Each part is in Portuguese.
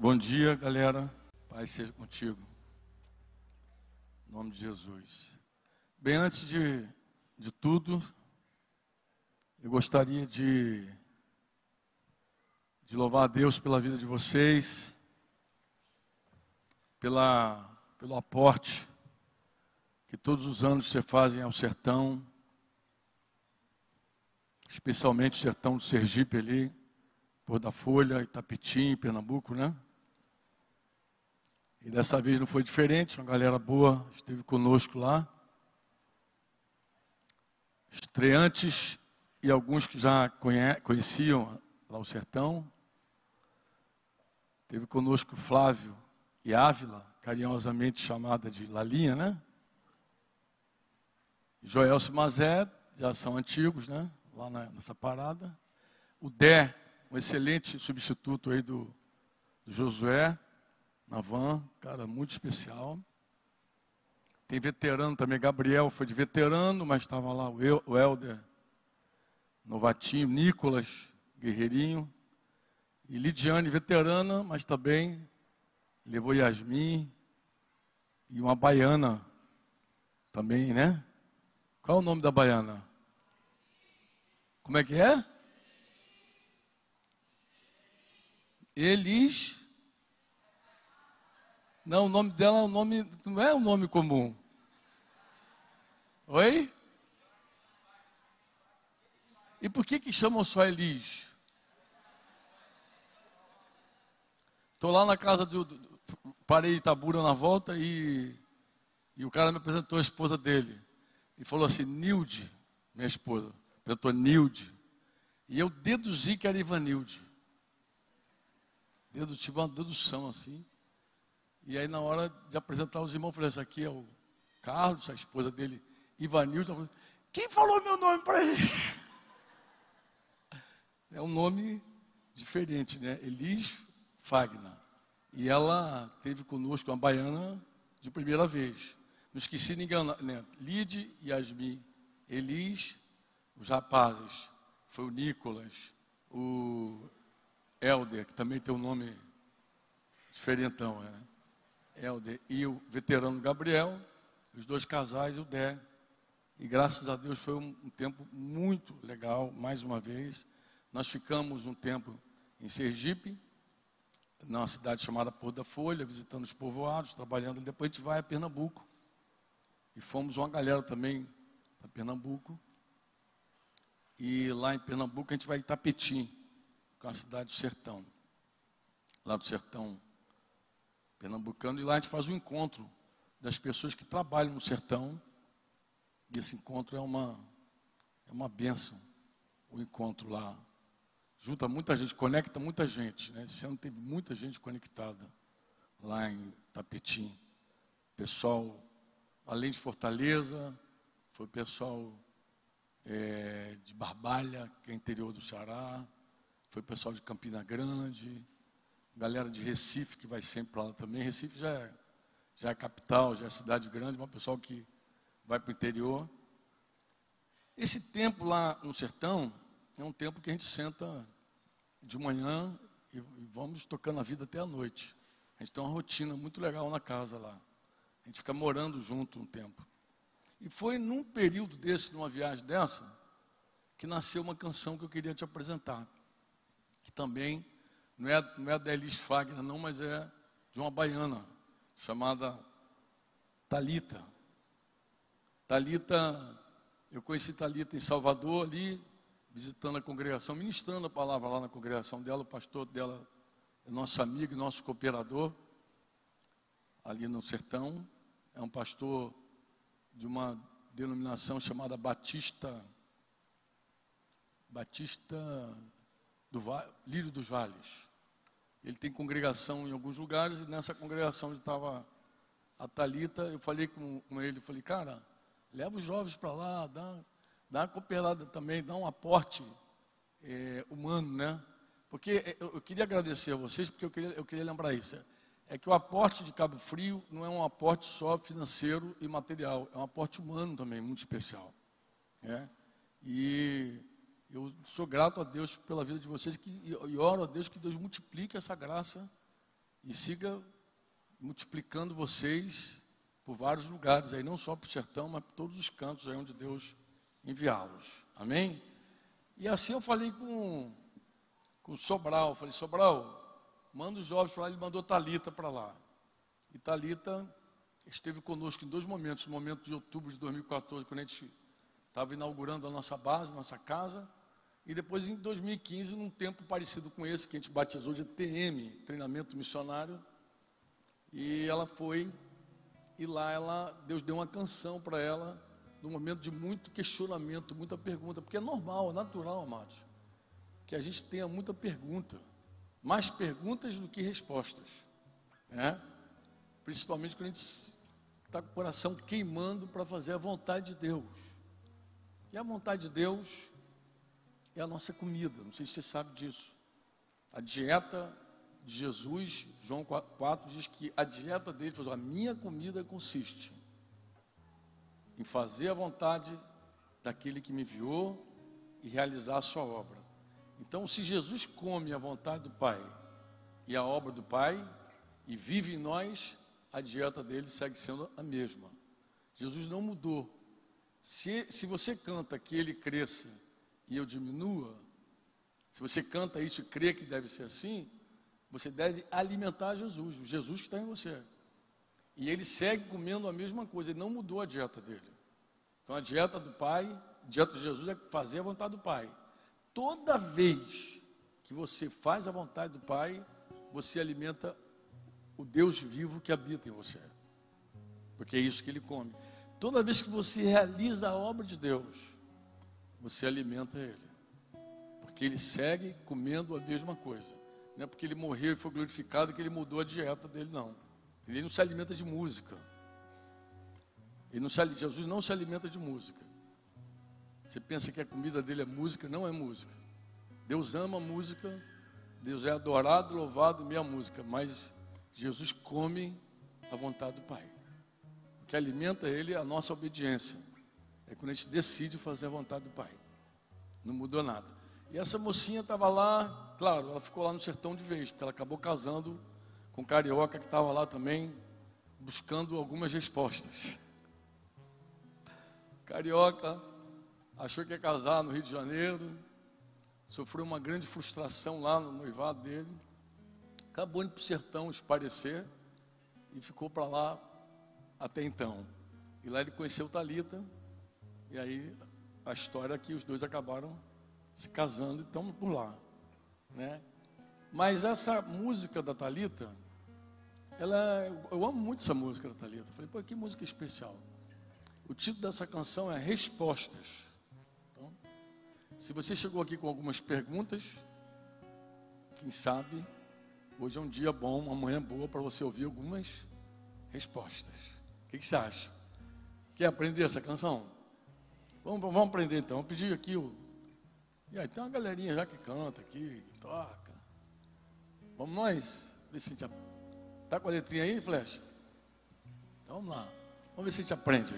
Bom dia, galera. Pai seja contigo. Em nome de Jesus. Bem, antes de, de tudo, eu gostaria de, de louvar a Deus pela vida de vocês, pela, pelo aporte que todos os anos você fazem ao sertão, especialmente o sertão do Sergipe ali, por da Folha, Itapetim, Pernambuco, né? E dessa vez não foi diferente, uma galera boa esteve conosco lá. Estreantes e alguns que já conheciam lá o sertão. Teve conosco Flávio e Ávila, carinhosamente chamada de Lalinha, né? Joelso Mazé, já são antigos, né? Lá nessa parada. O Dé, um excelente substituto aí do, do Josué na van, cara, muito especial. Tem veterano também, Gabriel foi de veterano, mas estava lá o, El, o Helder, novatinho, Nicolas, guerreirinho. E Lidiane, veterana, mas também levou Yasmin e uma baiana também, né? Qual é o nome da baiana? Como é que é? Elis não, o nome dela é um nome, não é um nome comum. Oi? E por que que chamam só Elis? Estou lá na casa do, do, parei Itabura na volta e, e o cara me apresentou a esposa dele. E falou assim, Nilde, minha esposa. Apresentou Nilde. E eu deduzi que era Ivanilde. Dedo, tive uma dedução assim. E aí, na hora de apresentar os irmãos, eu falei: Esse aqui é o Carlos, a esposa dele, Ivanilson. Falei, Quem falou meu nome para ele? É um nome diferente, né? Elis Fagner. E ela teve conosco uma baiana de primeira vez. Não esqueci ninguém, né? Lide Yasmin. Elis, os rapazes. Foi o Nicolas, o Helder, que também tem um nome diferentão, né? Helder e o veterano Gabriel, os dois casais, o Dé. E graças a Deus foi um, um, tempo muito legal, mais uma vez. Nós ficamos um tempo em Sergipe, numa cidade chamada Porto da Folha, visitando os povoados, trabalhando. Depois a gente vai a Pernambuco. E fomos uma galera também para Pernambuco. E lá em Pernambuco a gente vai em Tapetim, que é uma cidade do sertão. Lá do sertão pernambucano, e lá a gente faz um encontro das pessoas que trabalham no sertão. E esse encontro é uma, é uma benção, o encontro lá. Junta muita gente, conecta muita gente. Né? Esse ano teve muita gente conectada lá em Tapetim. Pessoal, além de Fortaleza, foi pessoal é, de Barbalha, que é interior do Ceará, foi pessoal de Campina Grande, galera de Recife que vai sempre para lá também. Recife já é, já é capital, já é cidade grande, mas o pessoal que vai para o interior. Esse tempo lá no sertão é um tempo que a gente senta de manhã e, e vamos tocando a vida até a noite. A gente tem uma rotina muito legal na casa lá. A gente fica morando junto um tempo. E foi num período desse, numa viagem dessa, que nasceu uma canção que eu queria te apresentar. Que também não é, não é da Elis Fagner, não, mas é de uma baiana chamada Talita. Talita, eu conheci Talita em Salvador ali, visitando a congregação, ministrando a palavra lá na congregação dela, o pastor dela é nosso amigo, nosso cooperador, ali no sertão, é um pastor de uma denominação chamada Batista Batista do Lírio dos Vales. Ele tem congregação em alguns lugares, e nessa congregação estava a Talita, eu falei com, com ele, falei, cara, leva os jovens para lá, dá, dá uma cooperada também, dá um aporte é, humano, né? Porque é, eu, eu, queria agradecer a vocês, porque eu queria, eu queria lembrar isso. É que o aporte de Cabo Frio não é um aporte só financeiro e material, é um aporte humano também, muito especial. É? E eu sou grato a Deus pela vida de vocês que, e oro a Deus que Deus multiplique essa graça e siga multiplicando vocês por vários lugares aí, não só para o sertão, mas por todos os cantos aí onde Deus enviá-los. Amém? E assim eu falei com, com Sobral, falei, Sobral, manda os jovens para lá, ele mandou Talita para lá. E Talita esteve conosco em dois momentos, no momento de outubro de 2014, quando a gente estava inaugurando a nossa base, nossa casa, e depois em 2015, num tempo parecido com esse, que a gente batizou de TM, treinamento missionário, e ela foi, e lá ela, Deus deu uma canção para ela, num momento de muito questionamento, muita pergunta, porque é normal, é natural, amados, que a gente tenha muita pergunta, mais perguntas do que respostas, né? principalmente quando a gente está com o coração queimando para fazer a vontade de Deus. E a vontade de Deus é a nossa comida, não sei se você sabe disso. A dieta de Jesus, João 4 diz que a dieta dele foi: a minha comida consiste em fazer a vontade daquele que me enviou e realizar a sua obra. Então, se Jesus come a vontade do Pai e a obra do Pai e vive em nós, a dieta dele segue sendo a mesma. Jesus não mudou. Se, se você canta que ele cresça e eu diminua, se você canta isso e crê que deve ser assim, você deve alimentar Jesus, o Jesus que está em você. E ele segue comendo a mesma coisa, ele não mudou a dieta dele. Então a dieta do Pai, a dieta de Jesus é fazer a vontade do Pai. Toda vez que você faz a vontade do Pai, você alimenta o Deus vivo que habita em você. Porque é isso que ele come. Toda vez que você realiza a obra de Deus, você alimenta ele. Porque ele segue comendo a mesma coisa. Não é porque ele morreu e foi glorificado que ele mudou a dieta dele, não. Ele não se alimenta de música. Ele não se, Jesus não se alimenta de música. Você pensa que a comida dele é música? Não é música. Deus ama a música, Deus é adorado, louvado, minha música, mas Jesus come a vontade do Pai. O que alimenta ele é a nossa obediência. É quando a gente decide fazer a vontade do Pai. Não mudou nada. E essa mocinha estava lá, claro, ela ficou lá no sertão de vez, porque ela acabou casando com um carioca que estava lá também, buscando algumas respostas. Carioca achou que ia casar no Rio de Janeiro, sofreu uma grande frustração lá no noivado dele acabou indo para o sertão esparecer e ficou para lá até então. E lá ele conheceu Talita e aí a história é que os dois acabaram se casando e estão por lá, né? Mas essa música da Talita, ela, eu amo muito essa música da Talita. Falei, pô, que música especial. O título dessa canção é Respostas. Então, se você chegou aqui com algumas perguntas, quem sabe Hoje é um dia bom, uma manhã boa para você ouvir algumas respostas. O que, que, você acha? Quer aprender essa canção? Vamos, vamos aprender então. Vou pedir aqui o. E aí, tem uma galerinha já que canta aqui, que toca. Vamos nós? Ver se a gente. Tá com a letrinha aí, Flecha? Então vamos lá. Vamos ver se a gente aprende.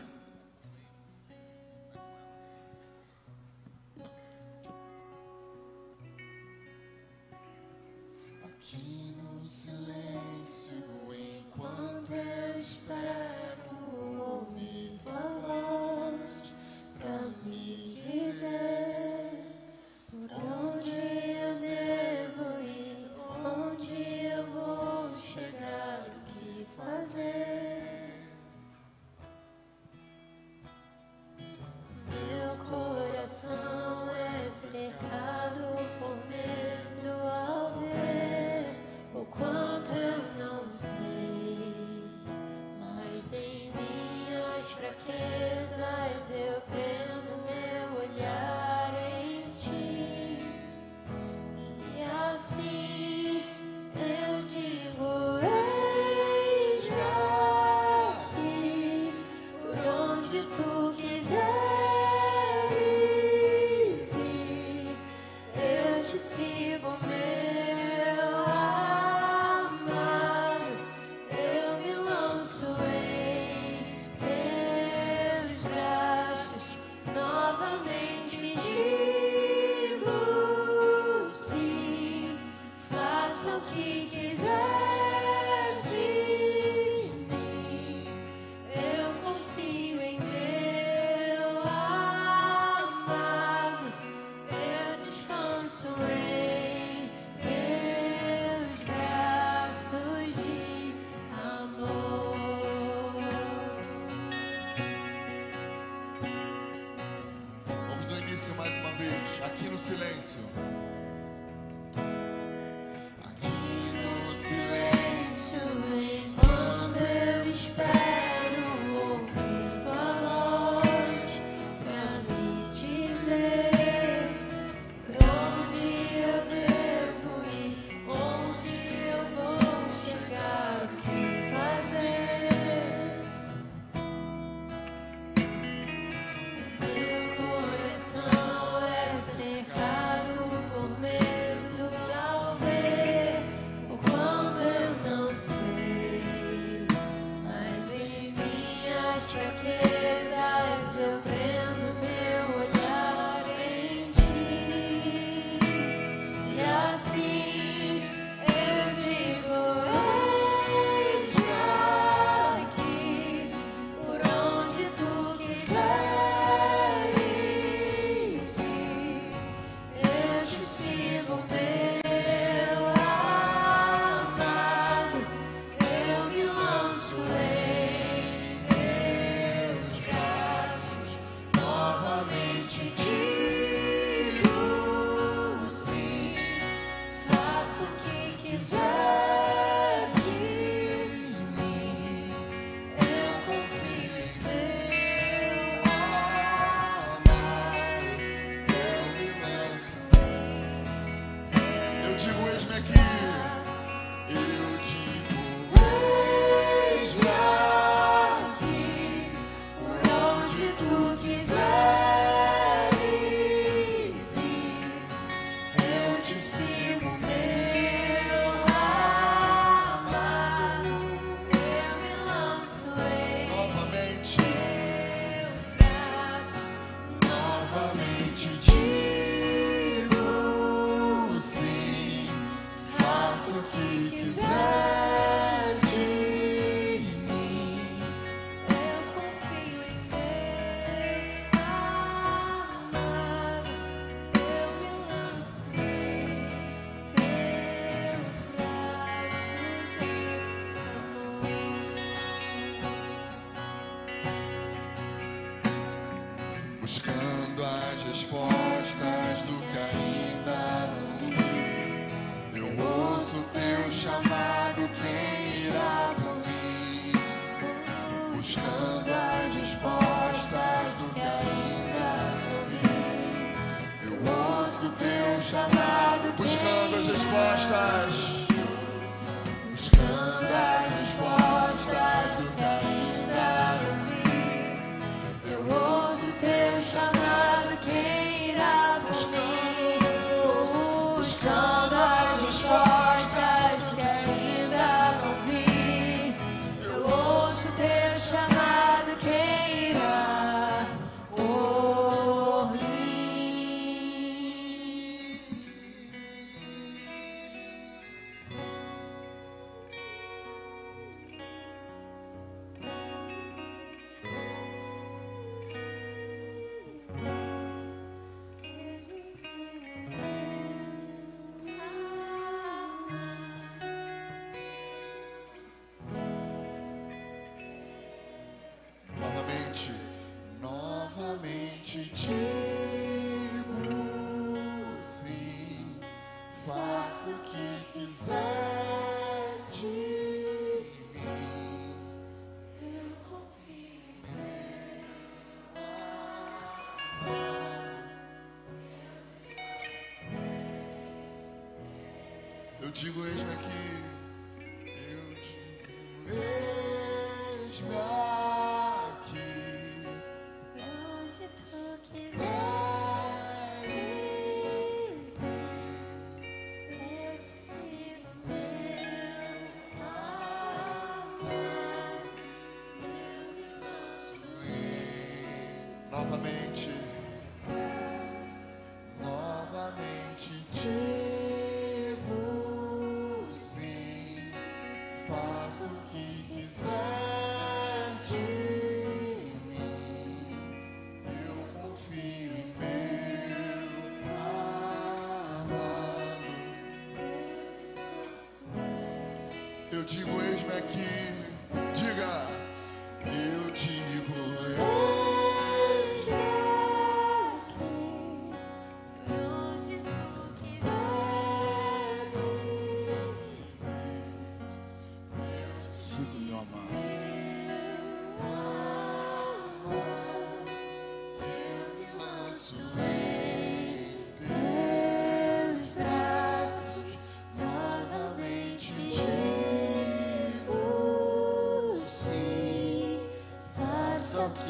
Eu digo, eis-me aqui.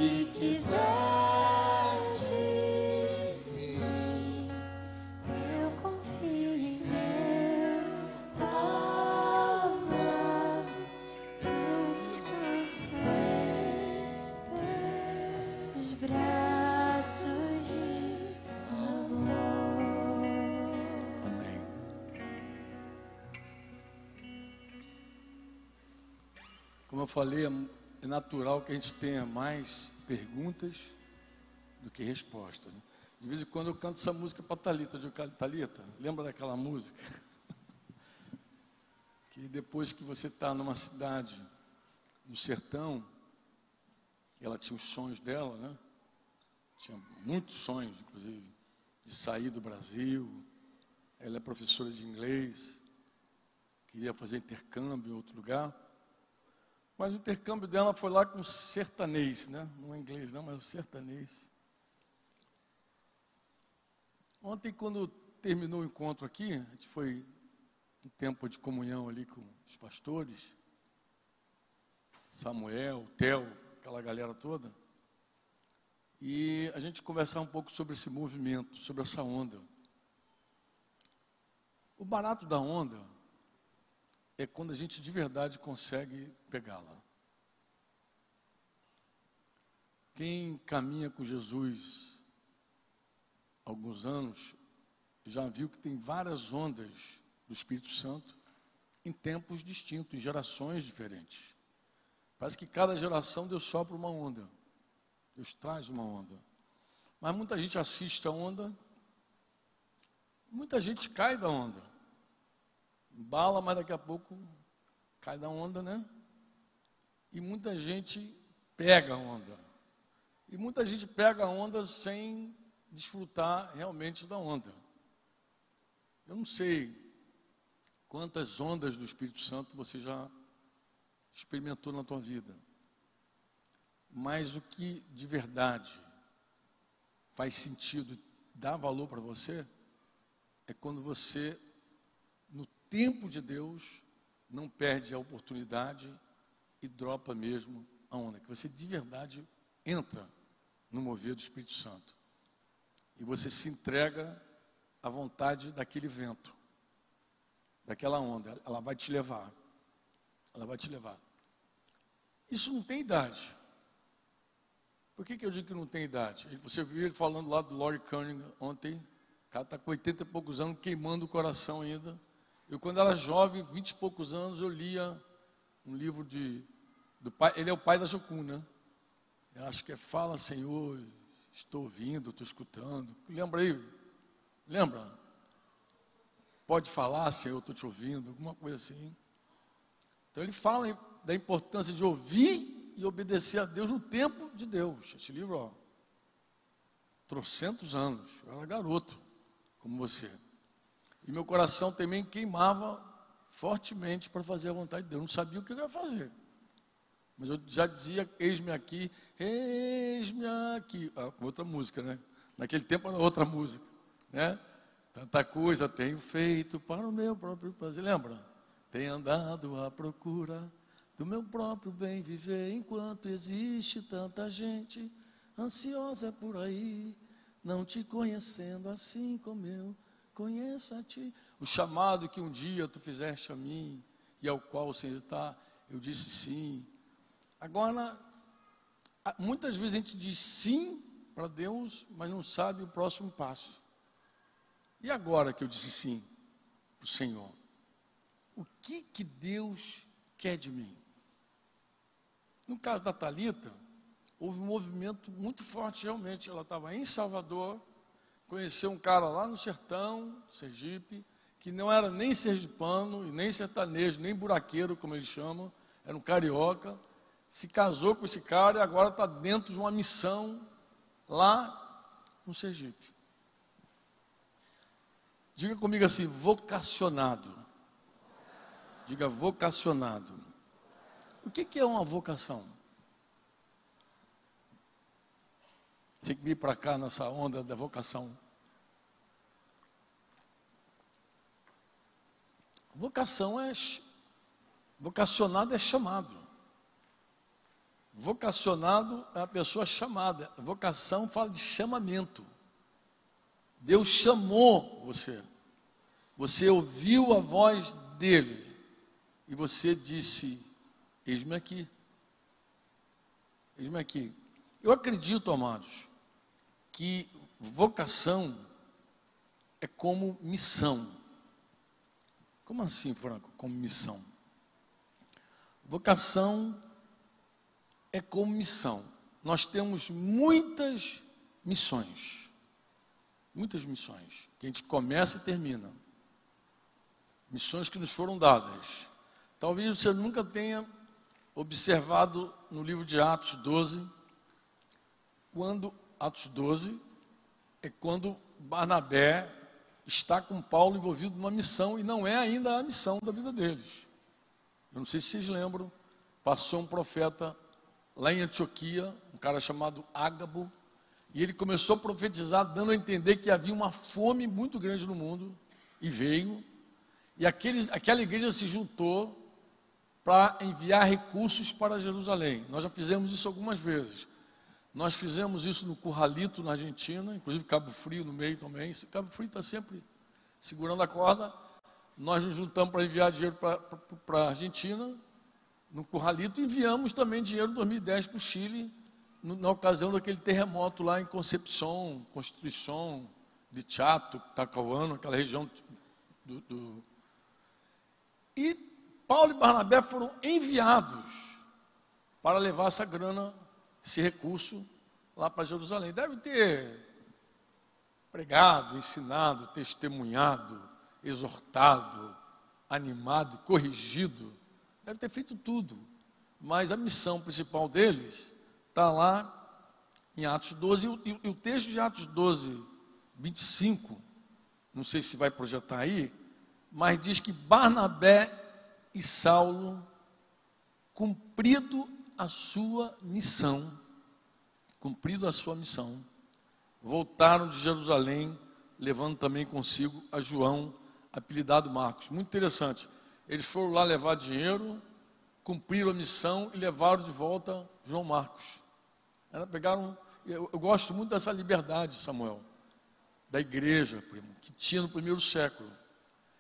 Que quiser de mim. Eu confio em meu amor, eu descanso em teus braços de amor. Amém. Como eu falei, natural que a gente tenha mais perguntas do que respostas. né? De vez em quando eu canto essa música para Talita, de Talita, lembra daquela música? Que depois que você está numa cidade, no sertão, ela tinha os sonhos dela, né? Tinha muitos sonhos, inclusive, de sair do Brasil. Ela é professora de inglês, queria fazer intercâmbio em outro lugar. Mas o intercâmbio dela foi lá com sertanês, né? Não é inglês, não, mas o sertanês. Ontem, quando terminou o encontro aqui, a gente foi um tempo de comunhão ali com os pastores, Samuel, Theo, aquela galera toda, e a gente conversar um pouco sobre esse movimento, sobre essa onda. O barato da onda é quando a gente de verdade consegue pegá-la. Quem caminha com Jesus há alguns anos já viu que tem várias ondas do Espírito Santo em tempos distintos, em gerações diferentes. Parece que cada geração Deus sopra uma onda. Deus traz uma onda. Mas muita gente assiste a onda, muita gente cai da onda. Bala, mas daqui a pouco cai da onda, né? E muita gente pega a onda. E muita gente pega a onda sem desfrutar realmente da onda. Eu não sei quantas ondas do Espírito Santo você já experimentou na tua vida. Mas o que de verdade faz sentido, dá valor para você, é quando você, no tempo de Deus, não perde a oportunidade e dropa mesmo a onda. Que você de verdade entra no mover do Espírito Santo. E você se entrega à vontade daquele vento, daquela onda. Ela vai te levar. Ela vai te levar. Isso não tem idade. Por que, que eu digo que não tem idade? Você viu ele falando lá do Laurie Cunningham ontem. O cara está com 80 e poucos anos, queimando o coração ainda. Eu, quando era jovem, 20 e poucos anos, eu lia um livro de. Do pai, ele é o pai da Jocum, né? Eu acho que é Fala, Senhor, estou ouvindo, estou escutando. Lembra aí? Lembra? Pode falar, Senhor, estou te ouvindo, alguma coisa assim. Então ele fala da importância de ouvir e obedecer a Deus no tempo de Deus. Esse livro, ó, trocentos anos, eu era garoto, como você. E meu coração também queimava fortemente para fazer a vontade de Deus. Eu não sabia o que eu ia fazer. Mas eu já dizia, eis-me aqui, eis-me aqui. Ah, outra música, né? Naquele tempo era outra música, né? Tanta coisa tenho feito para o meu próprio prazer. Lembra? Tenho andado à procura do meu próprio bem viver, enquanto existe tanta gente ansiosa por aí, não te conhecendo assim como eu conheço a ti. O chamado que um dia tu fizeste a mim e ao qual sem hesitar eu disse sim. Agora, muitas vezes a gente diz sim para Deus, mas não sabe o próximo passo. E agora que eu disse sim para o Senhor, o que que Deus quer de mim? No caso da Talita, houve um movimento muito forte realmente. Ela estava em Salvador, conheceu um cara lá no sertão, Sergipe, que não era nem sergipano, nem sertanejo, nem buraqueiro, como eles chamam, era um carioca. Se casou com esse cara e agora está dentro de uma missão lá no Sergipe. Diga comigo assim, vocacionado. Diga vocacionado. O que, que é uma vocação? Você que veio para cá nessa onda da vocação. Vocação é. Vocacionado é chamado. Vocacionado é a pessoa chamada. Vocação fala de chamamento. Deus chamou você. Você ouviu a voz dele. E você disse: Eis-me aqui. Eis-me aqui. Eu acredito, amados, que vocação é como missão. Como assim, Franco? Como missão? Vocação é como missão. Nós temos muitas missões. Muitas missões. Que a gente começa e termina. Missões que nos foram dadas. Talvez você nunca tenha observado no livro de Atos 12, quando Atos 12 é quando Barnabé está com Paulo envolvido numa missão e não é ainda a missão da vida deles. Eu não sei se vocês lembram, passou um profeta lá em Antioquia, um cara chamado Ágabo, e ele começou a profetizar, dando a entender que havia uma fome muito grande no mundo, e veio, e aqueles, aquela igreja se juntou para enviar recursos para Jerusalém. Nós já fizemos isso algumas vezes. Nós fizemos isso no Curralito, na Argentina, inclusive Cabo Frio no meio também. Cabo Frio está sempre segurando a corda. Nós nos juntamos para enviar dinheiro para a Argentina, no Curralito, enviamos também dinheiro em 2010 para o Chile, no, na ocasião daquele terremoto lá em Concepción, Constituição, de Chato, Tacauano, aquela região do, do... E Paulo e Barnabé foram enviados para levar essa grana esse recurso lá para Jerusalém. Deve ter pregado, ensinado, testemunhado, exortado, animado, corrigido. Deve ter feito tudo. Mas a missão principal deles está lá em Atos 12. E, e o texto de Atos 12, 25, não sei se vai projetar aí, mas diz que Barnabé e Saulo, cumprido a sua missão, cumprido a sua missão, voltaram de Jerusalém, levando também consigo a João, apelidado Marcos. Muito interessante. Eles foram lá levar dinheiro, cumpriram a missão e levaram de volta João Marcos. Ela pegaram, eu, eu gosto muito dessa liberdade, Samuel, da igreja, primo, que tinha no primeiro século.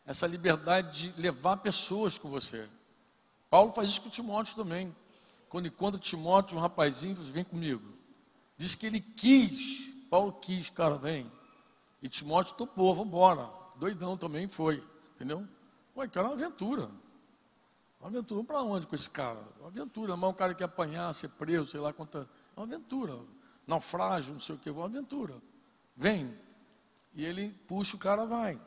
Essa liberdade de levar pessoas com você. Paulo faz isso com Timóteo também quando encontra Timóteo, um rapazinho, vem comigo. Diz que ele quis, Paulo quis, cara, vem. E Timóteo topou, vamos embora. Doidão também foi, entendeu? Ué, cara, é uma aventura. Uma aventura, vamos para onde com esse cara? Uma aventura, mas um cara que apanhar, ser preso, sei lá quanta. É uma aventura. Naufrágio, não sei o que, uma aventura. Vem. E ele puxa, o cara vai.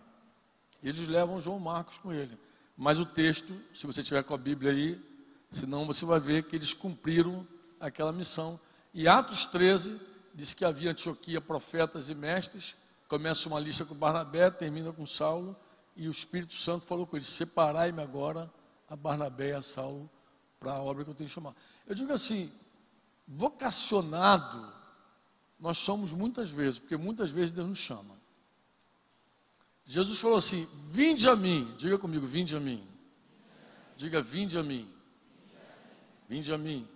Eles levam João Marcos com ele. Mas o texto, se você tiver com a Bíblia aí, Senão você vai ver que eles cumpriram aquela missão. E Atos 13 diz que havia Antioquia profetas e mestres. Começa uma lista com Barnabé, termina com Saulo. E o Espírito Santo falou com eles: Separai-me agora a Barnabé e a Saulo para a obra que eu tenho chamar. Eu digo assim: vocacionado, nós somos muitas vezes, porque muitas vezes Deus nos chama. Jesus falou assim: Vinde a mim, diga comigo, vinde a mim. Diga, vinde a mim. Vinde a mim.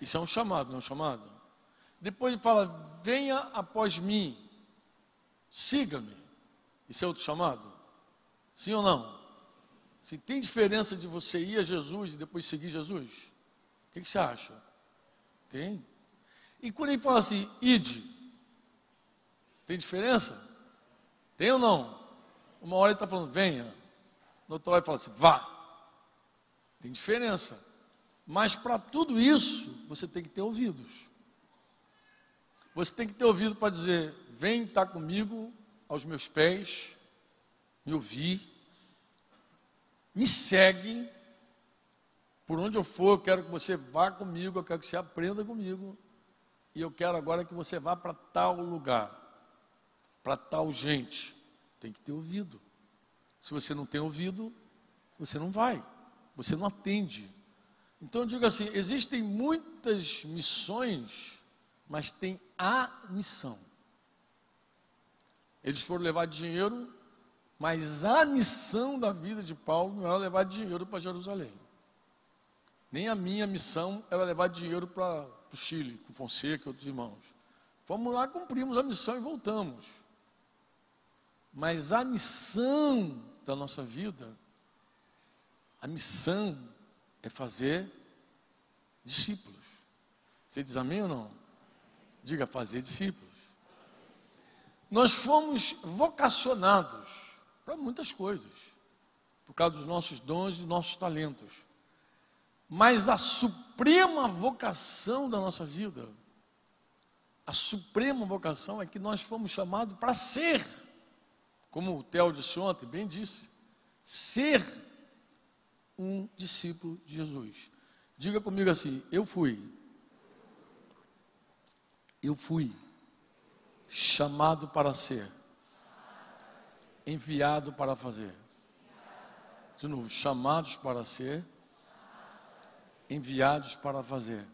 Isso é um chamado, não é um chamado? Depois ele fala, venha após mim, siga-me. Isso é outro chamado? Sim ou não? Se tem diferença de você ir a Jesus e depois seguir Jesus? O que, que você acha? Tem. E quando ele fala assim, ide, tem diferença? Tem ou não? Uma hora ele está falando, venha. No outra hora ele fala assim, vá. Tem diferença. Mas para tudo isso, você tem que ter ouvidos. Você tem que ter ouvido para dizer: vem estar comigo aos meus pés, me ouvir, me segue. Por onde eu for, eu quero que você vá comigo, eu quero que você aprenda comigo. E eu quero agora que você vá para tal lugar, para tal gente. Tem que ter ouvido. Se você não tem ouvido, você não vai, você não atende. Então eu digo assim: existem muitas missões, mas tem a missão. Eles foram levar dinheiro, mas a missão da vida de Paulo não era levar dinheiro para Jerusalém. Nem a minha missão era levar dinheiro para o Chile, com Fonseca e outros irmãos. Fomos lá, cumprimos a missão e voltamos. Mas a missão da nossa vida, a missão é fazer discípulos. Você diz amém ou não? Diga fazer discípulos. Nós fomos vocacionados para muitas coisas, por causa dos nossos dons e nossos talentos. Mas a suprema vocação da nossa vida, a suprema vocação é que nós fomos chamados para ser, como o Theo disse ontem, bem disse, ser um discípulo de Jesus. Diga comigo assim: eu fui. Eu fui chamado para ser, enviado para fazer. De novo, chamados para ser, enviados para fazer.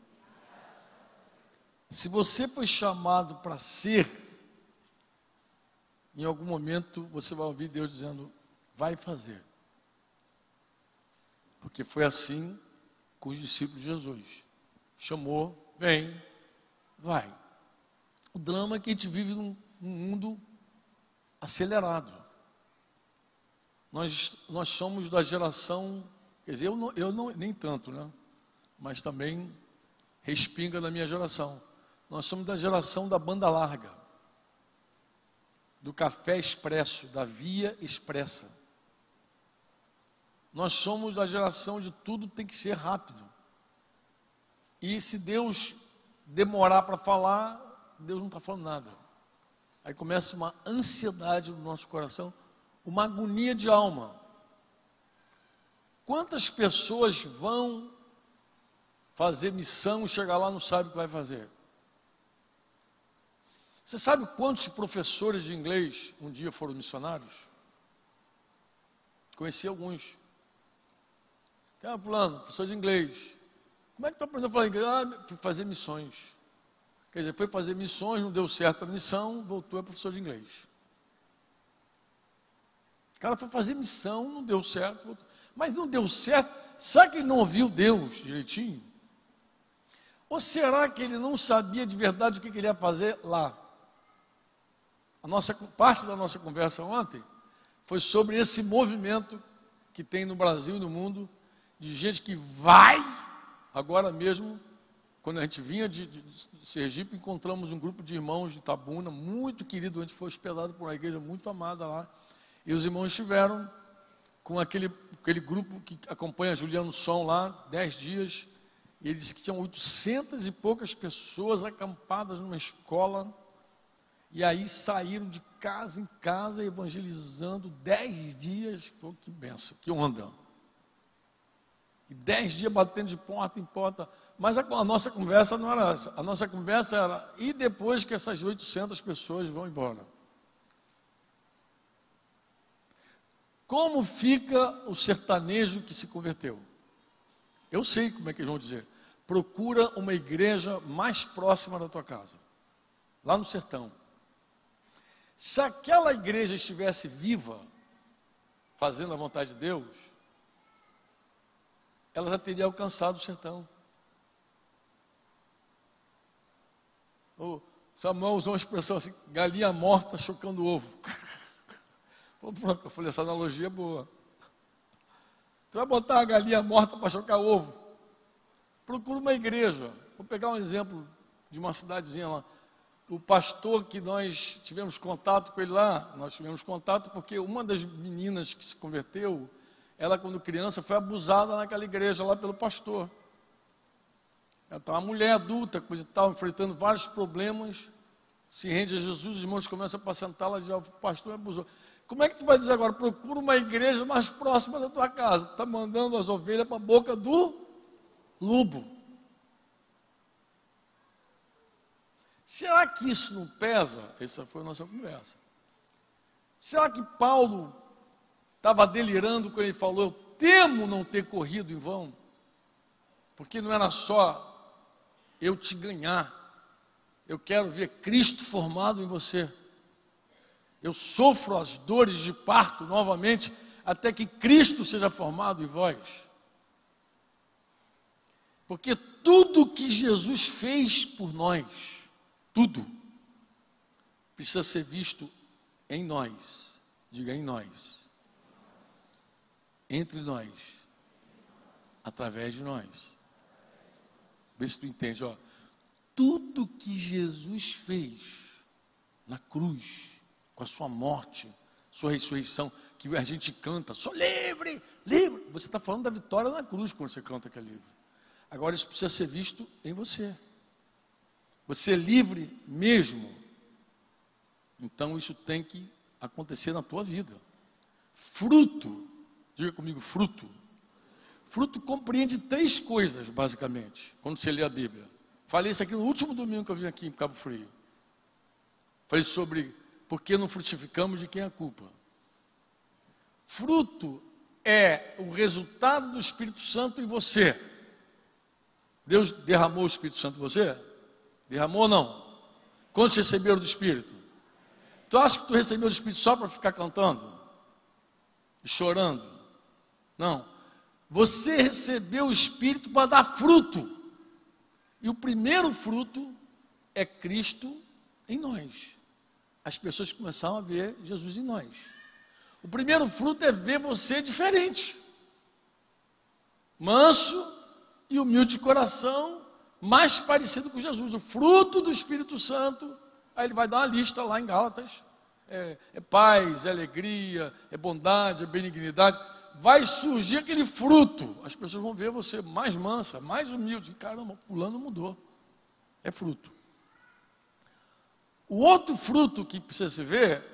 Se você foi chamado para ser, em algum momento você vai ouvir Deus dizendo: vai fazer. Porque foi assim com os discípulos de Jesus. Chamou, vem, vai. O drama é que a gente vive num, num mundo acelerado. Nós, nós somos da geração, quer dizer, eu, não, eu não, nem tanto, né? Mas também respinga na minha geração. Nós somos da geração da banda larga, do café expresso, da via expressa. Nós somos da geração de tudo tem que ser rápido. E se Deus demorar para falar, Deus não está falando nada. Aí começa uma ansiedade no nosso coração, uma agonia de alma. Quantas pessoas vão fazer missão e chegar lá não sabe o que vai fazer? Você sabe quantos professores de inglês um dia foram missionários? Conheci alguns. Ah, fulano, professor de inglês. Como é que tu aprendeu a falar inglês? Ah, fui fazer missões. Quer dizer, foi fazer missões, não deu certo a missão, voltou a professor de inglês. Cara foi fazer missão, não deu certo, mas não deu certo. Será que ele não ouviu Deus direitinho? Ou será que ele não sabia de verdade o que queria fazer lá? A nossa parte da nossa conversa ontem foi sobre esse movimento que tem no Brasil e no mundo de gente que vai, agora mesmo, quando a gente vinha de, de, de Sergipe, encontramos um grupo de irmãos de Tabuna, muito querido, a gente foi hospedado por uma igreja muito amada lá, e os irmãos estiveram com aquele, aquele grupo que acompanha Juliano Som lá, dez dias, e ele disse que tinham 800 e poucas pessoas acampadas numa escola, e aí saíram de casa em casa evangelizando dez dias, oh, que benção, que onda. E dez dias batendo de porta em porta. Mas a, a, nossa conversa não era essa. A nossa conversa era, e depois que essas 800 pessoas vão embora? Como fica o sertanejo que se converteu? Eu sei como é que eles vão dizer. Procura uma igreja mais próxima da tua casa, lá no sertão. Se aquela igreja estivesse viva, fazendo a vontade de Deus, ela já teria alcançado o sertão. O Samuel usou uma expressão assim, galinha morta chocando ovo. Eu falei, essa analogia é boa. Tu vai botar a galinha morta para chocar ovo. Procura uma igreja. Vou pegar um exemplo de uma cidadezinha lá. O pastor que nós tivemos contato com ele lá, nós tivemos contato porque uma das meninas que se converteu, ela, quando criança, foi abusada naquela igreja lá pelo pastor. Ela está uma mulher adulta, coisa e tal, enfrentando vários problemas, se rende a Jesus, os irmãos começam a apacentá-la, diz, o pastor abusou. Como é que tu vai dizer agora? Procura uma igreja mais próxima da tua casa. Está mandando as ovelhas para a boca do lobo. Será que isso não pesa? Essa foi a nossa conversa. Será que Paulo estava delirando quando ele falou: Eu temo não ter corrido em vão. Porque não era só eu te ganhar. Eu quero ver Cristo formado em você. Eu sofro as dores de parto novamente até que Cristo seja formado em vós. Porque tudo que Jesus fez por nós, tudo, precisa ser visto em nós. Diga em nós. Entre nós. Através de nós. Vê se tu entende, ó. Tudo que Jesus fez na cruz, com a sua morte, sua ressurreição, que a gente canta, sou livre, livre. Você está falando da vitória na cruz quando você canta que é livre. Agora isso precisa ser visto em você. Você é livre mesmo. Então isso tem que acontecer na tua vida. Fruto, diga comigo, fruto. Fruto compreende três coisas, basicamente, quando você lê a Bíblia. Falei isso aqui no último domingo que eu vim aqui em Cabo Frio. Falei sobre por que não frutificamos de quem é a culpa. Fruto é o resultado do Espírito Santo em você. Deus derramou o Espírito Santo em você? Derramou ou não? Quantos receberam do Espírito? Tu acha que tu recebeu do Espírito só para ficar cantando? E chorando? Não. Você recebeu o Espírito para dar fruto. E o primeiro fruto é Cristo em nós. As pessoas começaram a ver Jesus em nós. O primeiro fruto é ver você diferente. Manso e humilde de coração, mais parecido com Jesus. O fruto do Espírito Santo. Aí ele vai dar uma lista lá em Gálatas. É, é paz, é alegria, é bondade, é benignidade. Vai surgir aquele fruto. As pessoas vão ver você mais mansa, mais humilde. Caramba, fulano mudou. É fruto. O outro fruto que precisa se ver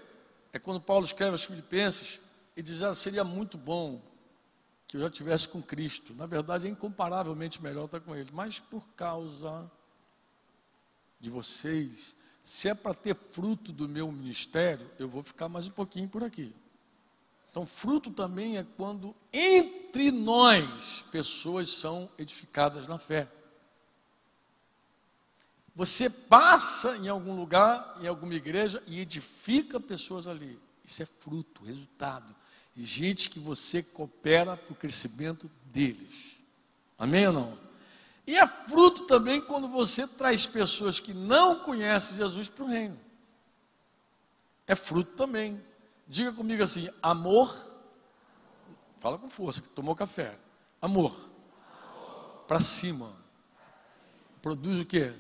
é quando Paulo escreve aos Filipenses e diz: ah, seria muito bom que eu já estivesse com Cristo. Na verdade, é incomparavelmente melhor estar com Ele, mas por causa de vocês, se é para ter fruto do meu ministério, eu vou ficar mais um pouquinho por aqui. Então, fruto também é quando entre nós pessoas são edificadas na fé. Você passa em algum lugar, em alguma igreja e edifica pessoas ali. Isso é fruto, resultado. E gente que você coopera para o crescimento deles. Amém ou não? E é fruto também quando você traz pessoas que não conhecem Jesus para o reino. É fruto também. Diga comigo assim: amor. Fala com força, que tomou café. Amor. amor. Para cima. Produz o quê?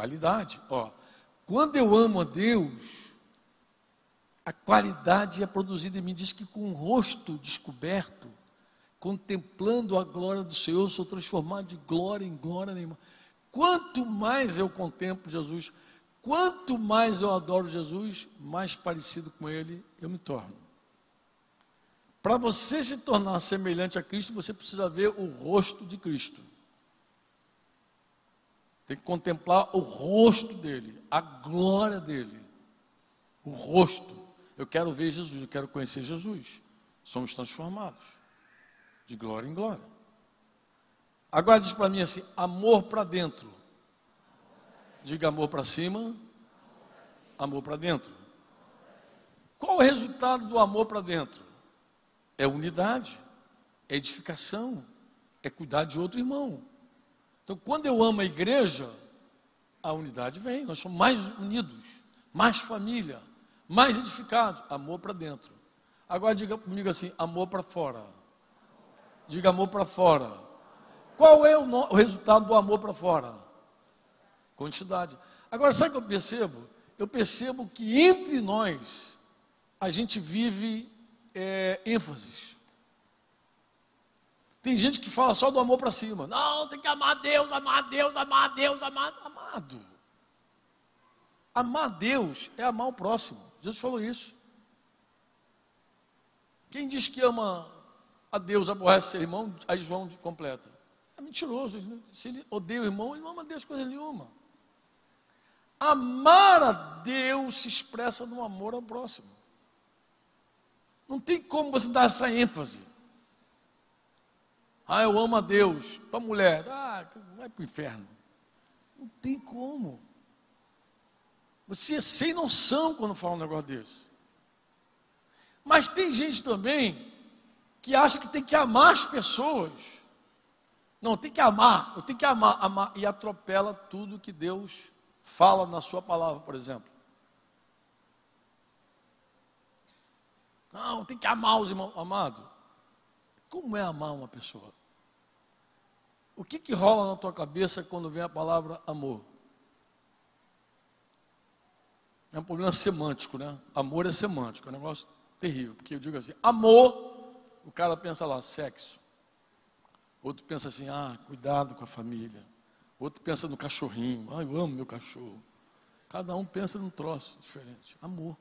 Qualidade. Ó, quando eu amo a Deus, a qualidade é produzida em mim. Diz que com o rosto descoberto, contemplando a glória do Senhor, sou transformado de glória em glória nenhuma. Quanto mais eu contemplo Jesus, quanto mais eu adoro Jesus, mais parecido com Ele eu me torno. Para você se tornar semelhante a Cristo, você precisa ver o rosto de Cristo. Tem que contemplar o rosto dele, a glória dele. O rosto. Eu quero ver Jesus, eu quero conhecer Jesus. Somos transformados de glória em glória. Agora diz para mim assim: amor para dentro. Diga amor para cima, amor para dentro. Qual o resultado do amor para dentro? É unidade, é edificação, é cuidar de outro irmão. Então, quando eu amo a igreja, a unidade vem, nós somos mais unidos, mais família, mais edificados. Amor para dentro. Agora diga comigo assim: amor para fora. Diga amor para fora. Qual é o, no, o resultado do amor para fora? Quantidade. Agora, sabe o que eu percebo? Eu percebo que entre nós, a gente vive é, ênfases. Tem gente que fala só do amor para cima. Não, tem que amar Deus, amar Deus, amar Deus, amar. Amado. Amar Deus é amar o próximo. Jesus falou isso. Quem diz que ama a Deus, aborrece seu irmão, aí João completa. É mentiroso. Se ele odeia o irmão, ele não ama Deus coisa nenhuma. Amar a Deus se expressa no amor ao próximo. Não tem como você dar essa ênfase. Ah, eu amo a Deus. Para a mulher, ah, vai para o inferno. Não tem como. Você é sem noção quando fala um negócio desse. Mas tem gente também que acha que tem que amar as pessoas. Não, tem que amar, eu tenho que amar, amar, e atropela tudo que Deus fala na sua palavra, por exemplo. Não, tem que amar os irmãos. Amado, como é amar uma pessoa? O que, que rola na tua cabeça quando vem a palavra amor? É um problema semântico, né? Amor é semântico, é um negócio terrível. Porque eu digo assim, amor, o cara pensa lá, sexo. Outro pensa assim, ah, cuidado com a família. Outro pensa no cachorrinho, ah, eu amo meu cachorro. Cada um pensa num troço diferente. Amor.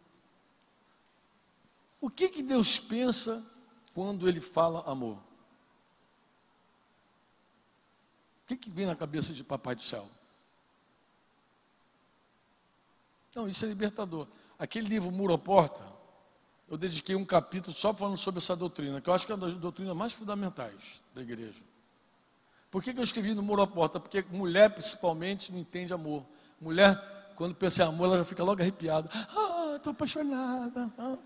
O que, que Deus pensa quando Ele fala amor? O que, que vem na cabeça de Papai do Céu? Não, isso é libertador. Aquele livro Muro à Porta, eu dediquei um capítulo só falando sobre essa doutrina, que eu acho que é uma das doutrinas mais fundamentais da igreja. Por que, que eu escrevi no Muro à Porta? Porque mulher, principalmente, não entende amor. Mulher, quando pensa em amor, ela já fica logo arrepiada. Ah, estou apaixonada. Ah.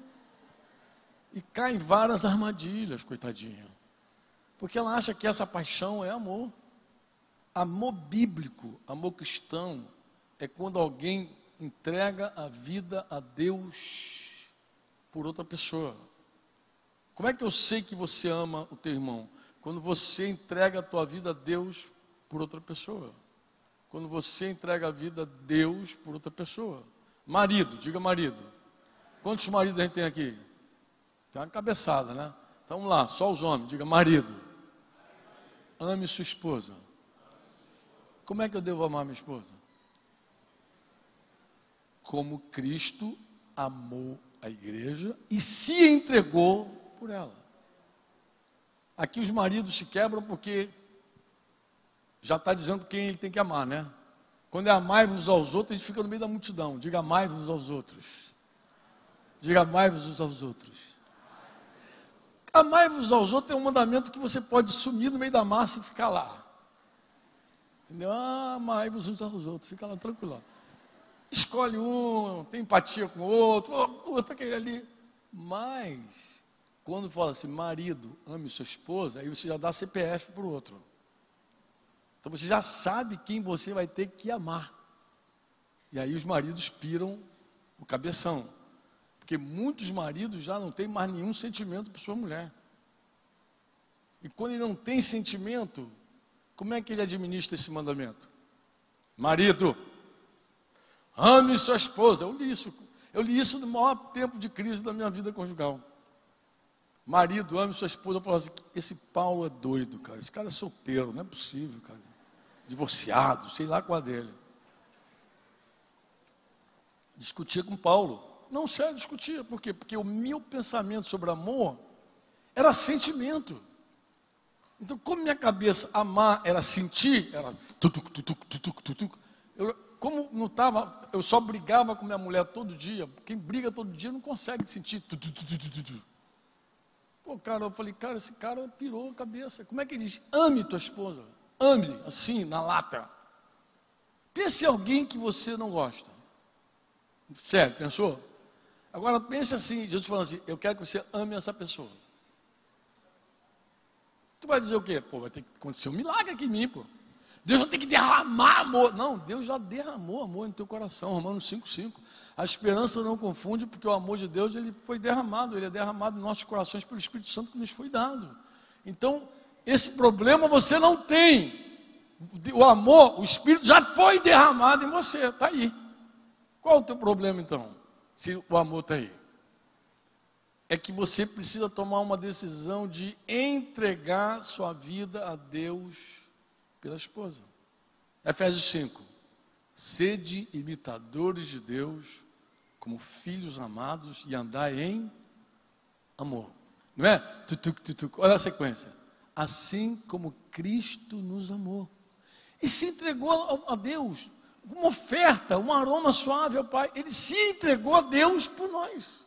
E cai em várias armadilhas, coitadinha. Porque ela acha que essa paixão é amor. Amor bíblico, amor cristão, é quando alguém entrega a vida a Deus por outra pessoa. Como é que eu sei que você ama o teu irmão? Quando você entrega a tua vida a Deus por outra pessoa. Quando você entrega a vida a Deus por outra pessoa. Marido, diga marido. Quantos maridos a gente tem aqui? Tem uma cabeçada, né? Então vamos lá, só os homens, diga marido. Ame sua esposa. Como é que eu devo amar minha esposa? como Cristo amou a igreja e se entregou por ela. Aqui os maridos se quebram porque já está dizendo quem ele tem que amar, né? Quando é amai-vos aos outros, a gente fica no meio da multidão. Diga amai-vos aos outros. Diga amai-vos aos outros. Amai-vos aos outros é um mandamento que você pode sumir no meio da massa e ficar lá. Entendeu? Ah, amai-vos uns aos outros. Fica lá tranquilo escolhe um, tem empatia com o outro, o outro aquele ali. Mas, quando fala assim, marido, ame sua esposa, aí você já dá CPF para o outro. Então você já sabe quem você vai ter que amar. E aí os maridos piram o cabeção. Porque muitos maridos já não têm mais nenhum sentimento por sua mulher. E quando ele não tem sentimento, como é que ele administra esse mandamento? Marido, Ame sua esposa. Eu li isso. Eu li isso no maior tempo de crise da minha vida conjugal. Marido, ame sua esposa. Eu falava assim: esse Paulo é doido, cara. Esse cara é solteiro, não é possível, cara. Divorciado, sei lá qual é dele. Discutia com Paulo. Não, sério, discutia. Por quê? Porque o meu pensamento sobre amor era sentimento. Então, como minha cabeça amar era sentir, era tutuc, tutuc, tutuc, tutuc, eu, como não estava, eu só brigava com minha mulher todo dia. Quem briga todo dia não consegue sentir. Tu, tu, tu, Pô, cara, eu falei, cara, esse cara pirou a cabeça. Como é que ele diz? Ame tua esposa. Ame, assim, na lata. Pense em alguém que você não gosta. Sério, pensou? Agora pense assim, Jesus falando assim, eu quero que você ame essa pessoa. Tu vai dizer o quê? Pô, vai ter que acontecer um milagre aqui em mim, pô. Deus vai ter que derramar amor. Não, Deus já derramou amor no teu coração. Romanos 5,5. A esperança não confunde, porque o amor de Deus ele foi derramado, ele é derramado em nossos corações pelo Espírito Santo que nos foi dado. Então, esse problema você não tem. O amor, o Espírito já foi derramado em você, está aí. Qual o teu problema então? Se o amor está aí. É que você precisa tomar uma decisão de entregar sua vida a Deus pela esposa. Efésios 5. Sede imitadores de Deus, como filhos amados, e andai em amor. Não é? Tutuc, tutuc. Olha a sequência. Assim como Cristo nos amou. E se entregou a Deus, uma oferta, um aroma suave ao Pai. Ele se entregou a Deus por nós.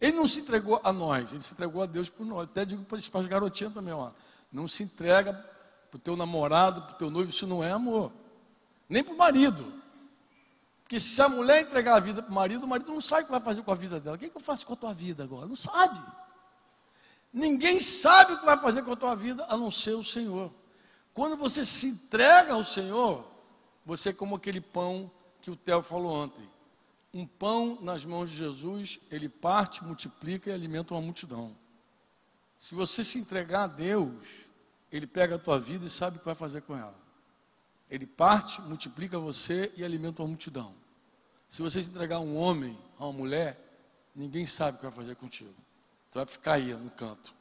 Ele não se entregou a nós, ele se entregou a Deus por nós. Até digo para as garotinhas também, ó. Não se entrega para o teu namorado, para o teu noivo, isso não é amor. Nem para o marido. Porque se a mulher entregar a vida para o marido, o marido não sabe o que vai fazer com a vida dela. O que, que eu faço com a tua vida agora? Não sabe. Ninguém sabe o que vai fazer com a tua vida a não ser o Senhor. Quando você se entrega ao Senhor, você é como aquele pão que o Theo falou ontem. Um pão nas mãos de Jesus, ele parte, multiplica e alimenta uma multidão. Se você se entregar a Deus, ele pega a tua vida e sabe o que vai fazer com ela. Ele parte, multiplica você e alimenta uma multidão. Se você se entregar a um homem, a uma mulher, ninguém sabe o que vai fazer contigo. Tu vai ficar aí no canto.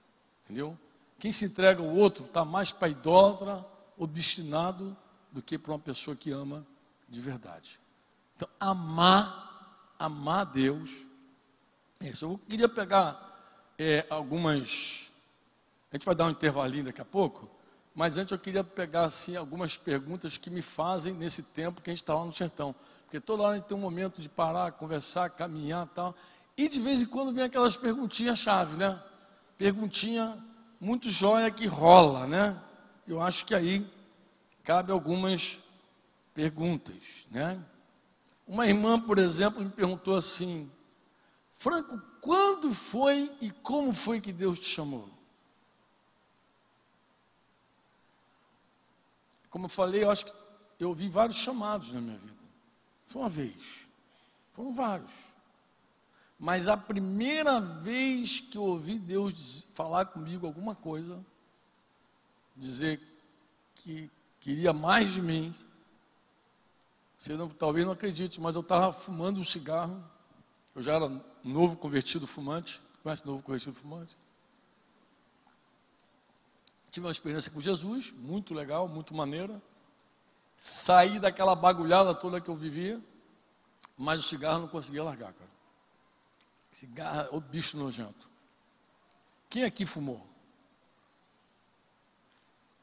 Entendeu? Quem se entrega ao outro está mais para idólatra, obstinado, do que para uma pessoa que ama de verdade. Então, amar, amar Deus. Isso. Eu queria pegar é, algumas. A gente vai dar um intervalinho daqui a pouco. Mas antes eu queria pegar assim algumas perguntas que me fazem nesse tempo que a gente está lá no sertão. Porque toda hora a gente tem um momento de parar, conversar, caminhar e tal. E de vez em quando vem aquelas perguntinhas-chave, né? Perguntinha muito jóia que rola, né? Eu acho que aí cabe algumas perguntas, né? Uma irmã, por exemplo, me perguntou assim: Franco, quando foi e como foi que Deus te chamou? Como eu falei, eu acho que eu ouvi vários chamados na minha vida. Foi uma vez. Foram vários. Mas a primeira vez que eu ouvi Deus falar comigo alguma coisa, dizer que queria mais de mim, você não, talvez não acredite, mas eu estava fumando um cigarro. Eu já era novo convertido fumante. Conhece novo convertido fumante? Tive uma experiência com Jesus, muito legal, muito maneira. Saí daquela bagulhada toda que eu vivia, mas o cigarro não conseguia largar, cara. Cigarro, o bicho nojento. Quem aqui fumou?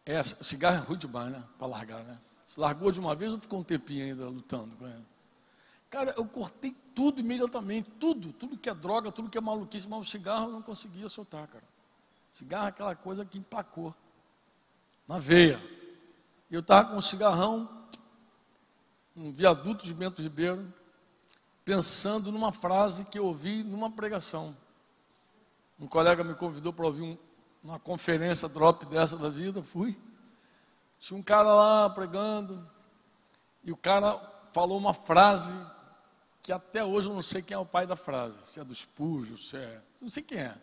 É, cigarro é ruim demais, né? Para largar, né? Se largou de uma vez ou ficou um tempinho ainda lutando com ele? Cara, eu cortei tudo imediatamente, tudo, tudo que é droga, tudo que é maluquice, mas o cigarro eu não conseguia soltar, cara. Cigarro é aquela coisa que empacou na veia. Eu estava com um cigarrão, um viaduto de Bento Ribeiro, pensando numa frase que eu ouvi numa pregação. Um colega me convidou para ouvir um, uma conferência drop dessa da vida, fui. Tinha um cara lá pregando, e o cara falou uma frase que até hoje eu não sei quem é o pai da frase, se é dos Pujos, se é. Não sei quem é.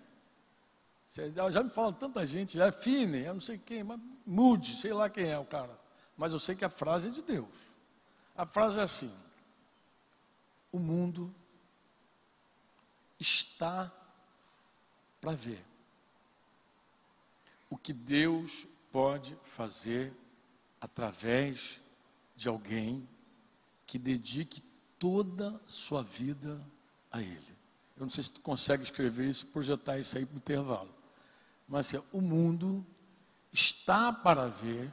Já me falam tanta gente, já é Fine, eu não sei quem, mas mude, sei lá quem é o cara. Mas eu sei que a frase é de Deus. A frase é assim: O mundo está para ver o que Deus pode fazer através de alguém que dedique toda sua vida a Ele. Eu não sei se tu consegue escrever isso, projetar isso aí para o intervalo. Mas assim, o mundo está para ver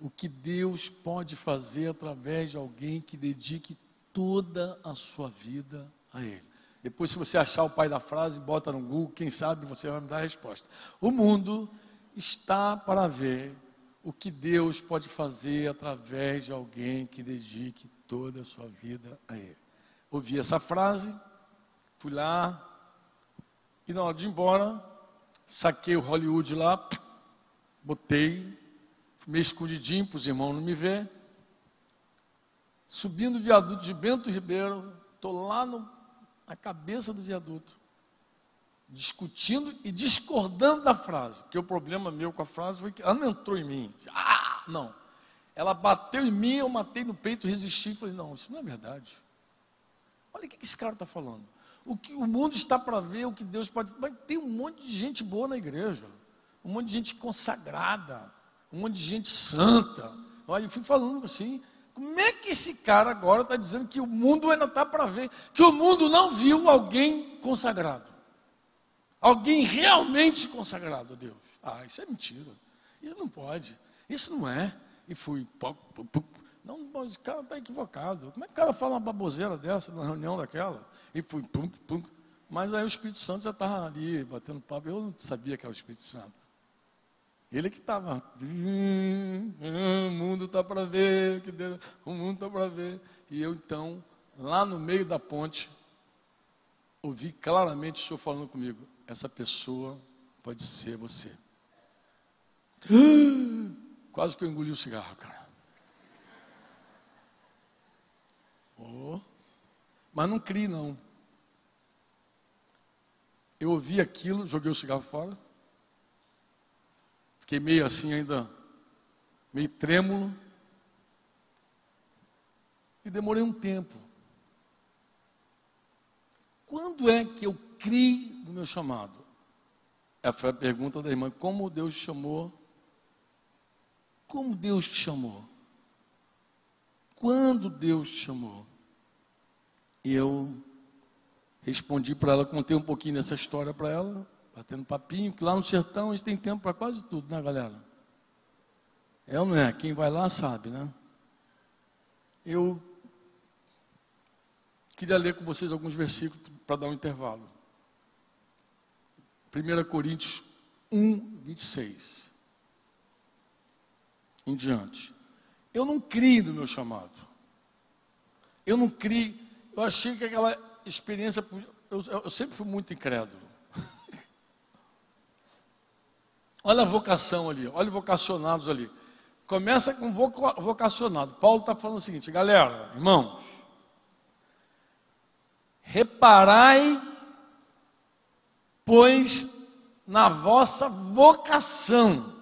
o que Deus pode fazer através de alguém que dedique toda a sua vida a Ele. Depois, se você achar o pai da frase, bota no Google, quem sabe você vai me dar a resposta. O mundo está para ver o que Deus pode fazer através de alguém que dedique toda a sua vida a Ele. Ouvi essa frase, fui lá, e na hora de ir embora, saquei o Hollywood lá, botei, meio escondidinho para os irmãos não me ver. Subindo o viaduto de Bento Ribeiro, estou lá no, na cabeça do viaduto, discutindo e discordando da frase, porque o problema meu com a frase foi que ela não entrou em mim. Ah, não. Ela bateu em mim, eu matei no peito, resisti e falei, não, isso não é verdade. Olha o que esse cara está falando o que o mundo está para ver, o que Deus pode. Mas tem um monte de gente boa na igreja, um monte de gente consagrada, um monte de gente santa. Olha, eu fui falando assim. Como é que esse cara agora está dizendo que o mundo ainda está para ver, que o mundo não viu alguém consagrado? Alguém realmente consagrado a Deus. Ah, isso é mentira. Isso não pode. Isso não é. E fui. Não, o cara está equivocado. Como é que o cara fala uma baboseira dessa na reunião daquela? E fui. Mas aí o Espírito Santo já estava ali batendo papo. Eu não sabia que era o Espírito Santo. Ele que estava. "Hum, hum, o mundo está para ver, que Deus, o mundo está para ver. E eu então, lá no meio da ponte, ouvi claramente o senhor falando comigo: essa pessoa pode ser você. Quase que eu engoli o cigarro, cara. Oh. Mas não criei, não. Eu ouvi aquilo, joguei o cigarro fora. Fiquei meio assim ainda, meio trêmulo. E demorei um tempo. Quando é que eu criei no meu chamado? Essa foi a pergunta da irmã. Como Deus te chamou? Como Deus te chamou? Quando Deus te chamou? E eu respondi para ela, contei um pouquinho dessa história para ela, batendo papinho, que lá no sertão a gente tem tempo para quase tudo, né, galera? É ou não é? Quem vai lá sabe, né? Eu queria ler com vocês alguns versículos para dar um intervalo. 1 Coríntios 1, 26. Em diante. Eu não criei no meu chamado. Eu não criei. Eu achei que aquela experiência. Eu, eu sempre fui muito incrédulo. olha a vocação ali, olha vocacionados ali. Começa com voca, vocacionado. Paulo está falando o seguinte, galera, irmãos, reparai, pois, na vossa vocação,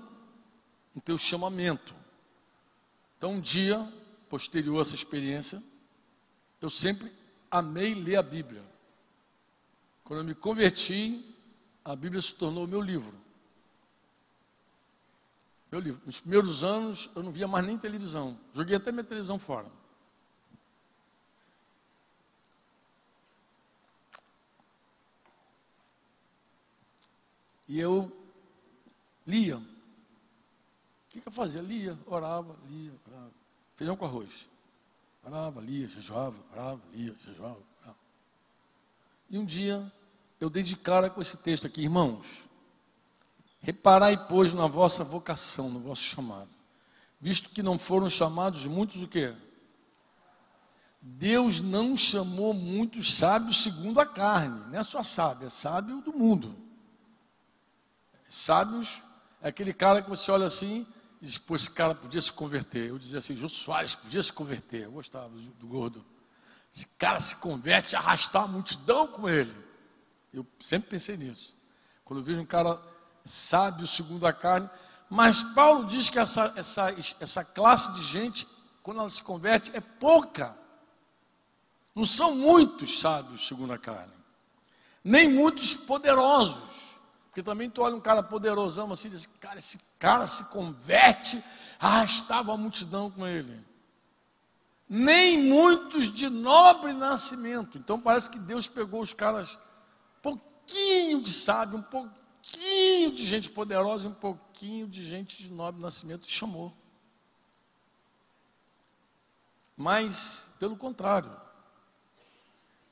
no teu chamamento. Então, um dia, posterior a essa experiência, eu sempre amei ler a Bíblia. Quando eu me converti, a Bíblia se tornou meu livro. Meu livro. Nos primeiros anos, eu não via mais nem televisão. Joguei até minha televisão fora. E eu lia. O que, eu fazia? Lia, orava, lia, orava. Feijão com arroz. Orava, lia, jejuava, orava, lia, jejuava. Orava. E um dia eu dei de cara com esse texto aqui, irmãos. Reparai, pois, na vossa vocação, no vosso chamado. Visto que não foram chamados muitos o quê? Deus não chamou muitos sábios segundo a carne, não é só sábio, é sábio do mundo. Sábios é aquele cara que você olha assim e diz, pô, esse cara podia se converter. Eu dizia assim, Jô Soares podia se converter. Eu gostava do, do gordo. Esse cara se converte, arrastar a multidão com ele. Eu sempre pensei nisso. Quando eu vejo um cara sábio segundo a carne. Mas Paulo diz que essa, essa, essa classe de gente, quando ela se converte, é pouca. Não são muitos sábios segundo a carne. Nem muitos poderosos. Porque também tu olha um cara poderosão assim diz, cara, esse cara se converte, arrastava a multidão com ele. Nem muitos de nobre nascimento. Então parece que Deus pegou os caras, um pouquinho de sábio, um pouquinho de gente poderosa e um pouquinho de gente de nobre nascimento e chamou. Mas, pelo contrário,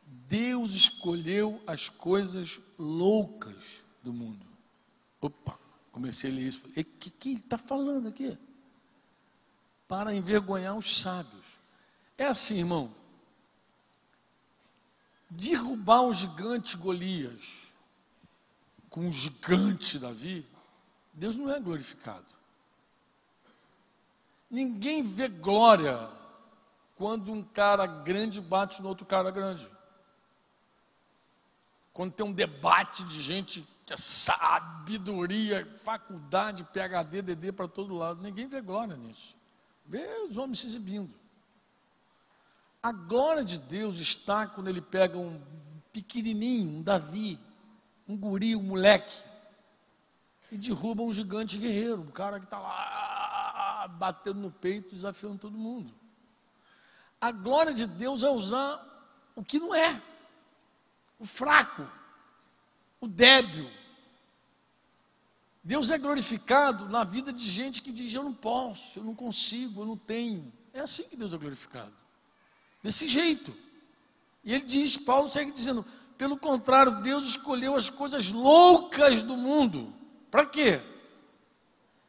Deus escolheu as coisas loucas do mundo. Opa, comecei a ler isso. O que, que ele está falando aqui? Para envergonhar os sábios. É assim, irmão. Derrubar o gigante Golias com o gigante Davi, Deus não é glorificado. Ninguém vê glória quando um cara grande bate no outro cara grande. Quando tem um debate de gente é sabedoria, faculdade, PHD, DD para todo lado. Ninguém vê glória nisso. Vê os homens se exibindo. A glória de Deus está quando ele pega um pequenininho, um Davi, um guri, um moleque, e derruba um gigante guerreiro, um cara que está lá batendo no peito, desafiando todo mundo. A glória de Deus é usar o que não é, o fraco, o débil. Deus é glorificado na vida de gente que diz: Eu não posso, eu não consigo, eu não tenho. É assim que Deus é glorificado. Desse jeito. E ele diz, Paulo segue dizendo: Pelo contrário, Deus escolheu as coisas loucas do mundo. Para quê?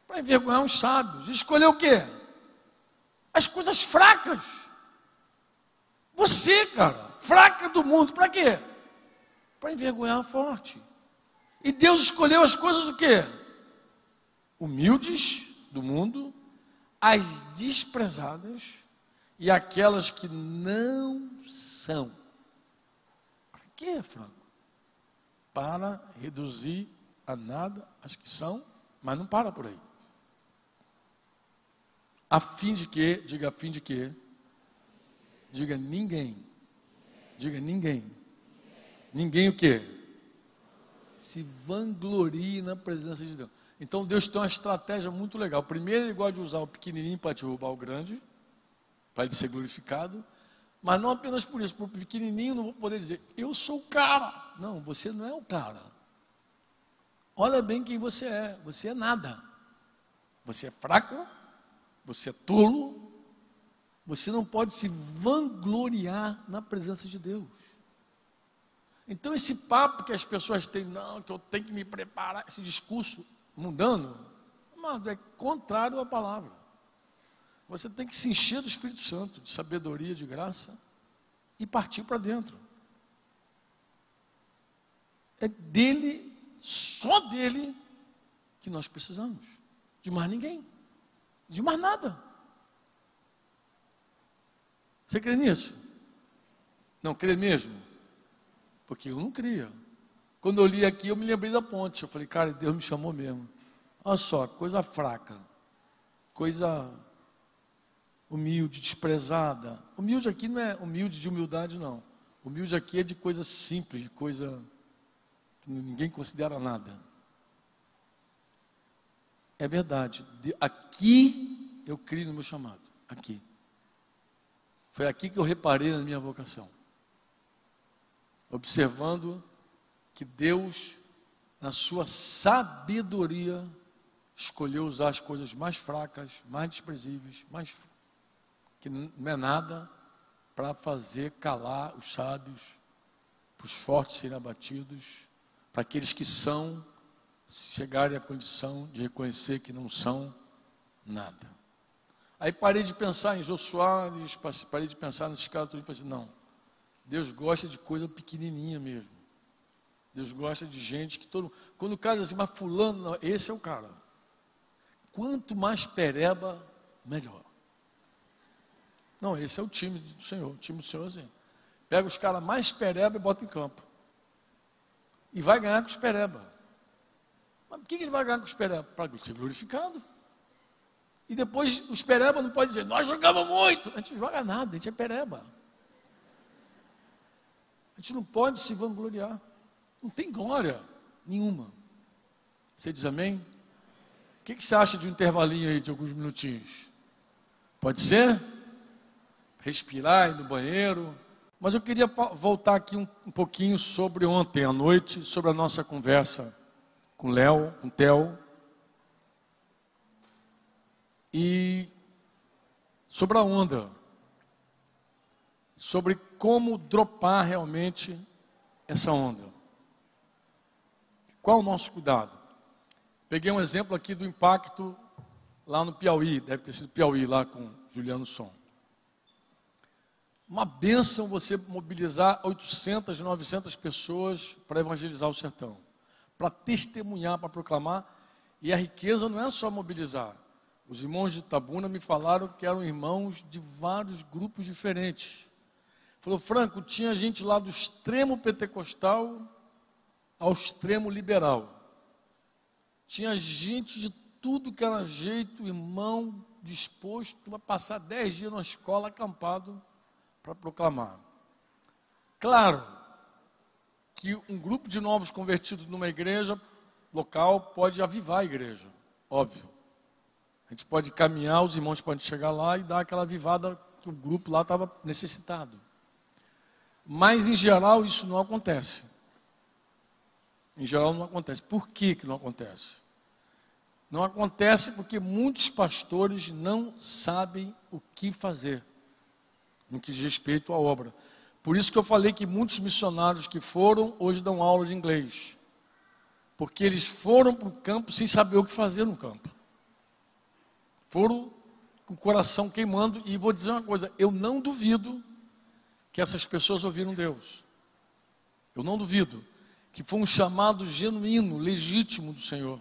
Para envergonhar os sábios. Escolheu o quê? As coisas fracas. Você, cara, fraca do mundo, para quê? Para envergonhar a forte. E Deus escolheu as coisas o quê? Humildes do mundo, as desprezadas e aquelas que não são. Para quê, Franco? Para reduzir a nada as que são, mas não para por aí. A fim de que, diga a fim de que, diga ninguém, diga ninguém, ninguém o quê? Se vanglorie na presença de Deus. Então Deus tem uma estratégia muito legal. Primeiro, ele gosta de usar o pequenininho para derrubar o grande, para ele ser glorificado. Mas não apenas por isso, por pequenininho não vou poder dizer, eu sou o cara. Não, você não é o cara. Olha bem quem você é. Você é nada. Você é fraco, você é tolo, você não pode se vangloriar na presença de Deus. Então, esse papo que as pessoas têm, não, que eu tenho que me preparar, esse discurso mundano, mano, é contrário à palavra. Você tem que se encher do Espírito Santo, de sabedoria, de graça, e partir para dentro. É dele, só dele, que nós precisamos. De mais ninguém. De mais nada. Você crê nisso? Não crê mesmo? Porque eu não cria. Quando eu li aqui, eu me lembrei da ponte. Eu falei, cara, Deus me chamou mesmo. Olha só, coisa fraca, coisa humilde, desprezada. Humilde aqui não é humilde de humildade, não. Humilde aqui é de coisa simples, de coisa que ninguém considera nada. É verdade. Aqui eu criei no meu chamado. Aqui. Foi aqui que eu reparei na minha vocação. Observando que Deus, na sua sabedoria, escolheu usar as coisas mais fracas, mais desprezíveis, mais que não é nada para fazer calar os sábios, para os fortes serem abatidos, para aqueles que são chegarem à condição de reconhecer que não são nada. Aí parei de pensar em Jô Soares, parei de pensar nesses caras e falei assim, não, Deus gosta de coisa pequenininha mesmo. Deus gosta de gente que todo Quando diz assim, mas fulano, esse é o cara. Quanto mais pereba, melhor. Não, esse é o time do Senhor. O time do Senhor, assim. Pega os caras mais pereba e bota em campo. E vai ganhar com os pereba. Mas por que ele vai ganhar com os pereba? Para ser glorificado. E depois os pereba não pode dizer, nós jogamos muito. A gente não joga nada, a gente é pereba. A gente não pode se vangloriar. Não tem glória nenhuma. Você diz amém? O que, que você acha de um intervalinho aí de alguns minutinhos? Pode ser? Respirar, ir no banheiro. Mas eu queria voltar aqui um, um pouquinho sobre ontem à noite, sobre a nossa conversa com Léo, com Theo. E sobre a onda. Sobre como dropar realmente essa onda. Qual o nosso cuidado? Peguei um exemplo aqui do impacto lá no Piauí, deve ter sido Piauí lá com Juliano Som. Uma benção você mobilizar 800, 900 pessoas para evangelizar o sertão, para testemunhar, para proclamar. E a riqueza não é só mobilizar. Os irmãos de Tabuna me falaram que eram irmãos de vários grupos diferentes. Falou, Franco, tinha gente lá do extremo pentecostal ao extremo liberal. Tinha gente de tudo que era jeito, irmão, disposto a passar dez dias na escola acampado para proclamar. Claro que um grupo de novos convertidos numa igreja local pode avivar a igreja, óbvio. A gente pode caminhar, os irmãos podem chegar lá e dar aquela avivada que o grupo lá estava necessitado. Mas, em geral, isso não acontece. Em geral não acontece. Por que, que não acontece? Não acontece porque muitos pastores não sabem o que fazer no que diz respeito à obra. Por isso que eu falei que muitos missionários que foram hoje dão aula de inglês. Porque eles foram para o campo sem saber o que fazer no campo. Foram com o coração queimando, e vou dizer uma coisa: eu não duvido que essas pessoas ouviram Deus. Eu não duvido que foi um chamado genuíno, legítimo do Senhor.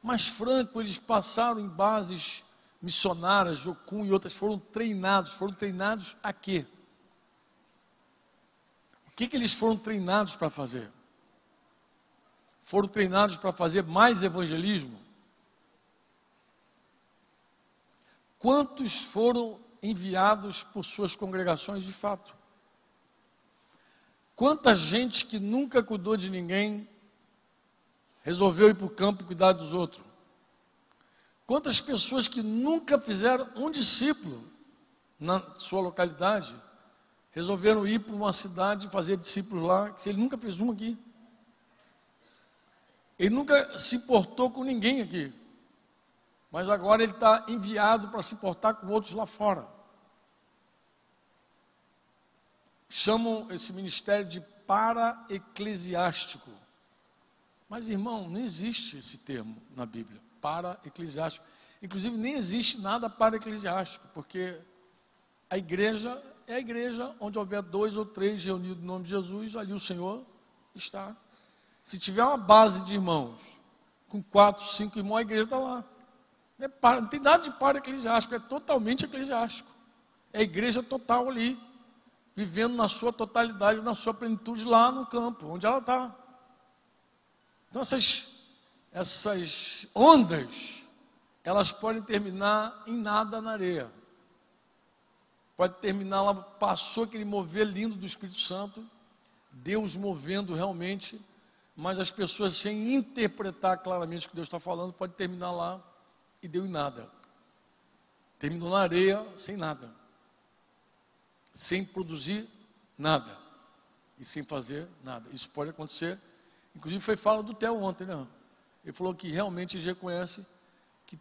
Mas, franco, eles passaram em bases missionárias, Jocum e outras, foram treinados. Foram treinados a quê? O que, que eles foram treinados para fazer? Foram treinados para fazer mais evangelismo? Quantos foram enviados por suas congregações de fato? Quanta gente que nunca cuidou de ninguém resolveu ir para o campo cuidar dos outros? Quantas pessoas que nunca fizeram um discípulo na sua localidade resolveram ir para uma cidade fazer discípulos lá, que ele nunca fez um aqui. Ele nunca se portou com ninguém aqui mas agora ele está enviado para se portar com outros lá fora. Chamam esse ministério de para-eclesiástico. Mas, irmão, não existe esse termo na Bíblia, para-eclesiástico. Inclusive, nem existe nada para-eclesiástico, porque a igreja é a igreja onde houver dois ou três reunidos no nome de Jesus, ali o Senhor está. Se tiver uma base de irmãos, com quatro, cinco irmãos, a igreja está lá. Não, é para, não tem nada de para eclesiástico, é totalmente eclesiástico. É a igreja total ali, vivendo na sua totalidade, na sua plenitude lá no campo, onde ela está. Então essas, essas ondas, elas podem terminar em nada na areia. Pode terminar lá, passou aquele mover lindo do Espírito Santo, Deus movendo realmente, mas as pessoas sem interpretar claramente o que Deus está falando, pode terminar lá e deu em nada. Terminou na areia sem nada. Sem produzir nada. E sem fazer nada. Isso pode acontecer. Inclusive foi fala do Theo ontem, né? Ele falou que realmente reconhece que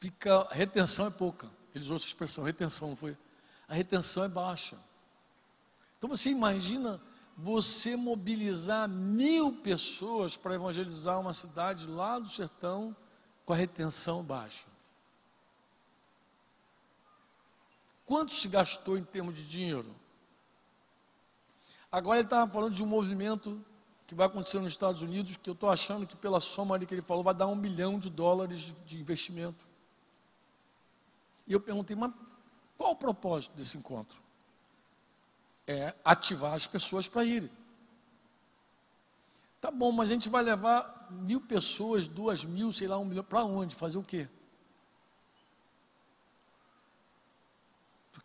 fica, retenção é pouca. Ele usou essa expressão, retenção, não foi? A retenção é baixa. Então você imagina você mobilizar mil pessoas para evangelizar uma cidade lá do sertão com a retenção baixa. Quanto se gastou em termos de dinheiro? Agora ele estava falando de um movimento que vai acontecer nos Estados Unidos, que eu estou achando que pela soma ali que ele falou, vai dar um milhão de dólares de investimento. E eu perguntei, mas qual o propósito desse encontro? É ativar as pessoas para irem. Tá bom, mas a gente vai levar mil pessoas, duas mil, sei lá, um milhão, para onde? Fazer o quê?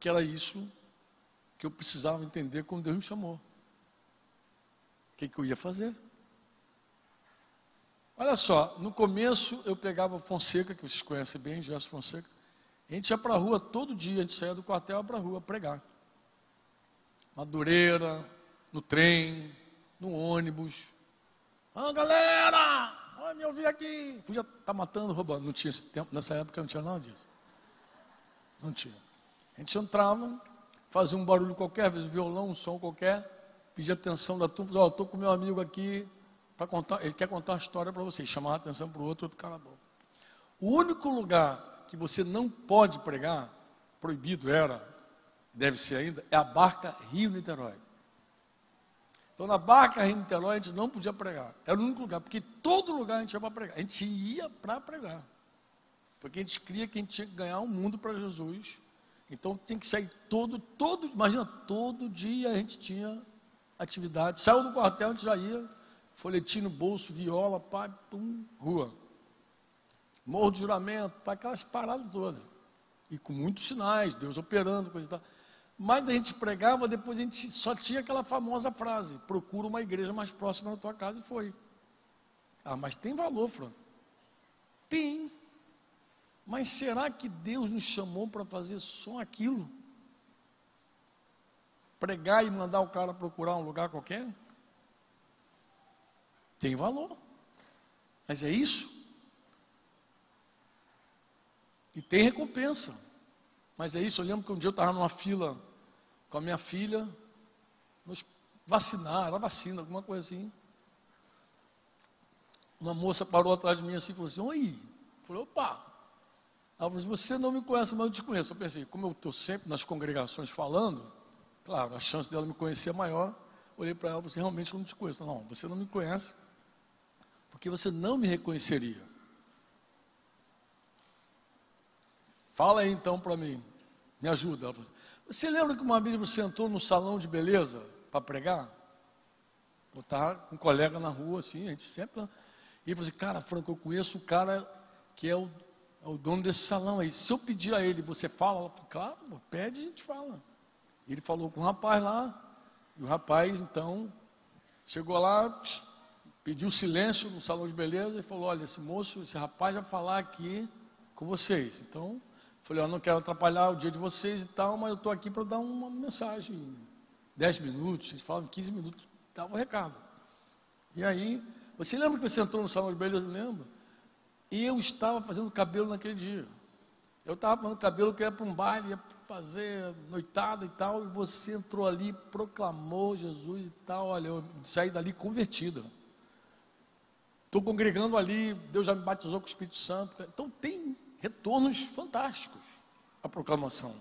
Porque era isso que eu precisava entender quando Deus me chamou. O que, que eu ia fazer? Olha só, no começo eu pegava Fonseca, que vocês conhecem bem, Gerson Fonseca. A gente ia para a rua todo dia, a gente saía do quartel para a rua pregar. Madureira, no trem, no ônibus, ah, galera! Olha, me ouvir aqui. Podia estar tá matando, roubando. Não tinha esse tempo, nessa época não tinha nada disso. Não tinha. A gente entrava, fazia um barulho qualquer, às vezes violão, um som qualquer, pedia atenção da turma, ó, oh, estou com meu amigo aqui para contar, ele quer contar uma história para vocês, chamar a atenção para o outro, outro cala a boca. O único lugar que você não pode pregar, proibido era, deve ser ainda, é a barca Rio-Niterói. Então, na Barca Rio Niterói, a gente não podia pregar. Era o único lugar, porque todo lugar a gente ia para pregar. A gente ia para pregar. Porque a gente cria que a gente tinha que ganhar o um mundo para Jesus. Então, tem que sair todo, todo, imagina, todo dia a gente tinha atividade. Saiu do quartel, a gente já ia, folhetim no bolso, viola, pá, pum, rua. Morro de juramento, para aquelas paradas todas. E com muitos sinais, Deus operando, coisa e tal. Mas a gente pregava, depois a gente só tinha aquela famosa frase: procura uma igreja mais próxima da tua casa e foi. Ah, mas tem valor, Franco. Tem. Mas será que Deus nos chamou para fazer só aquilo? Pregar e mandar o cara procurar um lugar qualquer? Tem valor. Mas é isso? E tem recompensa. Mas é isso, eu lembro que um dia eu estava numa fila com a minha filha, nos vacinar, era vacina, alguma coisa assim. Uma moça parou atrás de mim assim e falou assim, oi. Eu falei, opa, Ela falou assim, você não me conhece, mas eu te conheço. Eu pensei, como eu estou sempre nas congregações falando, claro, a chance dela me conhecer é maior. Olhei para ela e falei, assim, realmente eu não te conheço. Não, você não me conhece, porque você não me reconheceria. Fala aí então para mim, me ajuda. Ela falou, assim, você lembra que uma vez você entrou no salão de beleza para pregar? Eu estava com um colega na rua, assim, a gente sempre. E ele assim, cara, Franco, eu conheço o cara que é o, é o dono desse salão aí. Se eu pedir a ele, você fala? Ela claro, pede e a gente fala. Ele falou com o rapaz lá, e o rapaz, então, chegou lá, pediu silêncio no salão de beleza e falou: Olha, esse moço, esse rapaz vai falar aqui com vocês. Então, falei: Eu não quero atrapalhar o dia de vocês e tal, mas eu estou aqui para dar uma mensagem. Dez minutos, eles falavam 15 minutos, dava o um recado. E aí, você lembra que você entrou no salão de beleza? Lembra? E eu estava fazendo cabelo naquele dia. Eu estava fazendo cabelo que ia para um baile, ia fazer noitada e tal, e você entrou ali, proclamou Jesus e tal. Olha, eu saí dali convertido. Estou congregando ali, Deus já me batizou com o Espírito Santo. Então tem retornos fantásticos a proclamação.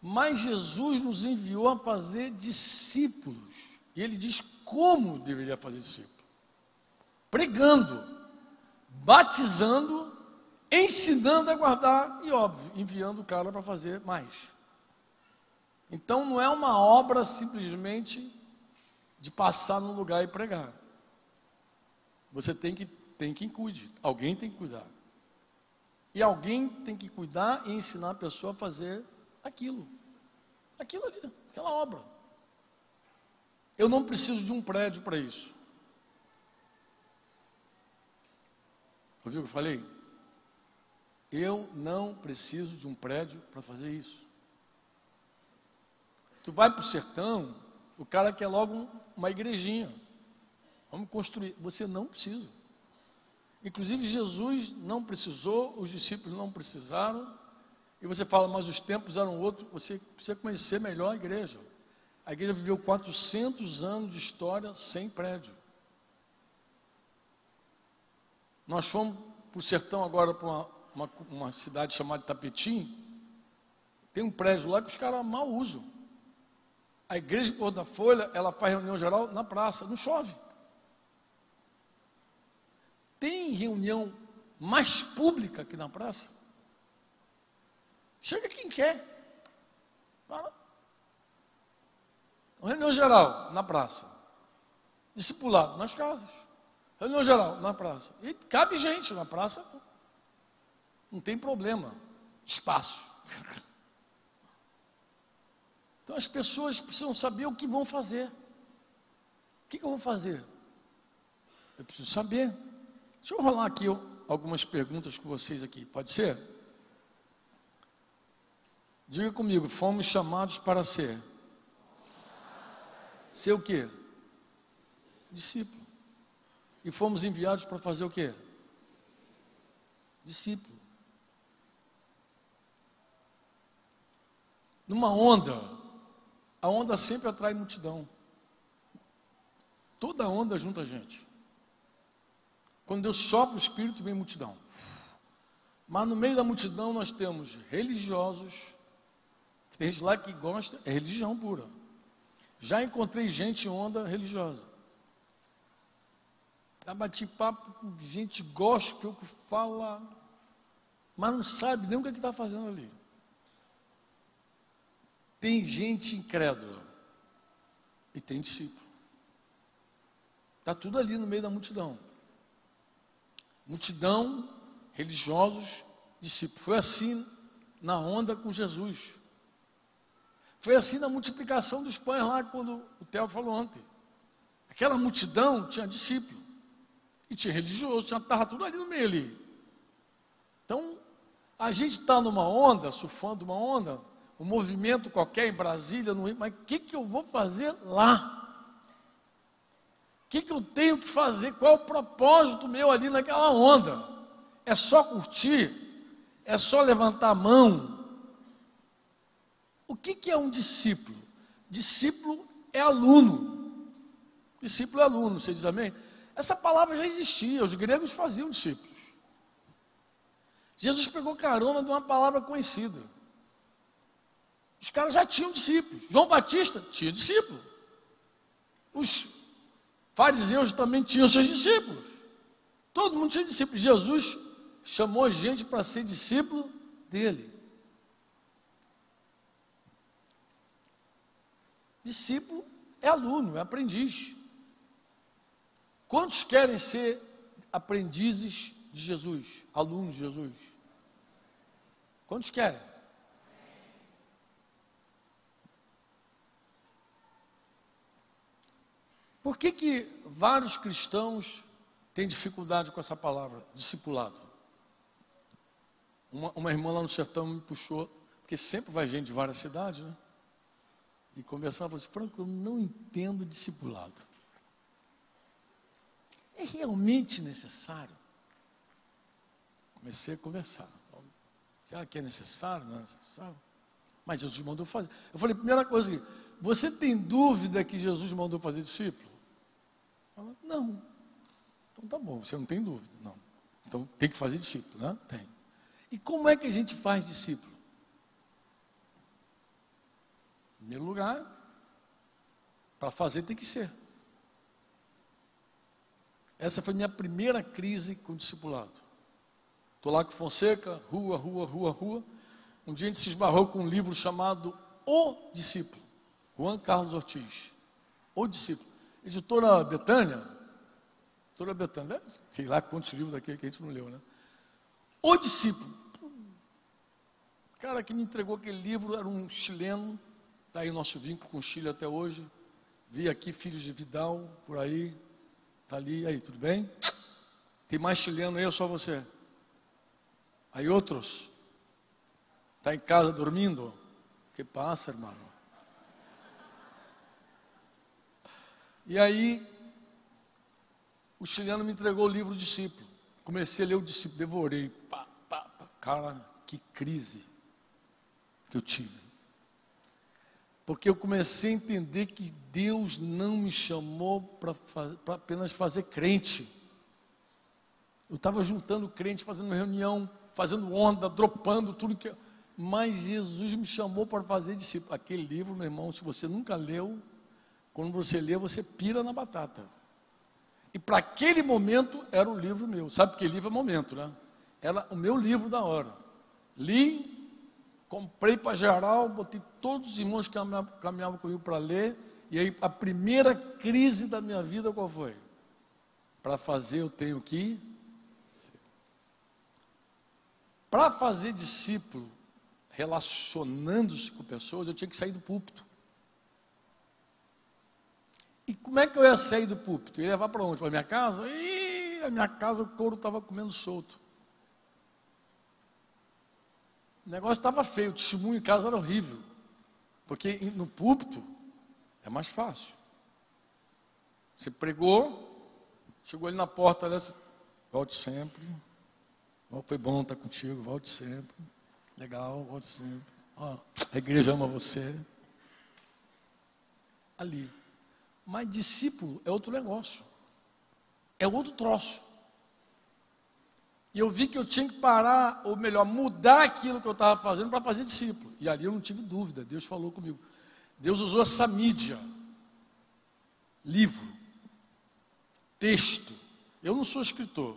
Mas Jesus nos enviou a fazer discípulos. E ele diz como deveria fazer discípulo: pregando, batizando, ensinando a guardar e, óbvio, enviando o cara para fazer mais. Então não é uma obra simplesmente de passar num lugar e pregar. Você tem que, tem que cuidar, alguém tem que cuidar. E alguém tem que cuidar e ensinar a pessoa a fazer aquilo. Aquilo ali, aquela obra. Eu não preciso de um prédio para isso. Ouviu o que eu falei? Eu não preciso de um prédio para fazer isso. Tu vai para o sertão, o cara quer logo uma igrejinha. Vamos construir. Você não precisa. Inclusive, Jesus não precisou, os discípulos não precisaram. E você fala, mas os tempos eram outros. Você precisa conhecer melhor a igreja. A igreja viveu 400 anos de história sem prédio. Nós fomos para o sertão agora, para uma, uma, uma, cidade chamada Tapetim. Tem um prédio lá que os caras mal usam. A igreja da Folha, ela faz reunião geral na praça, não chove. Tem reunião mais pública que na praça? Chega quem quer. Fala. Reunião geral na praça. Discipulado nas casas. Reunião geral na praça. E cabe gente na praça. Não tem problema. Espaço. Então as pessoas precisam saber o que vão fazer. O que, que eu vou fazer? Eu preciso saber. Deixa eu rolar aqui algumas perguntas com vocês aqui, pode ser? Diga comigo, fomos chamados para ser. Ser o quê? Discípulo. E fomos enviados para fazer o quê? Discípulo. Numa onda, a onda sempre atrai multidão. Toda onda junta gente. Quando Deus sopra o Espírito, vem multidão. Mas no meio da multidão nós temos religiosos, tem gente lá que gosta, é religião pura. Já encontrei gente em onda religiosa. Bati papo com gente gospel que fala, mas não sabe nem o que é está fazendo ali. Tem gente incrédula e tem discípulo. Está tudo ali no meio da multidão multidão, religiosos, discípulos. Foi assim na onda com Jesus. Foi assim na multiplicação dos pães lá, quando o Theo falou ontem. Aquela multidão tinha discípulo. E tinha religioso, estava tudo ali no meio ali. Então, a gente está numa onda, surfando uma onda, um movimento qualquer em Brasília, no Rio, mas o que, que eu vou fazer lá? que, que eu tenho que fazer? Qual é o propósito meu ali naquela onda? É só curtir? É só levantar a mão? O que, que é um discípulo? Discípulo é aluno. Discípulo é aluno, você diz amém? Essa palavra já existia, os gregos faziam discípulos. Jesus pegou carona de uma palavra conhecida. Os caras já tinham discípulos. João Batista tinha discípulo. Os fariseus também tinham seus discípulos. Todo mundo tinha discípulos. Jesus chamou gente para ser discípulo dele. Discípulo é aluno, é aprendiz. Quantos querem ser aprendizes de Jesus, alunos de Jesus? Quantos querem? Por que, que vários cristãos têm dificuldade com essa palavra, discipulado? Uma, uma irmã lá no sertão me puxou, porque sempre vai gente de várias cidades, né? E conversava assim, Franco, eu não entendo discipulado. É realmente necessário? Comecei a conversar. Será que é necessário? Não é necessário? Mas Jesus mandou fazer. Eu falei, primeira coisa, você tem dúvida que Jesus mandou fazer discípulo? Ela, não. Então tá bom, você não tem dúvida. Não. Então tem que fazer discípulo, né? Tem. E como é que a gente faz discípulo? Em primeiro lugar, para fazer tem que ser. Essa foi minha primeira crise com o discipulado. Estou lá com Fonseca, rua, rua, rua, rua. Um dia a gente se esbarrou com um livro chamado O Discípulo, Juan Carlos Ortiz. O Discípulo. Editora Betânia, editora Betânia, sei lá quantos livros daquele que a gente não leu, né? O Discípulo. O cara que me entregou aquele livro era um chileno, está aí o nosso vínculo com o Chile até hoje. Vi aqui filhos de Vidal, por aí, está ali, aí, tudo bem? Tem mais chileno aí ou só você? Aí outros? Está em casa dormindo? Que passa, irmão? E aí, o chileno me entregou o livro Discípulo. Comecei a ler o discípulo, devorei. Pá, pá, pá. Cara, que crise que eu tive. Porque eu comecei a entender que Deus não me chamou para apenas fazer crente. Eu estava juntando crente, fazendo reunião, fazendo onda, dropando tudo que. Mas Jesus me chamou para fazer discípulo. Aquele livro, meu irmão, se você nunca leu, quando você lê, você pira na batata. E para aquele momento era o livro meu. Sabe que livro é momento, né? Era o meu livro da hora. Li, comprei para geral, botei todos os irmãos que caminhavam comigo para ler. E aí a primeira crise da minha vida qual foi? Para fazer eu tenho que Para fazer discípulo, relacionando-se com pessoas, eu tinha que sair do púlpito. E como é que eu ia sair do púlpito? Ia levar para onde? Para minha casa? E a minha casa o couro estava comendo solto. O negócio estava feio, o testemunho em casa era horrível. Porque no púlpito é mais fácil. Você pregou, chegou ali na porta dessa, volte sempre. Foi bom estar contigo, volte sempre. Legal, volte sempre. Ó, a igreja ama você. Ali. Mas discípulo é outro negócio. É outro troço. E eu vi que eu tinha que parar, ou melhor, mudar aquilo que eu estava fazendo para fazer discípulo. E ali eu não tive dúvida, Deus falou comigo. Deus usou essa mídia, livro, texto. Eu não sou escritor,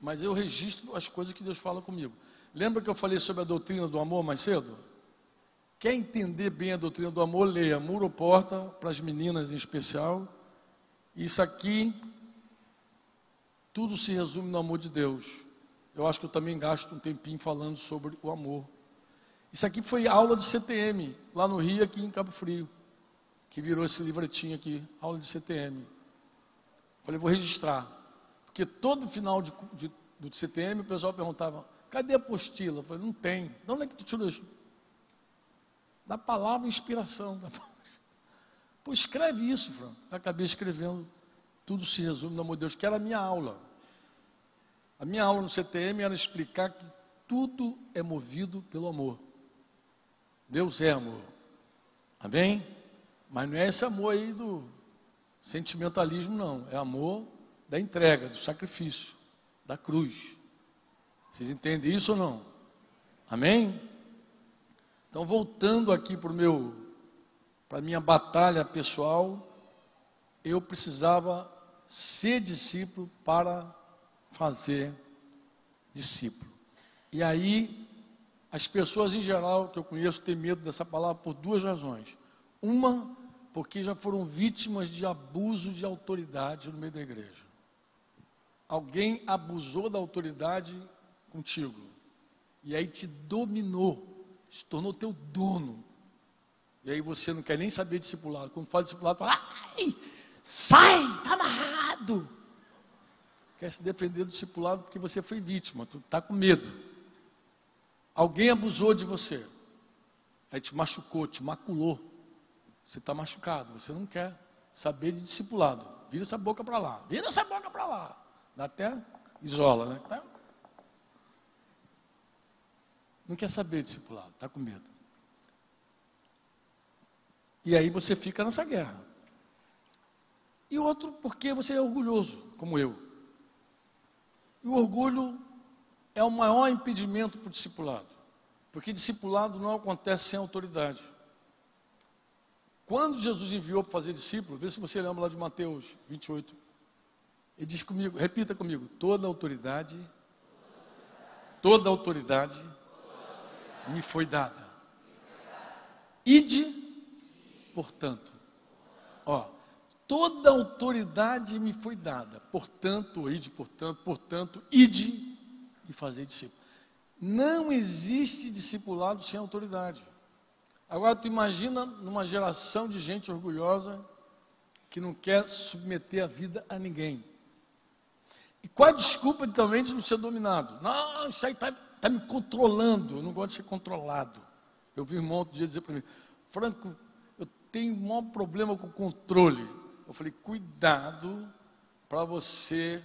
mas eu registro as coisas que Deus fala comigo. Lembra que eu falei sobre a doutrina do amor mais cedo? Quer entender bem a doutrina do amor, leia Muro Porta, para as meninas em especial. Isso aqui, tudo se resume no amor de Deus. Eu acho que eu também gasto um tempinho falando sobre o amor. Isso aqui foi aula de CTM, lá no Rio, aqui em Cabo Frio, que virou esse livretinho aqui, aula de CTM. Falei, vou registrar. Porque todo final de, de, do CTM o pessoal perguntava, cadê a apostila? Eu falei, não tem. De onde é que tu tirou isso? Da palavra inspiração. Da palavra. Pô, escreve isso, Franco. Eu acabei escrevendo, tudo se resume no amor de Deus, que era a minha aula. A minha aula no CTM era explicar que tudo é movido pelo amor. Deus é amor. Amém? Mas não é esse amor aí do sentimentalismo, não. É amor da entrega, do sacrifício, da cruz. Vocês entendem isso ou não? Amém? Então, voltando aqui para meu, para a minha batalha pessoal, eu precisava ser discípulo para fazer discípulo. E aí, as pessoas em geral que eu conheço têm medo dessa palavra por duas razões. Uma, porque já foram vítimas de abuso de autoridade no meio da igreja. Alguém abusou da autoridade contigo. E aí te dominou, se tornou teu dono. E aí você não quer nem saber discipulado. Quando fala discipulado, fala, ai, sai, está amarrado. Quer se defender do discipulado porque você foi vítima, tu está com medo. Alguém abusou de você. Aí te machucou, te maculou. Você está machucado, você não quer saber de discipulado. Vira essa boca para lá, vira essa boca para lá. Dá até isola, né? Tá? Não quer saber de discipulado, está com medo. E aí você fica nessa guerra. E outro, porque você é orgulhoso, como eu. E o orgulho é o maior impedimento para o discipulado. Porque discipulado não acontece sem autoridade. Quando Jesus enviou para fazer discípulo, vê se você lembra lá de Mateus 28. Ele diz comigo, repita comigo: toda autoridade, toda autoridade me foi dada. Ide, portanto, ó, toda autoridade me foi dada, portanto, ide, portanto, portanto, ide e fazer discípulo. Não existe discipulado sem autoridade. Agora tu imagina numa geração de gente orgulhosa que não quer submeter a vida a ninguém. E qual a desculpa também de não ser dominado? Não, isso aí está tá me controlando, eu não gosto de ser controlado. Eu vi um irmão outro dia dizer para mim, Franco, eu tenho um maior problema com controle. Eu falei, cuidado para você,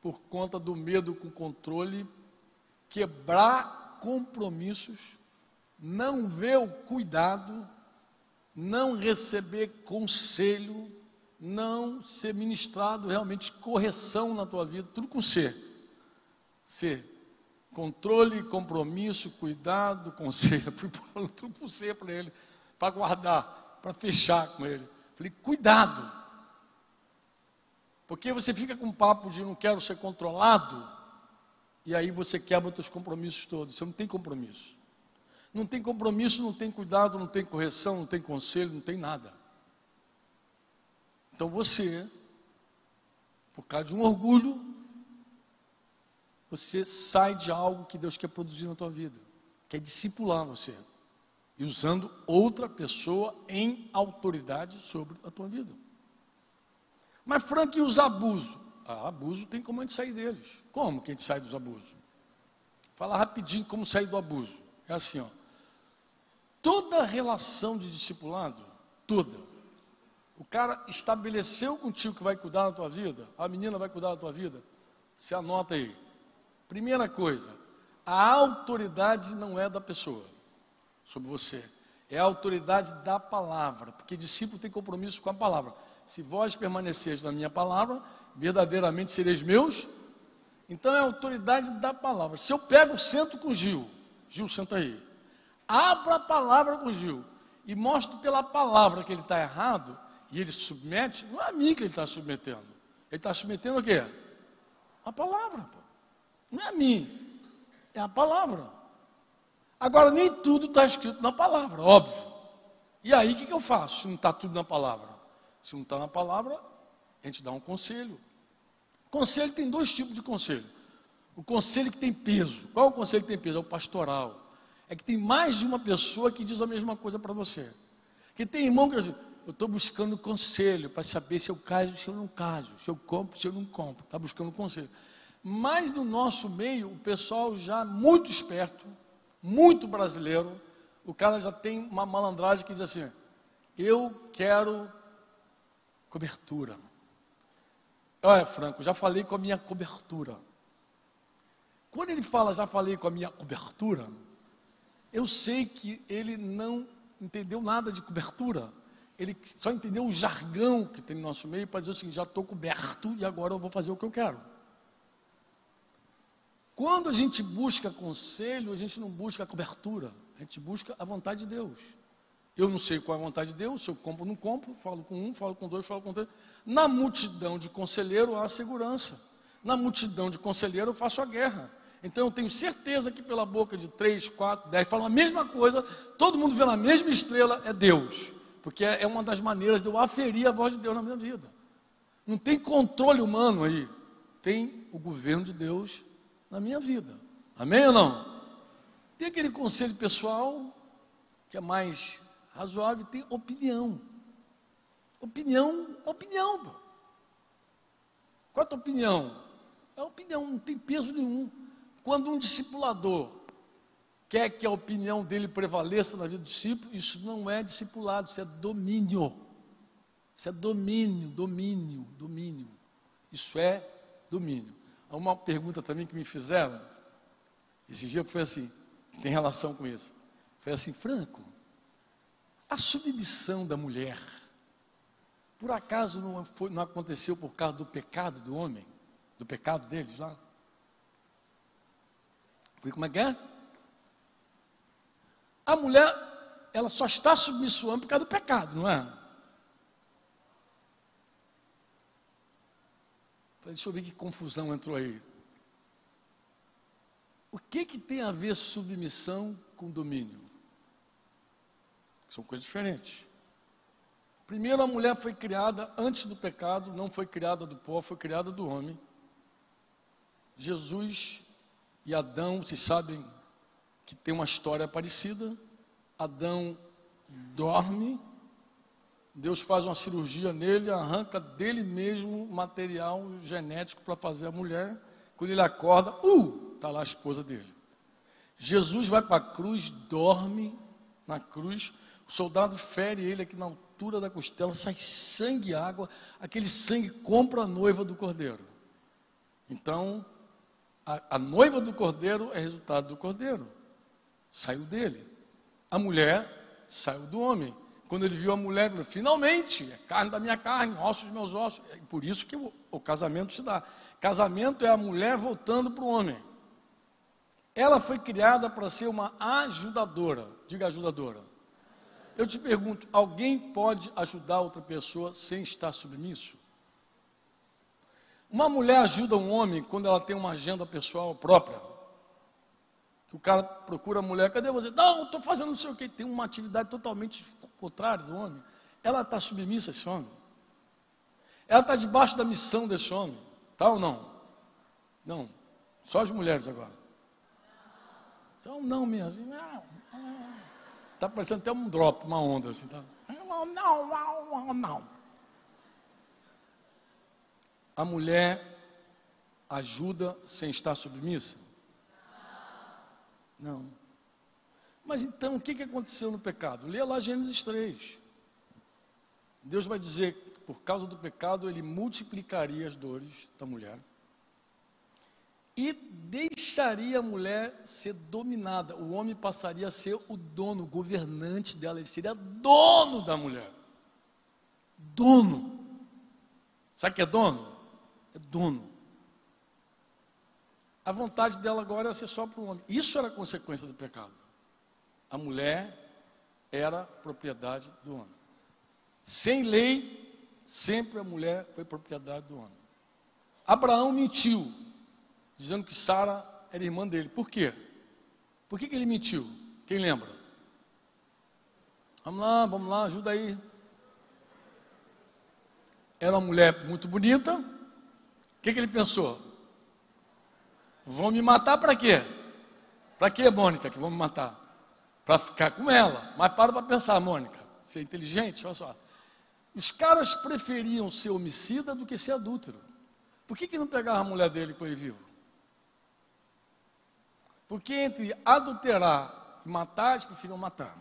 por conta do medo com controle, quebrar compromissos não ver o cuidado, não receber conselho, não ser ministrado realmente correção na tua vida, tudo com C. C. Controle, compromisso, cuidado, conselho. Fui falando tudo com C para ele, para guardar, para fechar com ele. Falei, cuidado. Porque você fica com papo de não quero ser controlado, e aí você quebra os seus compromissos todos. Você não tem compromisso. Não tem compromisso, não tem cuidado, não tem correção, não tem conselho, não tem nada. Então você, por causa de um orgulho, você sai de algo que Deus quer produzir na tua vida, quer discipular você, e usando outra pessoa em autoridade sobre a tua vida. Mas Frank, e os abusos? Ah, abuso tem como a gente sair deles. Como que a gente sai dos abusos? Fala rapidinho como sair do abuso. É assim, ó toda relação de discipulado, toda. O cara estabeleceu contigo que vai cuidar da tua vida, a menina vai cuidar da tua vida. Você anota aí. Primeira coisa, a autoridade não é da pessoa sobre você, é a autoridade da palavra, porque discípulo tem compromisso com a palavra. Se vós permaneceis na minha palavra, verdadeiramente sereis meus. Então é a autoridade da palavra. Se eu pego, sento com Gil, Gil, senta aí abra a palavra com Gil e mostro pela palavra que ele está errado e ele submete, não é a mim que ele está submetendo. Ele está submetendo o quê? A palavra. Pô. Não é a mim, é a palavra. Agora, nem tudo está escrito na palavra, óbvio. E aí, o que, que eu faço se não está tudo na palavra? Se não está na palavra, a gente dá um conselho. Conselho tem dois tipos de conselho. O conselho que tem peso. Qual é o conselho que tem peso? É o pastoral é que tem mais de uma pessoa que diz a mesma coisa para você. Que tem irmão que diz eu estou buscando conselho para saber se eu caso, se eu não caso, se eu compro, se eu não compro. Está buscando conselho. Mas no nosso meio, o pessoal já muito esperto, muito brasileiro, o cara já tem uma malandragem que diz assim: eu quero cobertura. Olha, Franco, já falei com a minha cobertura. Quando ele fala, já falei com a minha cobertura, eu sei que ele não entendeu nada de cobertura. Ele só entendeu o jargão que tem no nosso meio para dizer assim: já estou coberto e agora eu vou fazer o que eu quero. Quando a gente busca conselho, a gente não busca cobertura, a gente busca a vontade de Deus. Eu não sei qual é a vontade de Deus, se eu compro ou não compro, falo com um, falo com dois, falo com três. Na multidão de conselheiro há segurança. Na multidão de conselheiro eu faço a guerra. Então eu tenho certeza que pela boca de três, quatro, dez falam a mesma coisa, todo mundo vê a mesma estrela, é Deus. Porque é é uma das maneiras de eu aferir a voz de Deus na minha vida. Não tem controle humano aí. Tem o governo de Deus na minha vida. Amém ou não? Tem aquele conselho pessoal que é mais razoável, tem opinião. Opinião, é opinião. pô. Qual a tua opinião? É opinião, não tem peso nenhum. Quando um discipulador quer que a opinião dele prevaleça na vida do discípulo, isso não é discipulado, isso é domínio. Isso é domínio, domínio, domínio. Isso é domínio. Há uma pergunta também que me fizeram, esse dia foi assim, que tem relação com isso. Foi assim, Franco, a submissão da mulher, por acaso não, foi- não aconteceu por causa do pecado do homem? Do pecado deles lá? Foi como é que é? A mulher, ela só está homem por causa do pecado, não é? Deixa eu ver que confusão entrou aí. O que, que tem a ver submissão com domínio? São coisas diferentes. Primeiro, a mulher foi criada antes do pecado, não foi criada do pó, foi criada do homem. Jesus e Adão, vocês sabem que tem uma história parecida. Adão dorme, Deus faz uma cirurgia nele, arranca dele mesmo material genético para fazer a mulher. Quando ele acorda, uh, está lá a esposa dele. Jesus vai para a cruz, dorme na cruz, o soldado fere ele aqui na altura da costela, sai sangue e água, aquele sangue compra a noiva do cordeiro. Então, a, a noiva do cordeiro é resultado do cordeiro, saiu dele. A mulher saiu do homem. Quando ele viu a mulher, falou, finalmente, é carne da minha carne, ossos dos meus ossos. É por isso que o, o casamento se dá. Casamento é a mulher voltando para o homem. Ela foi criada para ser uma ajudadora. Diga ajudadora. Eu te pergunto, alguém pode ajudar outra pessoa sem estar submisso? Uma mulher ajuda um homem quando ela tem uma agenda pessoal própria. O cara procura a mulher, cadê você? Não, estou fazendo não sei o que. Tem uma atividade totalmente contrária do homem. Ela está submissa a esse homem. Ela está debaixo da missão desse homem. Tá ou não? Não. Só as mulheres agora. Então, não mesmo. assim, Não. Está parecendo até um drop, uma onda assim. Tá? Não, não, não, não. A mulher ajuda sem estar submissa? Não. Mas então, o que aconteceu no pecado? Lê lá Gênesis 3. Deus vai dizer que por causa do pecado ele multiplicaria as dores da mulher e deixaria a mulher ser dominada. O homem passaria a ser o dono, o governante dela, ele seria dono da mulher. Dono. Sabe o que é dono? É dono. A vontade dela agora era ser só para o homem. Isso era consequência do pecado. A mulher era propriedade do homem. Sem lei, sempre a mulher foi propriedade do homem. Abraão mentiu, dizendo que Sara era irmã dele. Por quê? Por que, que ele mentiu? Quem lembra? Vamos lá, vamos lá, ajuda aí. Era uma mulher muito bonita. O que, que ele pensou? Vão me matar para quê? Para quê, Mônica, que vão me matar? Para ficar com ela. Mas para para pensar, Mônica. Ser inteligente, olha só. Os caras preferiam ser homicida do que ser adúltero. Por que, que não pegava a mulher dele com ele vivo? Porque entre adulterar e matar, eles preferiam matar.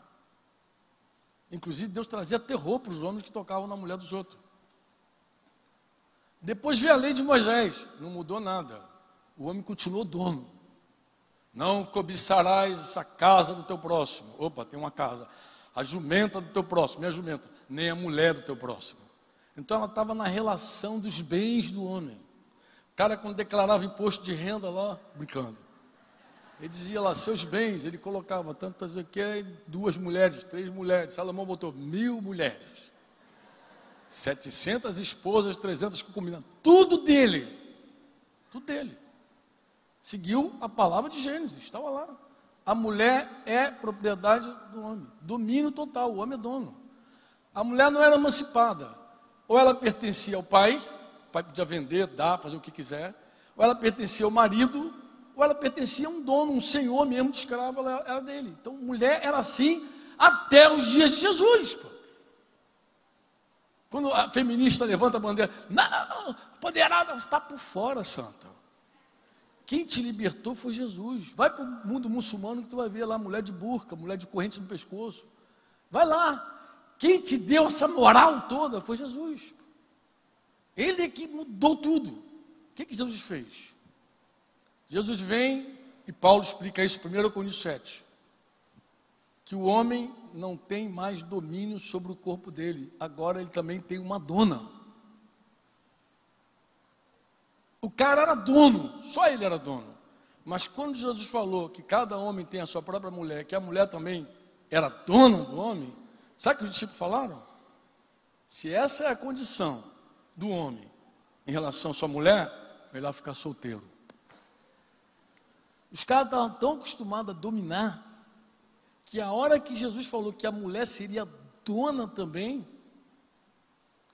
Inclusive, Deus trazia terror para os homens que tocavam na mulher dos outros. Depois veio a lei de Moisés, não mudou nada. O homem continuou dono. Não cobiçarás essa casa do teu próximo. Opa, tem uma casa. A jumenta do teu próximo, minha jumenta. Nem a mulher do teu próximo. Então ela estava na relação dos bens do homem. O cara, quando declarava imposto de renda lá, brincando. Ele dizia lá seus bens, ele colocava tantas aqui, duas mulheres, três mulheres. Salomão botou mil mulheres, 700 esposas, 300 concubinas, tudo dele, tudo dele. Seguiu a palavra de Gênesis, estava lá. A mulher é propriedade do homem, domínio total, o homem é dono. A mulher não era emancipada, ou ela pertencia ao pai, o pai podia vender, dar, fazer o que quiser, ou ela pertencia ao marido, ou ela pertencia a um dono, um senhor mesmo de escravo, ela era dele. Então, mulher era assim até os dias de Jesus. Pô. Quando a feminista levanta a bandeira, não, poderá não, está por fora, santa. Quem te libertou foi Jesus. Vai para o mundo muçulmano que tu vai ver lá mulher de burca, mulher de corrente no pescoço. Vai lá. Quem te deu essa moral toda foi Jesus. Ele é que mudou tudo. O que, que Jesus fez? Jesus vem e Paulo explica isso em 1 Coríntios 7. Que o homem não tem mais domínio sobre o corpo dele, agora ele também tem uma dona. O cara era dono, só ele era dono. Mas quando Jesus falou que cada homem tem a sua própria mulher, que a mulher também era dona do homem, sabe o que os discípulos falaram? Se essa é a condição do homem em relação à sua mulher, melhor ficar solteiro. Os caras estavam tão acostumados a dominar, que a hora que Jesus falou que a mulher seria dona também,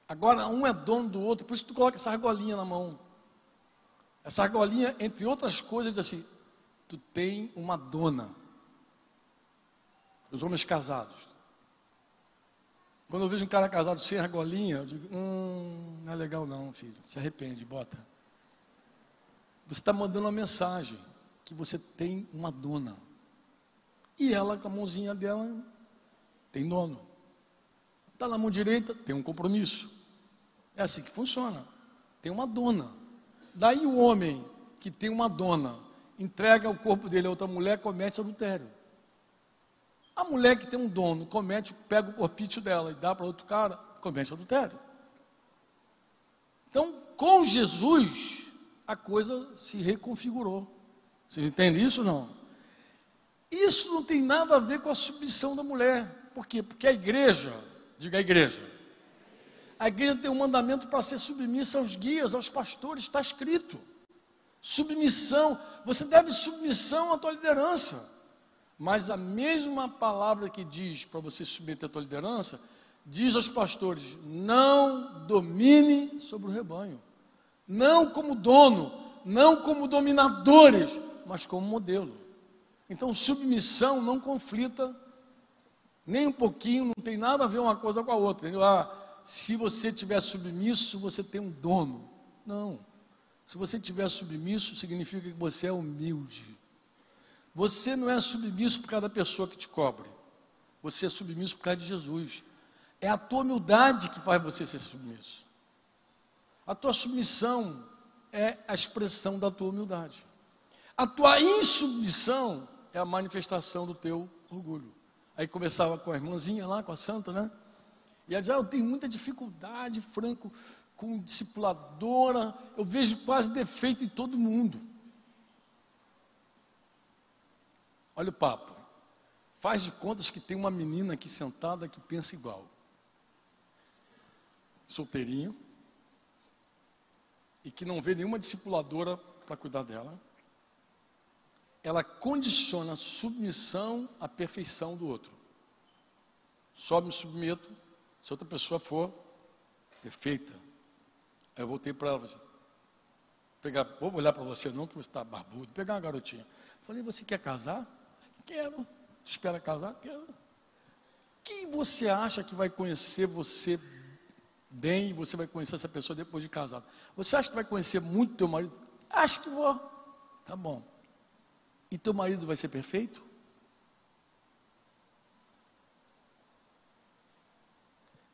agora um é dono do outro, por isso tu coloca essa argolinha na mão. Essa argolinha, entre outras coisas, diz assim: tu tem uma dona. Os homens casados. Quando eu vejo um cara casado sem argolinha, eu digo: hum, não é legal não, filho. Se arrepende, bota. Você está mandando uma mensagem que você tem uma dona. E ela, com a mãozinha dela, tem dono. Está na mão direita, tem um compromisso. É assim que funciona. Tem uma dona. Daí o homem que tem uma dona entrega o corpo dele a outra mulher, comete adultério. A mulher que tem um dono comete, pega o corpício dela e dá para outro cara, comete adultério. Então, com Jesus, a coisa se reconfigurou. Vocês entendem isso ou não? Isso não tem nada a ver com a submissão da mulher. Por quê? Porque a igreja, diga a igreja, a igreja tem um mandamento para ser submissa aos guias, aos pastores, está escrito. Submissão, você deve submissão à tua liderança. Mas a mesma palavra que diz para você submeter a tua liderança, diz aos pastores: não domine sobre o rebanho. Não como dono, não como dominadores, mas como modelo. Então, submissão não conflita nem um pouquinho, não tem nada a ver uma coisa com a outra. Entendeu? Ah, se você tiver submisso, você tem um dono. Não. Se você tiver submisso, significa que você é humilde. Você não é submisso por causa da pessoa que te cobre. Você é submisso por causa de Jesus. É a tua humildade que faz você ser submisso. A tua submissão é a expressão da tua humildade. A tua insubmissão é a manifestação do teu orgulho. Aí conversava com a irmãzinha lá, com a santa, né? E ela dizia, ah, eu tenho muita dificuldade, Franco, com discipuladora, eu vejo quase defeito em todo mundo. Olha o papo. Faz de contas que tem uma menina aqui sentada que pensa igual. Solteirinho. E que não vê nenhuma discipuladora para cuidar dela ela condiciona submissão à perfeição do outro. Só me submeto se outra pessoa for perfeita. Aí eu voltei para ela, pegar, vou olhar para você não, que você está barbudo, pegar uma garotinha. Falei, você quer casar? Quero. Tu espera casar? Quero. Quem você acha que vai conhecer você bem e você vai conhecer essa pessoa depois de casado? Você acha que vai conhecer muito teu marido? Acho que vou. Tá bom. E teu marido vai ser perfeito?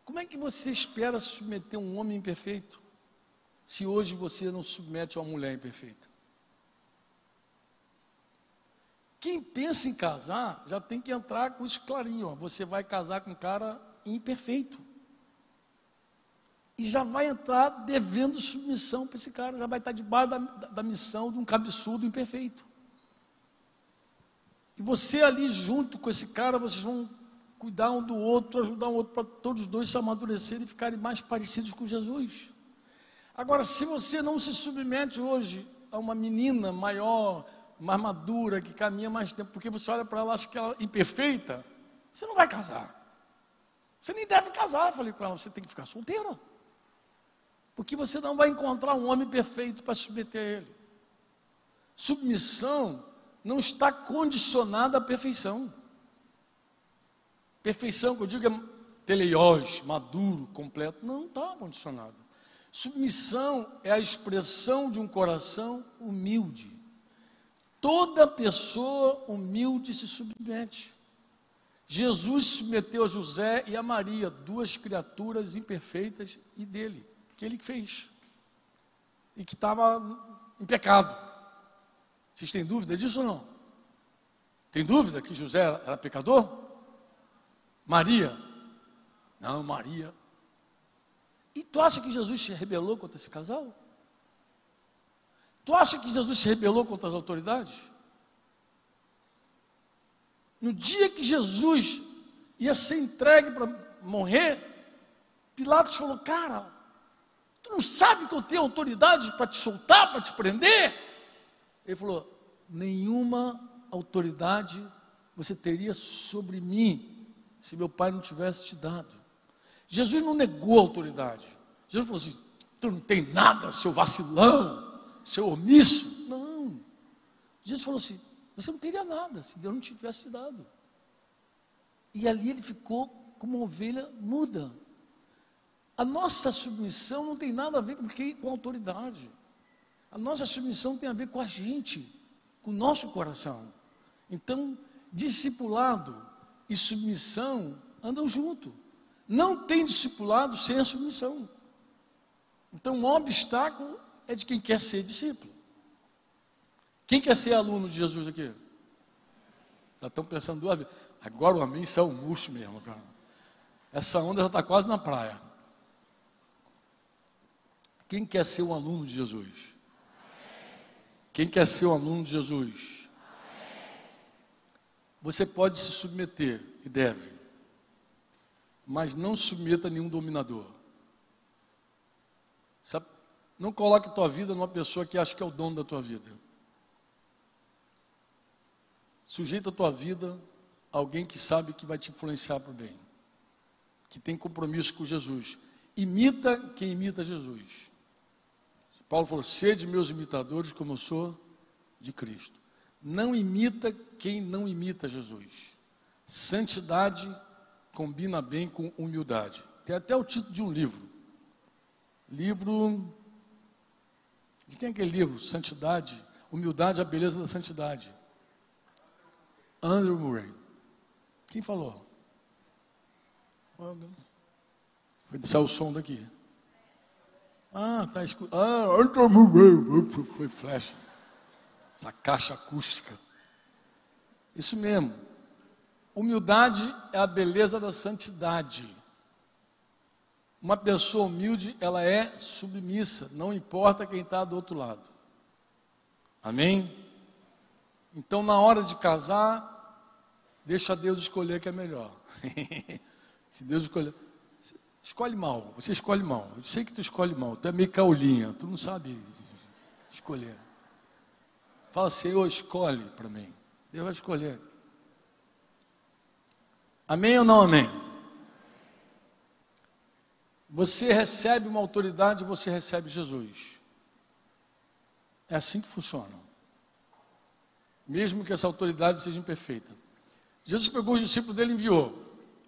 Como é que você espera submeter um homem imperfeito? Se hoje você não submete uma mulher imperfeita? Quem pensa em casar já tem que entrar com isso clarinho. Ó. Você vai casar com um cara imperfeito. E já vai entrar devendo submissão para esse cara, já vai estar debaixo da, da missão de um cabeçudo imperfeito. E você ali junto com esse cara, vocês vão cuidar um do outro, ajudar um outro para todos os dois se amadurecerem e ficarem mais parecidos com Jesus. Agora, se você não se submete hoje a uma menina maior, mais madura, que caminha mais tempo, porque você olha para ela, acha que ela é imperfeita, você não vai casar. Você nem deve casar. Falei com ela, você tem que ficar solteira. Porque você não vai encontrar um homem perfeito para submeter a ele. Submissão não está condicionada à perfeição. Perfeição, que eu digo, é teleiós, maduro, completo. Não está condicionado. Submissão é a expressão de um coração humilde. Toda pessoa humilde se submete. Jesus submeteu a José e a Maria, duas criaturas imperfeitas e dele, que ele fez. E que estava em pecado. Vocês têm dúvida disso ou não? Tem dúvida que José era pecador? Maria? Não, Maria. E tu acha que Jesus se rebelou contra esse casal? Tu acha que Jesus se rebelou contra as autoridades? No dia que Jesus ia ser entregue para morrer, Pilatos falou: Cara, tu não sabe que eu tenho autoridade para te soltar, para te prender? Ele falou: Nenhuma autoridade você teria sobre mim se meu pai não tivesse te dado. Jesus não negou a autoridade. Jesus falou assim: Tu não tem nada, seu vacilão, seu omisso. Não. Jesus falou assim: você não teria nada se Deus não te tivesse dado. E ali ele ficou como uma ovelha muda. A nossa submissão não tem nada a ver com, que, com a autoridade. A nossa submissão tem a ver com a gente, com o nosso coração. Então, discipulado e submissão andam junto. Não tem discipulado sem a submissão. Então, o obstáculo é de quem quer ser discípulo. Quem quer ser aluno de Jesus aqui? Já estão pensando duas vezes. Agora o amém o murcho mesmo, cara. Essa onda já está quase na praia. Quem quer ser um aluno de Jesus? Quem quer ser um aluno de Jesus? Você pode se submeter e deve, mas não submeta a nenhum dominador. Sabe? Não coloque tua vida numa pessoa que acha que é o dono da tua vida. Sujeita a tua vida a alguém que sabe que vai te influenciar para o bem, que tem compromisso com Jesus. Imita quem imita Jesus. Paulo falou: sede meus imitadores, como eu sou de Cristo. Não imita quem não imita Jesus. Santidade combina bem com humildade. Tem até o título de um livro. Livro. De quem é aquele livro? Santidade. Humildade, a beleza da santidade. Andrew Murray. Quem falou? Foi de o som daqui. Ah, tá escutando. Ah, Andrew Murray. Foi flash. Essa caixa acústica. Isso mesmo. Humildade é a beleza da santidade. Uma pessoa humilde, ela é submissa, não importa quem está do outro lado. Amém? Então, na hora de casar, deixa Deus escolher que é melhor. Se Deus escolher. Escolhe mal, você escolhe mal. Eu sei que tu escolhe mal, tu é meio caulinha, tu não sabe escolher. Fala, Senhor, escolhe para mim. Deus vai escolher. Amém ou não amém? Você recebe uma autoridade, você recebe Jesus. É assim que funciona mesmo que essa autoridade seja imperfeita. Jesus pegou os discípulos dele e enviou: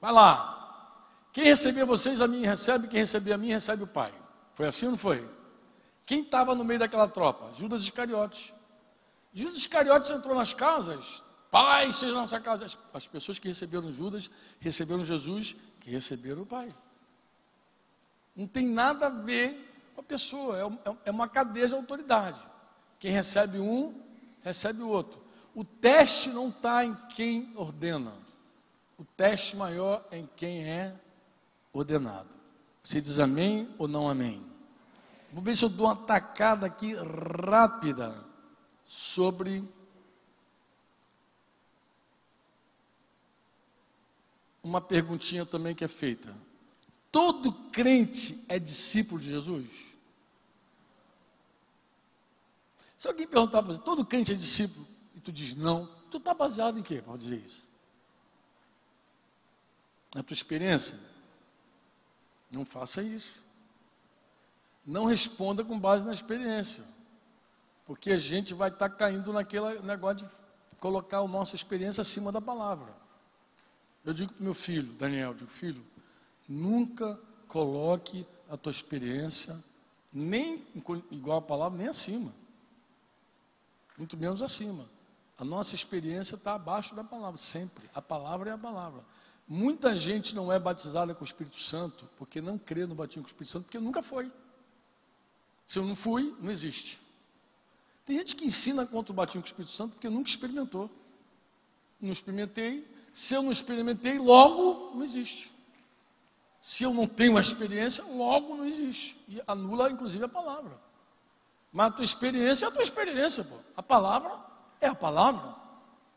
Vai lá, quem receber vocês, a mim recebe, quem receber a mim, recebe o Pai. Foi assim ou não foi? Quem estava no meio daquela tropa? Judas Iscariotes. Judas Iscariotes entrou nas casas, Pai seja nossa casa. As, as pessoas que receberam Judas, receberam Jesus, que receberam o Pai. Não tem nada a ver com a pessoa, é, é, é uma cadeia de autoridade. Quem recebe um, recebe o outro. O teste não está em quem ordena. O teste maior é em quem é ordenado. Você diz amém ou não amém? Vou ver se eu dou uma tacada aqui rápida sobre uma perguntinha também que é feita. Todo crente é discípulo de Jesus? Se alguém perguntar para você, todo crente é discípulo? E tu diz não, tu está baseado em quê para dizer isso? Na tua experiência? Não faça isso. Não responda com base na experiência. Porque a gente vai estar tá caindo naquele negócio de colocar a nossa experiência acima da palavra. Eu digo para meu filho, Daniel, digo, filho, nunca coloque a tua experiência nem igual a palavra, nem acima. Muito menos acima. A nossa experiência está abaixo da palavra, sempre. A palavra é a palavra. Muita gente não é batizada com o Espírito Santo porque não crê no batismo com o Espírito Santo, porque nunca foi. Se eu não fui, não existe. Tem gente que ensina contra o batismo com o Espírito Santo porque nunca experimentou. Não experimentei. Se eu não experimentei, logo não existe. Se eu não tenho uma experiência, logo não existe. E anula, inclusive, a palavra. Mas a tua experiência é a tua experiência, pô. A palavra é a palavra.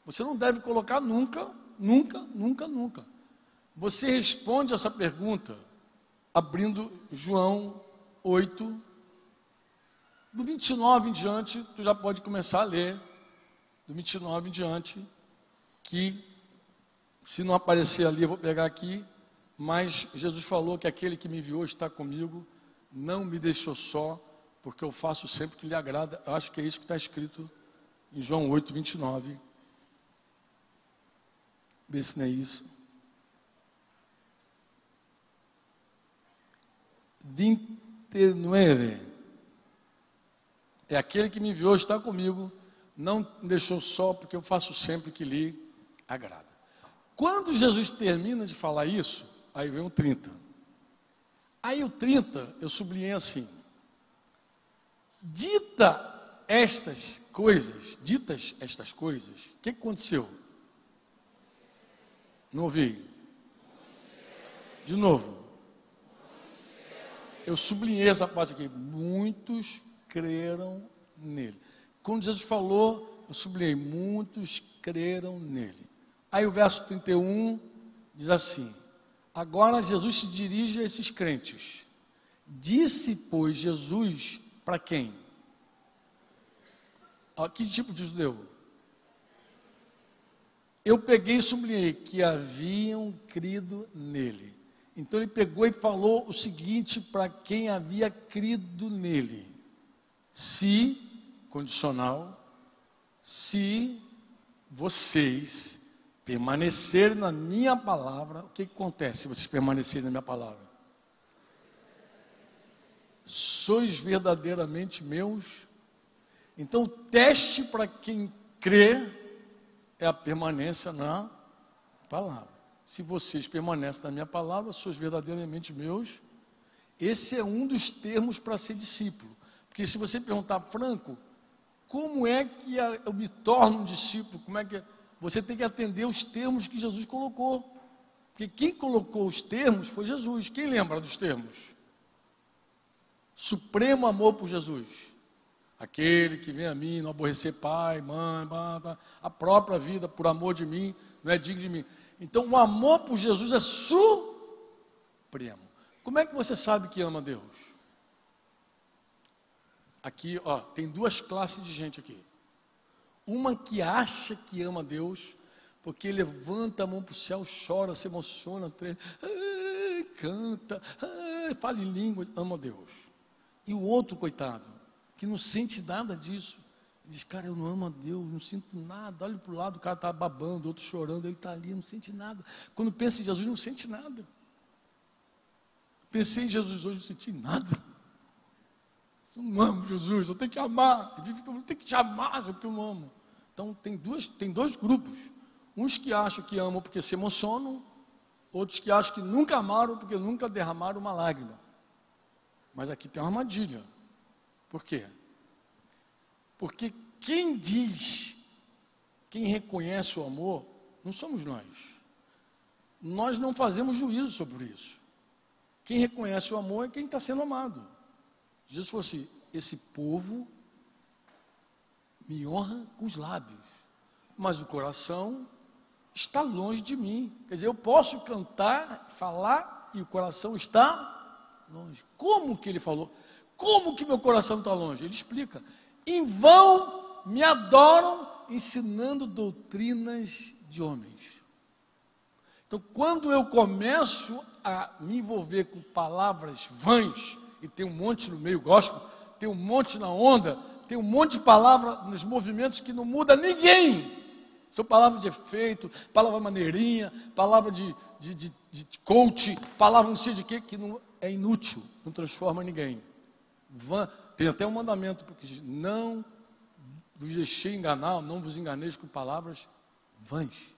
Você não deve colocar nunca, nunca, nunca, nunca. Você responde essa pergunta abrindo João 8, do 29 em diante, tu já pode começar a ler, do 29 em diante, que se não aparecer ali, eu vou pegar aqui, mas Jesus falou que aquele que me enviou está comigo, não me deixou só, porque eu faço sempre o que lhe agrada. Eu acho que é isso que está escrito em João 8, 29. Vê se não é isso. 29. É aquele que me enviou, está comigo, não me deixou só, porque eu faço sempre o que lhe agrada. Quando Jesus termina de falar isso, aí vem o 30. Aí o 30, eu sublinhei assim: dita estas coisas, ditas estas coisas, o que aconteceu? Não ouvi. De novo eu sublinhei essa parte aqui. Muitos creram nele. Quando Jesus falou, eu sublinhei: muitos creram nele. Aí o verso 31 diz assim: Agora Jesus se dirige a esses crentes. Disse, pois, Jesus para quem? A que tipo de judeu? Eu peguei e sublinhei que haviam crido nele. Então ele pegou e falou o seguinte para quem havia crido nele: se, condicional, se vocês permanecerem na minha palavra, o que, que acontece se vocês permanecerem na minha palavra? Sois verdadeiramente meus. Então o teste para quem crê é a permanência na palavra se vocês permanecem na minha palavra, sois verdadeiramente meus. Esse é um dos termos para ser discípulo. Porque se você perguntar, Franco, como é que eu me torno um discípulo? Como é que você tem que atender os termos que Jesus colocou? Porque quem colocou os termos foi Jesus. Quem lembra dos termos? Supremo amor por Jesus. Aquele que vem a mim, não aborrecer pai, mãe, a própria vida por amor de mim, não é digno de mim. Então, o amor por Jesus é supremo. Como é que você sabe que ama Deus? Aqui, ó, tem duas classes de gente aqui. Uma que acha que ama Deus, porque levanta a mão para o céu, chora, se emociona, treina, canta, fala em língua, ama Deus. E o outro, coitado, que não sente nada disso, Diz, cara, eu não amo a Deus, não sinto nada. Olha para o lado, o cara está babando, outro chorando, ele está ali, não sente nada. Quando pensa em Jesus, não sente nada. Pensei em Jesus hoje, não senti nada. Eu não amo Jesus, eu tenho que amar. Eu tenho que te amar, porque eu amo. Então tem, duas, tem dois grupos. Uns que acham que amam porque se emocionam, outros que acham que nunca amaram porque nunca derramaram uma lágrima. Mas aqui tem uma armadilha. Por quê? Porque quem diz, quem reconhece o amor, não somos nós. Nós não fazemos juízo sobre isso. Quem reconhece o amor é quem está sendo amado. Jesus falou assim: esse povo me honra com os lábios, mas o coração está longe de mim. Quer dizer, eu posso cantar, falar e o coração está longe. Como que ele falou? Como que meu coração está longe? Ele explica. Em vão me adoram ensinando doutrinas de homens. Então, quando eu começo a me envolver com palavras vãs, e tem um monte no meio gospel, tem um monte na onda, tem um monte de palavra nos movimentos que não muda ninguém. São palavras de efeito, palavra maneirinha, palavra de, de, de, de coach, palavra não sei de quê, que não, é inútil, não transforma ninguém. Tem até um mandamento, porque diz, não vos deixei enganar, não vos enganeis com palavras vãs.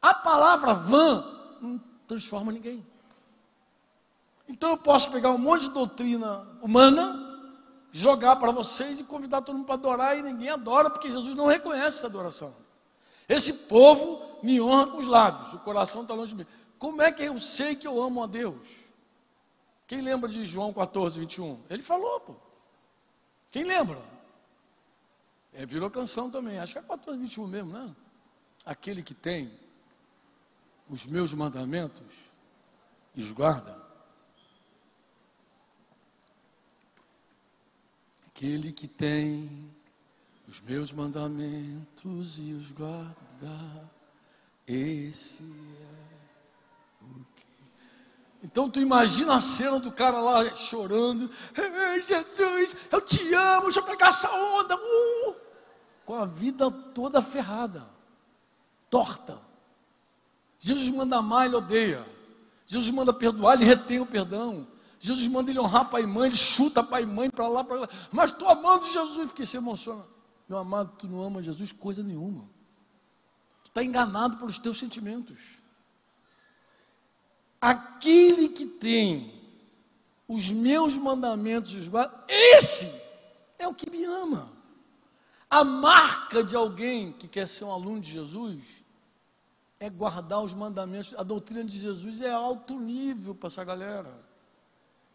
A palavra vã não transforma ninguém. Então eu posso pegar um monte de doutrina humana, jogar para vocês e convidar todo mundo para adorar e ninguém adora, porque Jesus não reconhece essa adoração. Esse povo me honra com os lábios, o coração está longe de mim. Como é que eu sei que eu amo a Deus? Quem lembra de João 14, 21? Ele falou, pô. Quem lembra? É, virou canção também, acho que é 14, 21 mesmo, né? Aquele que tem os meus mandamentos e os guarda. Aquele que tem os meus mandamentos e os guarda, esse é o que. Então tu imagina a cena do cara lá chorando, Ei, Jesus, eu te amo, deixa eu pegar essa onda, uh! com a vida toda ferrada, torta. Jesus manda amar, ele odeia. Jesus manda perdoar, ele retém o perdão. Jesus manda ele honrar pai e mãe, ele chuta pai e mãe para lá, para lá. Mas estou amando Jesus, porque se emociona. Meu amado, tu não ama Jesus coisa nenhuma. Tu está enganado pelos teus sentimentos. Aquele que tem os meus mandamentos, esse é o que me ama. A marca de alguém que quer ser um aluno de Jesus é guardar os mandamentos. A doutrina de Jesus é alto nível para essa galera.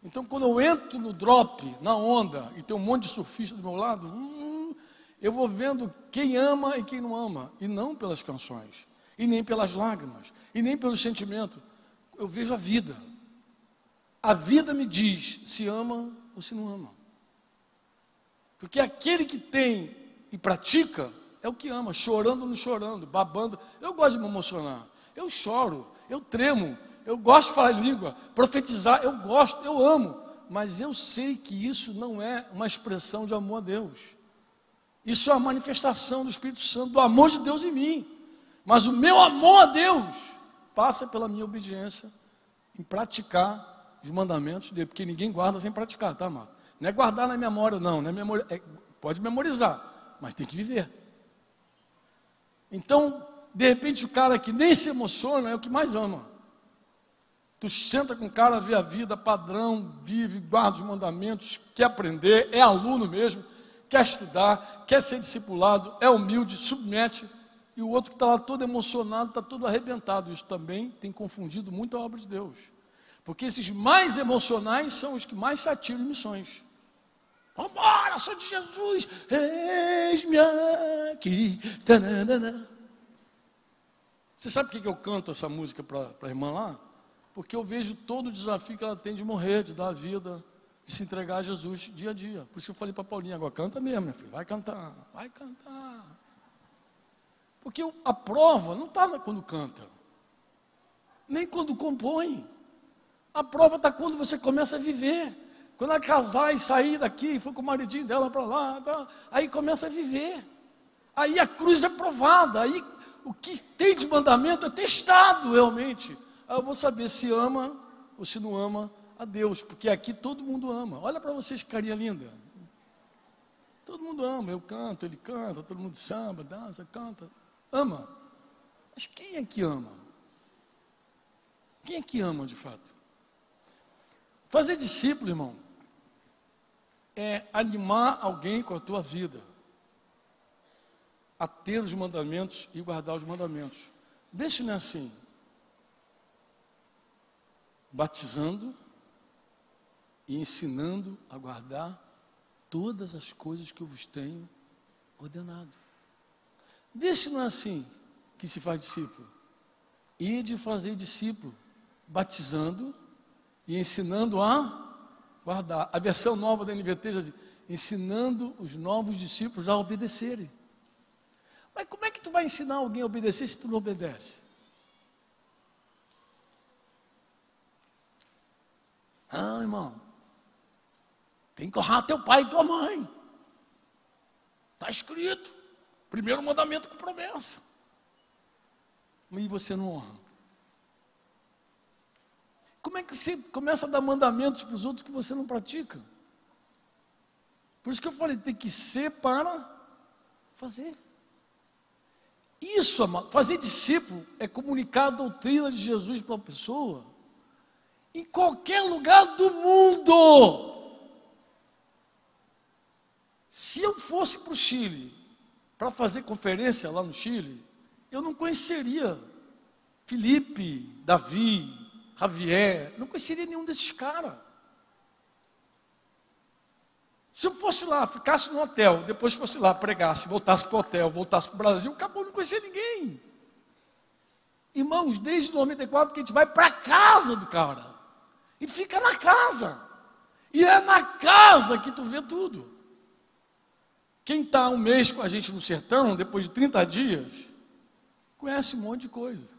Então, quando eu entro no drop, na onda, e tem um monte de surfista do meu lado, hum, eu vou vendo quem ama e quem não ama, e não pelas canções, e nem pelas lágrimas, e nem pelo sentimento. Eu vejo a vida. A vida me diz se ama ou se não ama. Porque aquele que tem e pratica é o que ama, chorando ou não chorando, babando. Eu gosto de me emocionar. Eu choro, eu tremo, eu gosto de falar em língua, profetizar, eu gosto, eu amo. Mas eu sei que isso não é uma expressão de amor a Deus. Isso é a manifestação do Espírito Santo, do amor de Deus em mim. Mas o meu amor a Deus passa pela minha obediência em praticar os mandamentos dele, porque ninguém guarda sem praticar, tá, amado? Não é guardar na memória, não, não é é, pode memorizar, mas tem que viver. Então, de repente, o cara que nem se emociona é o que mais ama. Tu senta com o cara, vê a vida, padrão, vive, guarda os mandamentos, quer aprender, é aluno mesmo, quer estudar, quer ser discipulado, é humilde, submete. E o outro que está lá todo emocionado, está todo arrebentado. Isso também tem confundido muito a obra de Deus. Porque esses mais emocionais são os que mais se atiram em missões. Vambora, sou de Jesus, eis-me aqui. Tananana. Você sabe por que eu canto essa música para a irmã lá? Porque eu vejo todo o desafio que ela tem de morrer, de dar a vida, de se entregar a Jesus dia a dia. Por isso que eu falei para Paulinha, agora canta mesmo, minha filha, vai cantar, vai cantar. Porque a prova não está quando canta, nem quando compõe. A prova está quando você começa a viver. Quando ela casar e sair daqui, foi com o maridinho dela para lá, tá, aí começa a viver. Aí a cruz é provada, aí o que tem de mandamento é testado realmente. Aí eu vou saber se ama ou se não ama a Deus, porque aqui todo mundo ama. Olha para vocês que carinha linda. Todo mundo ama, eu canto, ele canta, todo mundo samba, dança, canta, ama. Mas quem é que ama? Quem é que ama de fato? Fazer discípulo, irmão, é animar alguém com a tua vida a ter os mandamentos e guardar os mandamentos. Vê se não é assim. Batizando e ensinando a guardar todas as coisas que eu vos tenho ordenado. Se não é assim que se faz discípulo. e de fazer discípulo, batizando e ensinando a guardar. A versão nova da NVT diz assim, ensinando os novos discípulos a obedecerem. Mas como é que tu vai ensinar alguém a obedecer se tu não obedece? Ah, irmão, tem que honrar teu pai e tua mãe. Está escrito. Primeiro mandamento com promessa. E você não honra. Como é que você começa a dar mandamentos para os outros que você não pratica? Por isso que eu falei, tem que ser para fazer. Isso, fazer discípulo é comunicar a doutrina de Jesus para a pessoa em qualquer lugar do mundo. Se eu fosse para o Chile para fazer conferência lá no Chile, eu não conheceria Felipe, Davi, Javier, não conheceria nenhum desses caras. Se eu fosse lá, ficasse no hotel, depois fosse lá, pregasse, voltasse para o hotel, voltasse para o Brasil, acabou, não conhecia ninguém. Irmãos, desde 94 que a gente vai para a casa do cara. E fica na casa. E é na casa que tu vê tudo. Quem está um mês com a gente no sertão, depois de 30 dias, conhece um monte de coisa.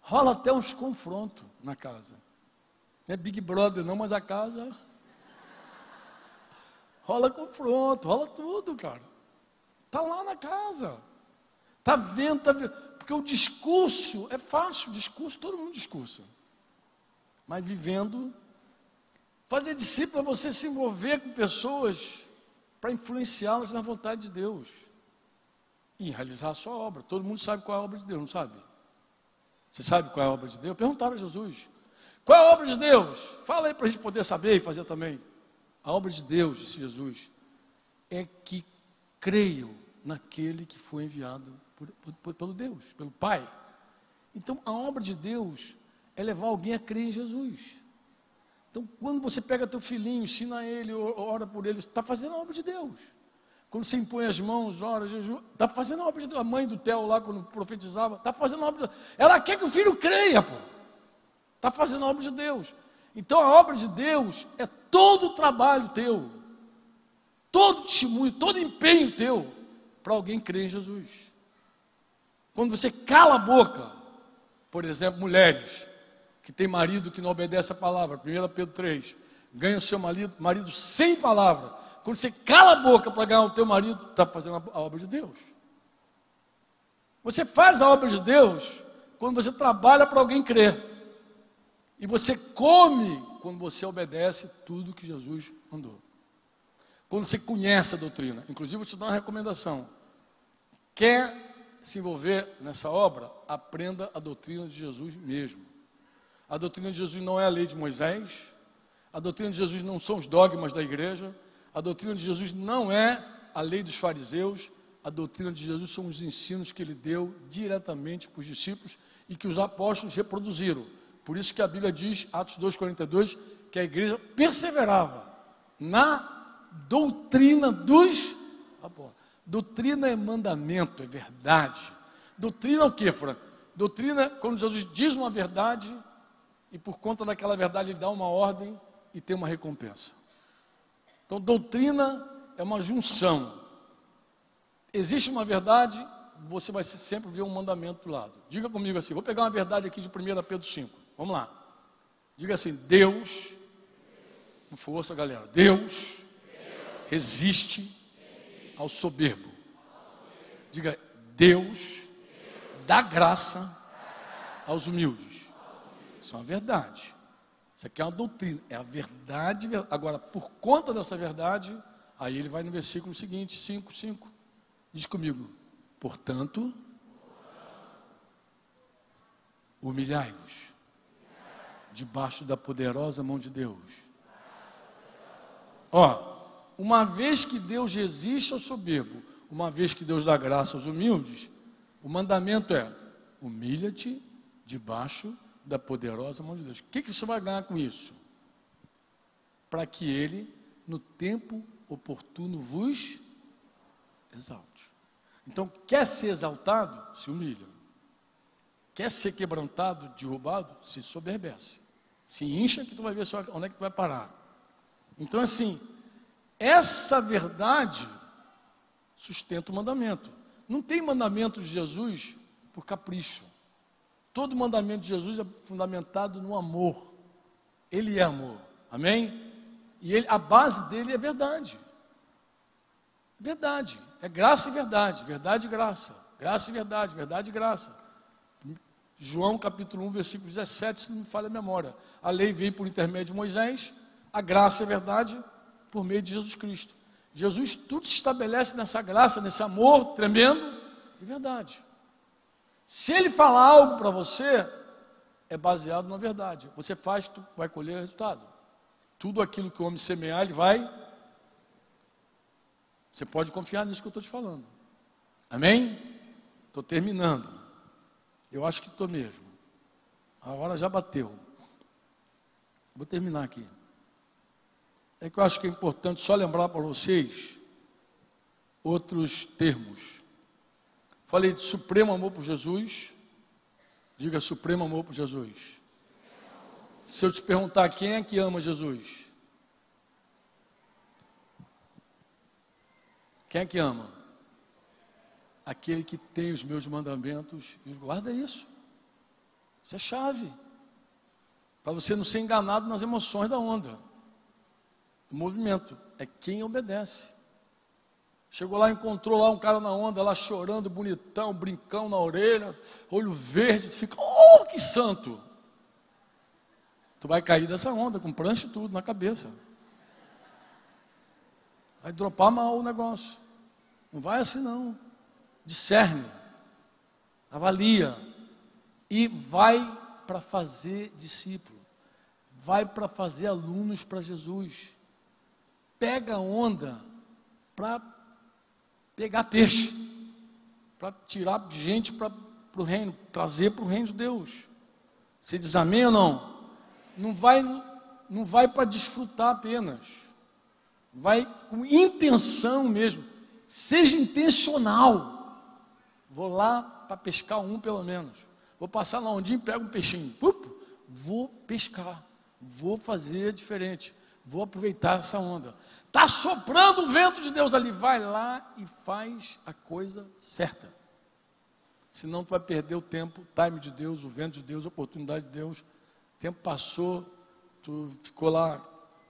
Rola até uns confrontos na casa. Não é Big Brother não, mas a casa rola confronto, rola tudo, cara. Está lá na casa. Está vendo, está vendo. Porque o discurso é fácil, discurso, todo mundo discursa. Mas vivendo, fazer discípulo é você se envolver com pessoas para influenciá-las na vontade de Deus e realizar a sua obra. Todo mundo sabe qual é a obra de Deus, não sabe? Você sabe qual é a obra de Deus? Perguntaram a Jesus: qual é a obra de Deus? Fala aí para a gente poder saber e fazer também. A obra de Deus, disse Jesus, é que creiam naquele que foi enviado por, por, pelo Deus, pelo Pai. Então, a obra de Deus é levar alguém a crer em Jesus. Então, quando você pega teu filhinho, ensina ele, ora por ele, está fazendo a obra de Deus. Quando você impõe as mãos, ora, jejum, está fazendo a obra de Deus. A mãe do Theo lá, quando profetizava, está fazendo a obra de Deus. Ela quer que o filho creia, pô. Está fazendo a obra de Deus. Então, a obra de Deus é todo o trabalho teu, todo testemunho, todo empenho teu para alguém crer em Jesus. Quando você cala a boca, por exemplo, mulheres, que tem marido que não obedece a palavra, 1 Pedro 3, ganha o seu marido, marido sem palavra. Quando você cala a boca para ganhar o teu marido, está fazendo a obra de Deus. Você faz a obra de Deus quando você trabalha para alguém crer. E você come quando você obedece tudo que Jesus mandou. Quando você conhece a doutrina. Inclusive, vou te dar uma recomendação. Quer se envolver nessa obra? Aprenda a doutrina de Jesus mesmo. A doutrina de Jesus não é a lei de Moisés. A doutrina de Jesus não são os dogmas da igreja. A doutrina de Jesus não é a lei dos fariseus. A doutrina de Jesus são os ensinos que ele deu diretamente para os discípulos e que os apóstolos reproduziram. Por isso que a Bíblia diz, Atos 2,42, que a igreja perseverava na doutrina dos apóstolos. Doutrina é mandamento, é verdade. Doutrina é o que, Fran? Doutrina, quando Jesus diz uma verdade, e por conta daquela verdade ele dá uma ordem e tem uma recompensa. Então, doutrina é uma junção. Existe uma verdade, você vai sempre ver um mandamento do lado. Diga comigo assim: vou pegar uma verdade aqui de 1 Pedro 5. Vamos lá. Diga assim: Deus, com força, galera. Deus resiste ao soberbo. Diga: Deus dá graça aos humildes. Isso é uma verdade. Isso aqui é uma doutrina, é a verdade. Agora, por conta dessa verdade, aí ele vai no versículo seguinte, 5, 5. Diz comigo, portanto, humilhai-vos debaixo da poderosa mão de Deus. Ó, uma vez que Deus resiste ao soberbo, uma vez que Deus dá graça aos humildes, o mandamento é: humilha-te debaixo da poderosa mão de Deus. O que, que você vai ganhar com isso? Para que ele, no tempo oportuno, vos exalte. Então, quer ser exaltado? Se humilha. Quer ser quebrantado, derrubado? Se soberbece. Se incha que tu vai ver só onde é que tu vai parar. Então, assim, essa verdade sustenta o mandamento. Não tem mandamento de Jesus por capricho. Todo mandamento de Jesus é fundamentado no amor. Ele é amor. Amém? E ele, a base dele é verdade. Verdade. É graça e verdade. Verdade e graça. Graça e verdade. Verdade e graça. João capítulo 1, versículo 17, se não me falha a memória. A lei veio por intermédio de Moisés, a graça a verdade por meio de Jesus Cristo. Jesus, tudo se estabelece nessa graça, nesse amor tremendo e verdade. Se ele falar algo para você, é baseado na verdade. Você faz, tu vai colher resultado. Tudo aquilo que o homem semear, ele vai. Você pode confiar nisso que eu estou te falando. Amém? Estou terminando. Eu acho que estou mesmo. A hora já bateu. Vou terminar aqui. É que eu acho que é importante só lembrar para vocês outros termos. Falei de supremo amor por Jesus. Diga supremo amor por Jesus. Se eu te perguntar quem é que ama Jesus? Quem é que ama? Aquele que tem os meus mandamentos e guarda isso. Isso é chave. Para você não ser enganado nas emoções da onda. O movimento é quem obedece. Chegou lá, encontrou lá um cara na onda, lá chorando, bonitão, brincão na orelha, olho verde, tu fica, oh, que santo! Tu vai cair dessa onda, com prancha e tudo na cabeça. Vai dropar mal o negócio. Não vai assim não. Discerne, avalia e vai para fazer discípulo. Vai para fazer alunos para Jesus. Pega onda para pegar peixe, para tirar gente para o reino, trazer para o reino de Deus. Você diz amém ou não? não vai, não vai para desfrutar apenas. Vai com intenção mesmo. Seja intencional. Vou lá para pescar um pelo menos. Vou passar lá um dia e pego um peixinho. Vou pescar. Vou fazer diferente. Vou aproveitar essa onda. Está soprando o vento de Deus ali. Vai lá e faz a coisa certa. Senão tu vai perder o tempo, o time de Deus, o vento de Deus, a oportunidade de Deus tempo passou, tu ficou lá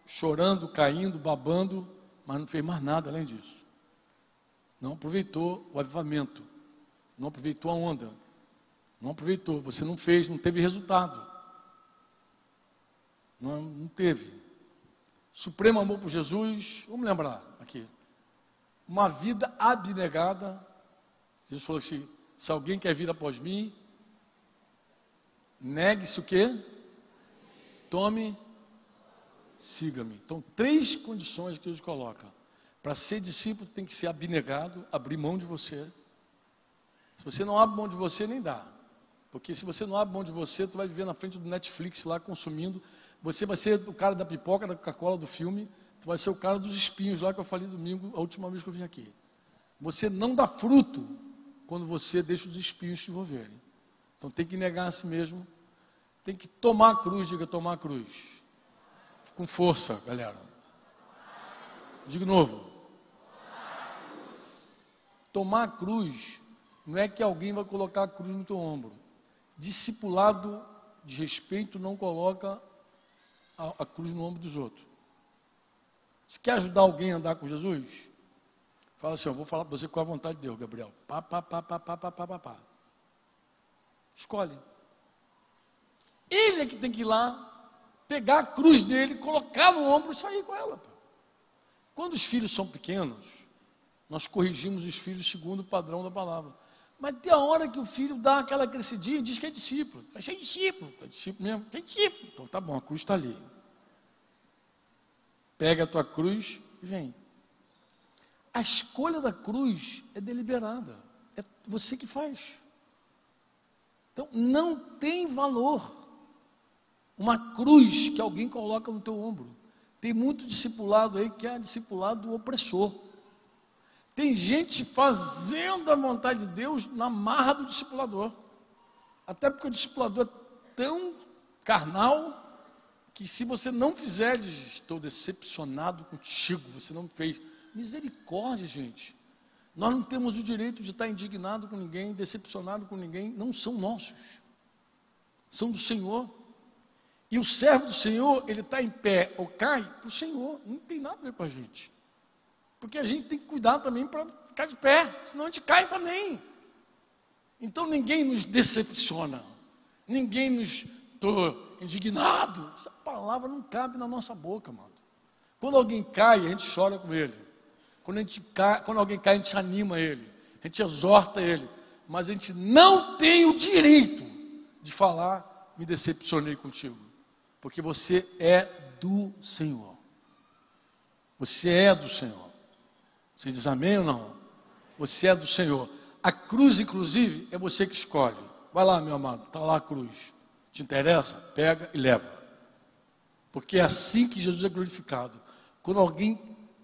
chorando, caindo, babando, mas não fez mais nada além disso. Não aproveitou o avivamento, não aproveitou a onda, não aproveitou, você não fez, não teve resultado. Não, não teve. Supremo amor por Jesus, vamos lembrar aqui. Uma vida abnegada. Jesus falou assim: se alguém quer vir após mim, negue-se o quê? Tome, siga-me. Então, três condições que Jesus coloca. Para ser discípulo, tem que ser abnegado, abrir mão de você. Se você não abre mão de você, nem dá. Porque se você não abre mão de você, tu vai viver na frente do Netflix lá consumindo. Você vai ser o cara da pipoca, da Coca-Cola, do filme. Tu vai ser o cara dos espinhos lá que eu falei domingo, a última vez que eu vim aqui. Você não dá fruto quando você deixa os espinhos te envolverem. Então tem que negar a si mesmo tem que tomar a cruz, diga tomar a cruz. Com força, galera. Diga novo. Tomar a cruz não é que alguém vai colocar a cruz no teu ombro. Discipulado de respeito não coloca a, a cruz no ombro dos outros. Se quer ajudar alguém a andar com Jesus, fala assim: eu vou falar para você com a vontade de Deus, Gabriel. Pá, pá, pá, pá, pá, pá, pá, pá. Escolhe. Ele é que tem que ir lá, pegar a cruz dele, colocar no ombro e sair com ela. Quando os filhos são pequenos, nós corrigimos os filhos segundo o padrão da palavra. Mas tem a hora que o filho dá aquela crescidinha e diz que é discípulo. É discípulo. É discípulo mesmo? É discípulo. Então tá bom, a cruz está ali. Pega a tua cruz e vem. A escolha da cruz é deliberada. É você que faz. Então não tem valor uma cruz que alguém coloca no teu ombro. Tem muito discipulado aí que é discipulado do opressor. Tem gente fazendo a vontade de Deus na marra do discipulador. Até porque o discipulador é tão carnal que se você não fizer, diz, estou decepcionado contigo, você não fez. Misericórdia, gente. Nós não temos o direito de estar indignado com ninguém, decepcionado com ninguém, não são nossos. São do Senhor. E o servo do Senhor, ele está em pé ou cai para o Senhor, não tem nada a ver com a gente. Porque a gente tem que cuidar também para ficar de pé, senão a gente cai também. Então ninguém nos decepciona, ninguém nos estou indignado. Essa palavra não cabe na nossa boca, amado. Quando alguém cai, a gente chora com ele. Quando, a gente cai, quando alguém cai, a gente anima ele, a gente exorta ele. Mas a gente não tem o direito de falar, me decepcionei contigo. Porque você é do Senhor. Você é do Senhor. Você diz amém ou não? Você é do Senhor. A cruz, inclusive, é você que escolhe. Vai lá, meu amado, está lá a cruz. Te interessa? Pega e leva. Porque é assim que Jesus é glorificado. Quando alguém,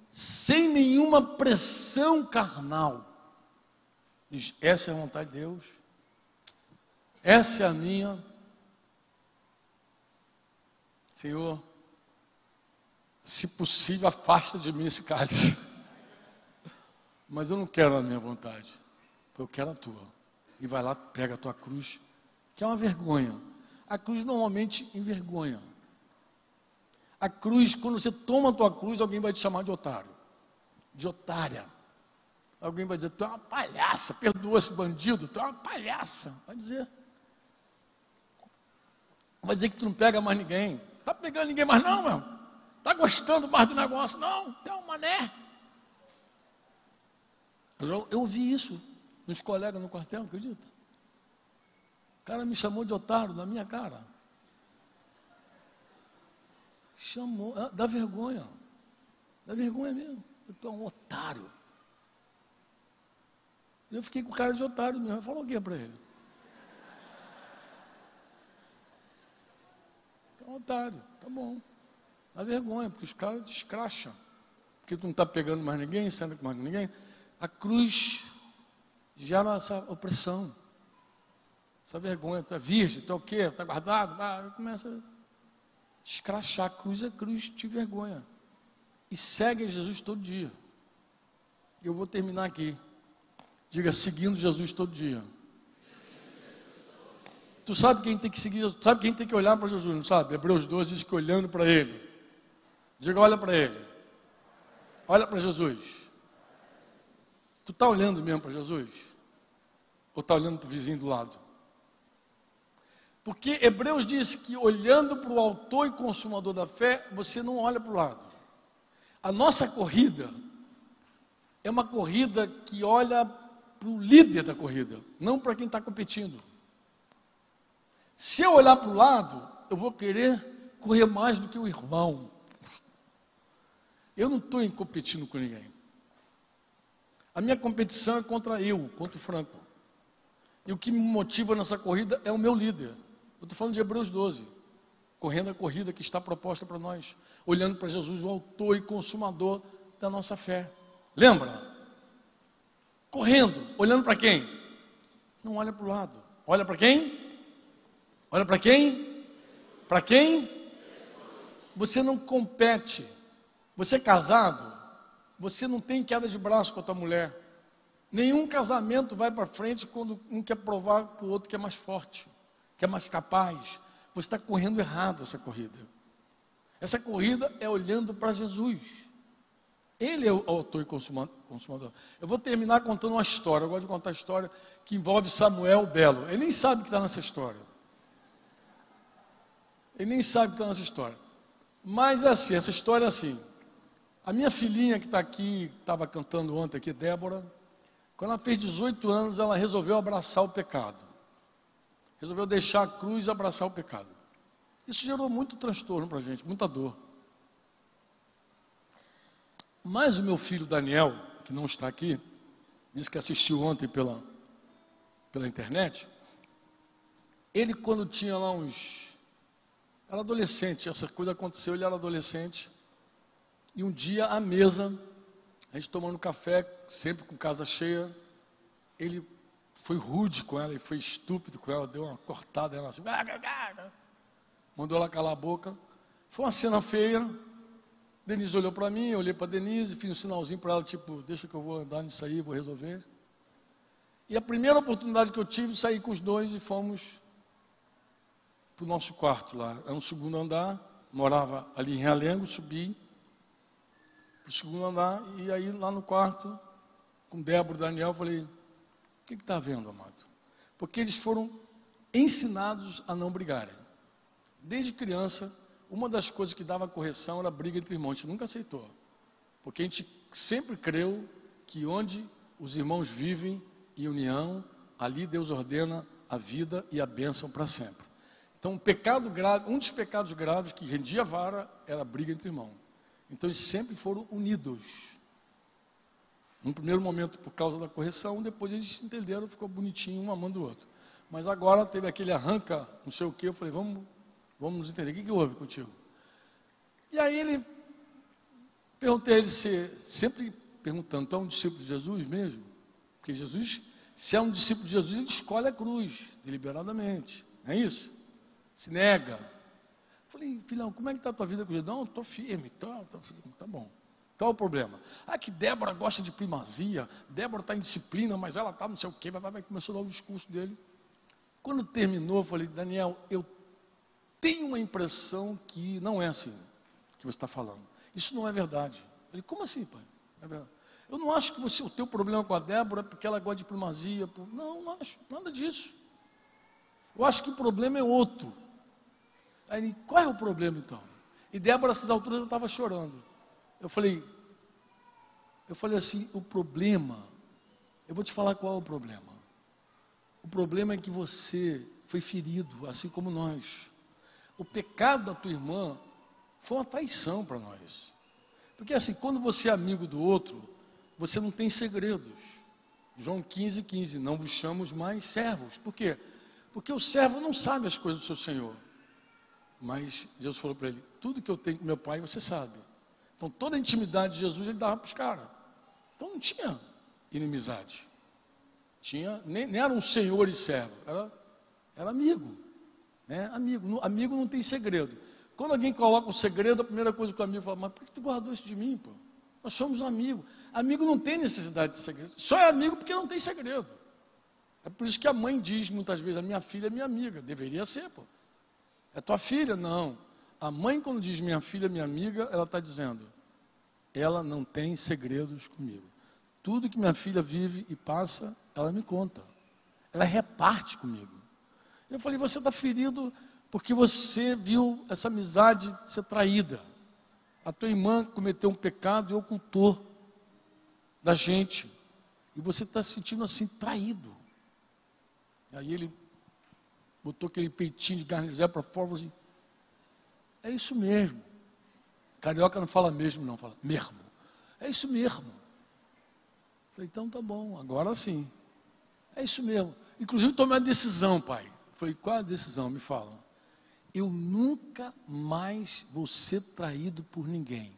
sem nenhuma pressão carnal, diz: Essa é a vontade de Deus, essa é a minha. Senhor, se possível, afasta de mim esse cálice. Mas eu não quero a minha vontade, eu quero a tua. E vai lá, pega a tua cruz, que é uma vergonha. A cruz normalmente envergonha. A cruz, quando você toma a tua cruz, alguém vai te chamar de otário, de otária. Alguém vai dizer, tu é uma palhaça, perdoa esse bandido, tu é uma palhaça. Vai dizer. Vai dizer que tu não pega mais ninguém. Tá pegando ninguém mais não, meu. Tá gostando mais do negócio? Não, é um mané. Eu, eu ouvi isso nos colegas no quartel, acredita? Cara me chamou de otário na minha cara. Chamou, ah, dá vergonha. Dá vergonha mesmo. Eu estou um otário. Eu fiquei com cara de otário mesmo. Falou o que para ele? É um otário, tá bom. Dá vergonha, porque os caras descracham. Porque tu não está pegando mais ninguém, sendo com mais ninguém. A cruz gera essa opressão essa vergonha, tu é virgem, tu é o quê? Está guardado? Ah, começa a escrachar, cruz é cruz de vergonha. E segue Jesus todo dia. Eu vou terminar aqui. Diga, seguindo Jesus todo dia. Tu sabe quem tem que seguir Jesus? Sabe quem tem que olhar para Jesus, não sabe? Hebreus 12 diz que olhando para Ele. Diga, olha para Ele. Olha para Jesus. Tu está olhando mesmo para Jesus? Ou está olhando para o vizinho do lado? Porque Hebreus diz que olhando para o autor e consumador da fé, você não olha para o lado. A nossa corrida é uma corrida que olha para o líder da corrida, não para quem está competindo. Se eu olhar para o lado, eu vou querer correr mais do que o irmão. Eu não estou competindo com ninguém. A minha competição é contra eu, contra o Franco. E o que me motiva nessa corrida é o meu líder. Eu estou falando de Hebreus 12. Correndo a corrida que está proposta para nós. Olhando para Jesus, o autor e consumador da nossa fé. Lembra? Correndo, olhando para quem? Não olha para o lado. Olha para quem? Olha para quem? Para quem? Você não compete. Você é casado, você não tem queda de braço com a tua mulher. Nenhum casamento vai para frente quando um quer provar para o outro que é mais forte que é mais capaz, você está correndo errado essa corrida. Essa corrida é olhando para Jesus. Ele é o autor e consumador. Eu vou terminar contando uma história. Eu gosto de contar a história que envolve Samuel Belo. Ele nem sabe que está nessa história. Ele nem sabe que está nessa história. Mas é assim, essa história é assim. A minha filhinha que está aqui, estava cantando ontem aqui, Débora, quando ela fez 18 anos, ela resolveu abraçar o pecado resolveu deixar a cruz e abraçar o pecado. Isso gerou muito transtorno para a gente, muita dor. Mas o meu filho Daniel, que não está aqui, disse que assistiu ontem pela, pela internet. Ele, quando tinha lá uns. Era adolescente, essa coisa aconteceu, ele era adolescente. E um dia, à mesa, a gente tomando café, sempre com casa cheia, ele foi rude com ela e foi estúpido com ela, deu uma cortada ela assim. Mandou ela calar a boca. Foi uma cena feia. Denise olhou para mim, eu olhei para Denise, fiz um sinalzinho para ela, tipo, deixa que eu vou andar nisso aí, vou resolver. E a primeira oportunidade que eu tive, saí com os dois e fomos para o nosso quarto lá. Era um segundo andar, morava ali em Realengo, subi para o segundo andar, e aí lá no quarto, com Débora e Daniel, falei, o que está vendo, amado? Porque eles foram ensinados a não brigarem. Desde criança, uma das coisas que dava correção era briga entre irmãos. A gente nunca aceitou. Porque a gente sempre creu que onde os irmãos vivem em união, ali Deus ordena a vida e a bênção para sempre. Então, um pecado grave, um dos pecados graves que rendia vara era a briga entre irmãos. Então, eles sempre foram unidos. Num primeiro momento, por causa da correção, depois eles se entenderam, ficou bonitinho, um amando o outro. Mas agora teve aquele arranca, não sei o que, eu falei, vamos Vamos nos entender. O que, que houve contigo? E aí ele perguntei a ele se, sempre perguntando, tu é um discípulo de Jesus mesmo? Porque Jesus, se é um discípulo de Jesus, ele escolhe a cruz, deliberadamente. Não é isso? Se nega. Falei, filhão, como é que está a tua vida com Jesus? Não, estou firme, firme, tá bom. Qual o problema? Ah, que Débora gosta de primazia, Débora está em disciplina, mas ela está não sei o quê, vai, começou a dar o discurso dele. Quando terminou, eu falei, Daniel, eu tenho uma impressão que não é assim que você está falando. Isso não é verdade. Ele, como assim, pai? É eu não acho que você, o teu problema com a Débora é porque ela gosta de primazia. Não, não acho, nada disso. Eu acho que o problema é outro. Aí ele, qual é o problema então? E Débora, nessas alturas, estava chorando. Eu falei, eu falei assim, o problema, eu vou te falar qual é o problema. O problema é que você foi ferido, assim como nós o pecado da tua irmã foi uma traição para nós. Porque assim, quando você é amigo do outro, você não tem segredos. João 15, 15, não vos chamamos mais servos. Por quê? Porque o servo não sabe as coisas do seu Senhor. Mas Jesus falou para ele: tudo que eu tenho com meu pai, você sabe. Então toda a intimidade de Jesus ele dava para os caras. Então não tinha inimizade. Tinha, nem, nem era um senhor e servo, era, era amigo. Né? Amigo, amigo não tem segredo. Quando alguém coloca um segredo, a primeira coisa que o amigo fala, mas por que tu guardou isso de mim, pô? Nós somos amigos. Amigo não tem necessidade de segredo. Só é amigo porque não tem segredo. É por isso que a mãe diz muitas vezes, a minha filha é minha amiga. Deveria ser, pô. É tua filha? Não. A mãe, quando diz minha filha minha amiga, ela está dizendo, ela não tem segredos comigo. Tudo que minha filha vive e passa, ela me conta. Ela reparte comigo. Eu falei, você está ferido porque você viu essa amizade ser traída. A tua irmã cometeu um pecado e ocultou da gente. E você está se sentindo assim traído. Aí ele botou aquele peitinho de garnizé para fora e falou assim, é isso mesmo. Carioca não fala mesmo, não, fala mesmo. É isso mesmo. Falei, então tá bom, agora sim. É isso mesmo. Inclusive tomei a decisão, pai. Falei, qual a decisão? Me fala. Eu nunca mais vou ser traído por ninguém.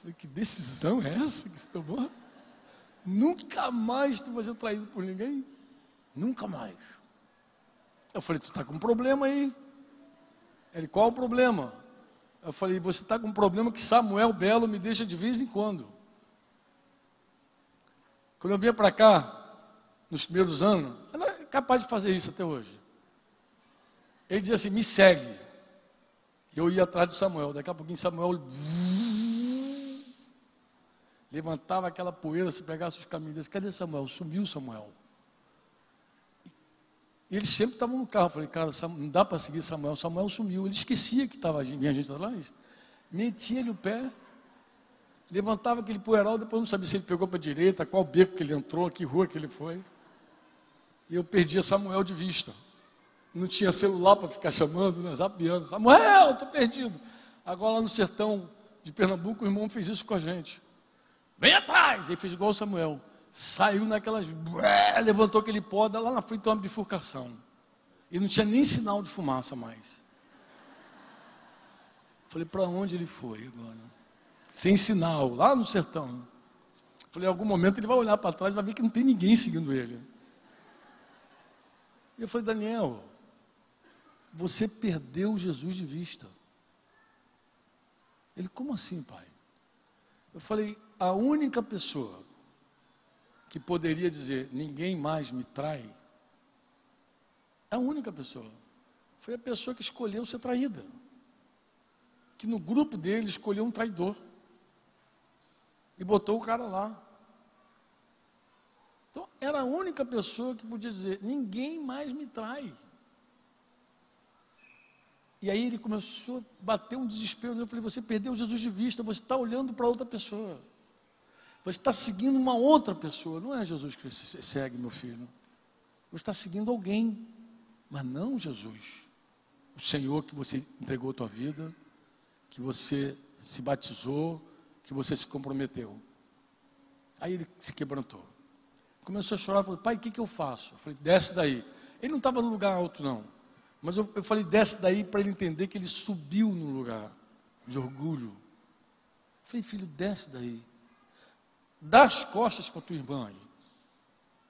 Falei, que decisão é essa que você tomou? Nunca mais tu vai ser traído por ninguém? Nunca mais. Eu falei, tu está com um problema aí. Ele, qual o problema? Eu falei, você está com um problema que Samuel Belo me deixa de vez em quando. Quando eu vinha para cá, nos primeiros anos, não era capaz de fazer isso até hoje. Ele dizia assim: me segue. Eu ia atrás de Samuel. Daqui a pouquinho Samuel levantava aquela poeira, se pegasse os caminhos. Cadê Samuel? Sumiu Samuel. Eles sempre estavam no carro. Eu falei, cara, não dá para seguir Samuel. Samuel sumiu. Ele esquecia que estava vinha gente atrás. Metia-lhe o pé levantava aquele poeiral, depois não sabia se ele pegou para a direita, qual beco que ele entrou, que rua que ele foi. E eu perdia Samuel de vista. Não tinha celular para ficar chamando, né, zapiando. Samuel, estou perdido. Agora lá no sertão de Pernambuco, o irmão fez isso com a gente. Vem atrás! Ele fez igual Samuel. Saiu naquelas. Levantou aquele pó, lá na frente uma bifurcação. E não tinha nem sinal de fumaça mais. Falei, para onde ele foi agora? Sem sinal, lá no sertão. Falei, em algum momento ele vai olhar para trás e vai ver que não tem ninguém seguindo ele. E eu falei, Daniel, você perdeu Jesus de vista. Ele, como assim, pai? Eu falei, a única pessoa que poderia dizer, ninguém mais me trai, é a única pessoa. Foi a pessoa que escolheu ser traída. Que no grupo dele escolheu um traidor. E botou o cara lá. Então, era a única pessoa que podia dizer: ninguém mais me trai. E aí ele começou a bater um desespero. Eu falei: você perdeu Jesus de vista, você está olhando para outra pessoa. Você está seguindo uma outra pessoa. Não é Jesus que você segue, meu filho. Você está seguindo alguém, mas não Jesus. O Senhor que você entregou a tua vida, que você se batizou, que você se comprometeu. Aí ele se quebrantou. Começou a chorar, falou, pai, o que, que eu faço? Eu falei, desce daí. Ele não estava no lugar alto, não. Mas eu, eu falei, desce daí para ele entender que ele subiu no lugar de orgulho. Eu falei, filho, desce daí. Dá as costas para tua irmã aí.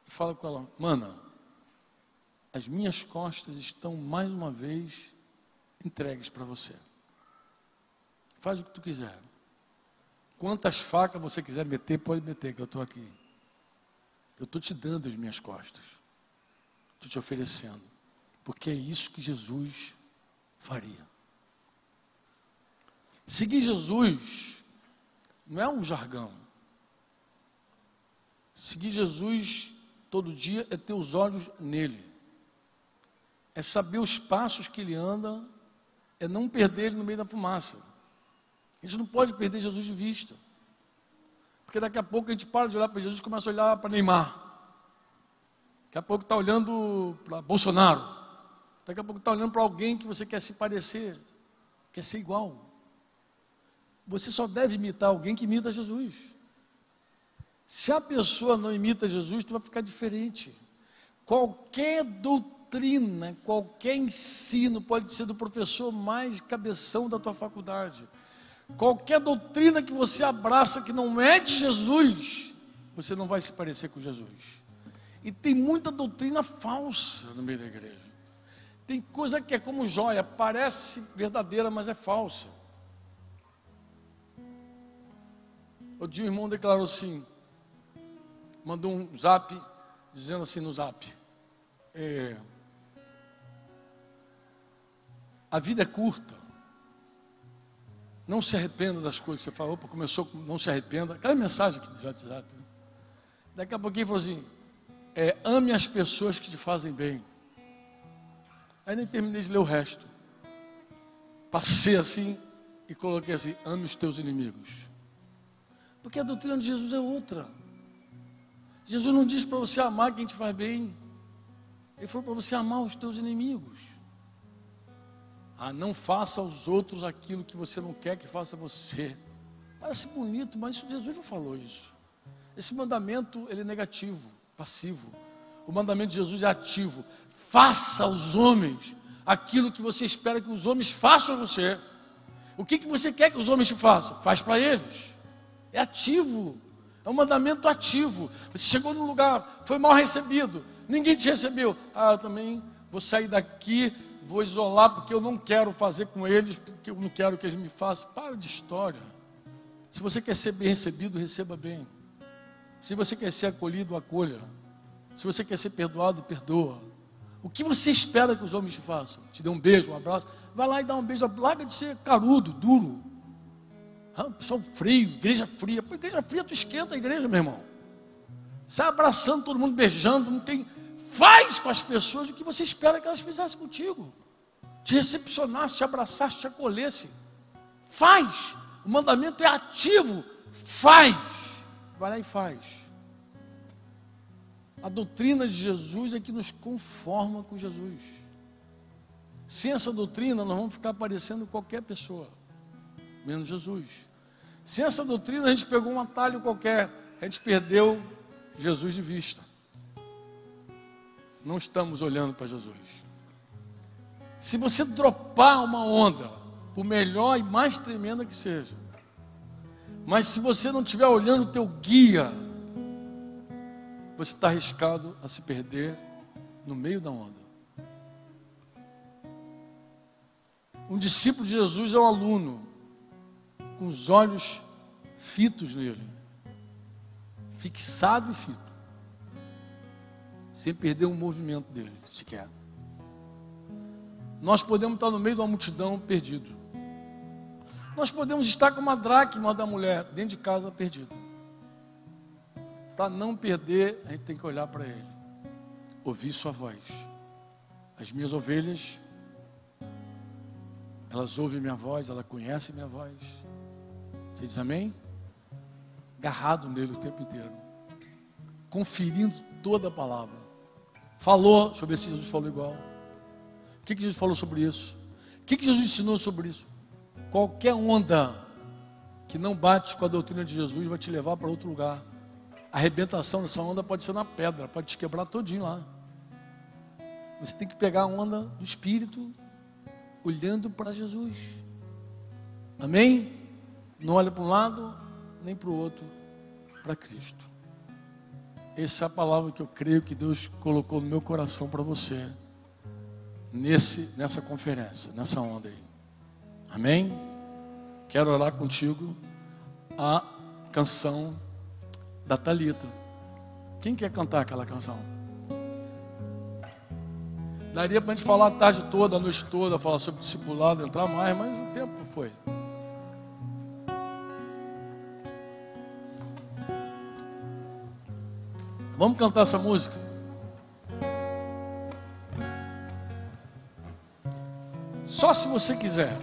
E fala com ela, mana, as minhas costas estão mais uma vez entregues para você. Faz o que tu quiser. Quantas facas você quiser meter, pode meter, que eu estou aqui. Eu estou te dando as minhas costas. Estou te oferecendo. Porque é isso que Jesus faria. Seguir Jesus não é um jargão. Seguir Jesus todo dia é ter os olhos nele. É saber os passos que ele anda, é não perder ele no meio da fumaça. A gente não pode perder Jesus de vista. Porque daqui a pouco a gente para de olhar para Jesus e começa a olhar para Neymar. Daqui a pouco está olhando para Bolsonaro. Daqui a pouco está olhando para alguém que você quer se parecer, quer ser igual. Você só deve imitar alguém que imita Jesus. Se a pessoa não imita Jesus, tu vai ficar diferente. Qualquer doutrina, qualquer ensino pode ser do professor mais cabeção da tua faculdade. Qualquer doutrina que você abraça que não é de Jesus, você não vai se parecer com Jesus. E tem muita doutrina falsa no meio da igreja. Tem coisa que é como joia, parece verdadeira, mas é falsa. O dia irmão declarou assim, mandou um zap, dizendo assim no zap, é, a vida é curta, não se arrependa das coisas que você falou. Opa, começou não se arrependa. Aquela mensagem que WhatsApp. Né? Daqui a pouquinho falou assim: é, ame as pessoas que te fazem bem. Aí nem terminei de ler o resto. Passei assim e coloquei assim: ame os teus inimigos. Porque a doutrina de Jesus é outra. Jesus não diz para você amar quem te faz bem. Ele falou para você amar os teus inimigos. Ah, não faça aos outros aquilo que você não quer que faça você. Parece bonito, mas Jesus não falou isso. Esse mandamento ele é negativo, passivo. O mandamento de Jesus é ativo. Faça aos homens aquilo que você espera que os homens façam a você. O que, que você quer que os homens te façam? Faz para eles. É ativo. É um mandamento ativo. Você chegou num lugar, foi mal recebido, ninguém te recebeu. Ah, eu também vou sair daqui vou isolar porque eu não quero fazer com eles, porque eu não quero que eles me façam. Para de história. Se você quer ser bem recebido, receba bem. Se você quer ser acolhido, acolha. Se você quer ser perdoado, perdoa. O que você espera que os homens te façam? Te dê um beijo, um abraço. Vai lá e dá um beijo. Larga de ser carudo, duro. Ah, pessoal frio, igreja fria. Pô, igreja fria, tu esquenta a igreja, meu irmão. Sai abraçando todo mundo, beijando. Não tem Faz com as pessoas o que você espera que elas fizessem contigo. Te recepcionasse, te abraçasse, te acolhesse. Faz. O mandamento é ativo. Faz. Vai lá e faz. A doutrina de Jesus é que nos conforma com Jesus. Sem essa doutrina, nós vamos ficar parecendo qualquer pessoa, menos Jesus. Sem essa doutrina, a gente pegou um atalho qualquer, a gente perdeu Jesus de vista não estamos olhando para Jesus. Se você dropar uma onda por melhor e mais tremenda que seja. Mas se você não estiver olhando o teu guia, você está arriscado a se perder no meio da onda. Um discípulo de Jesus é um aluno com os olhos fitos nele, fixado e fito, sem perder um movimento dele sequer. Nós podemos estar no meio de uma multidão perdido. Nós podemos estar com uma dracma da mulher dentro de casa perdido. Para não perder, a gente tem que olhar para ele, ouvir sua voz. As minhas ovelhas, elas ouvem minha voz, elas conhecem minha voz. Você diz amém? Garrado nele o tempo inteiro, conferindo toda a palavra. Falou, deixa eu ver se Jesus falou igual. O que, que Jesus falou sobre isso? O que, que Jesus ensinou sobre isso? Qualquer onda que não bate com a doutrina de Jesus vai te levar para outro lugar. A arrebentação dessa onda pode ser na pedra, pode te quebrar todinho lá. Você tem que pegar a onda do Espírito, olhando para Jesus. Amém? Não olha para um lado, nem para o outro, para Cristo. Essa é a palavra que eu creio que Deus colocou no meu coração para você, nesse, nessa conferência, nessa onda aí. Amém? Quero orar contigo a canção da Talita. Quem quer cantar aquela canção? Daria para a gente falar a tarde toda, a noite toda, falar sobre discipulado, entrar mais, mas o tempo foi. Vamos cantar essa música? Só se você quiser.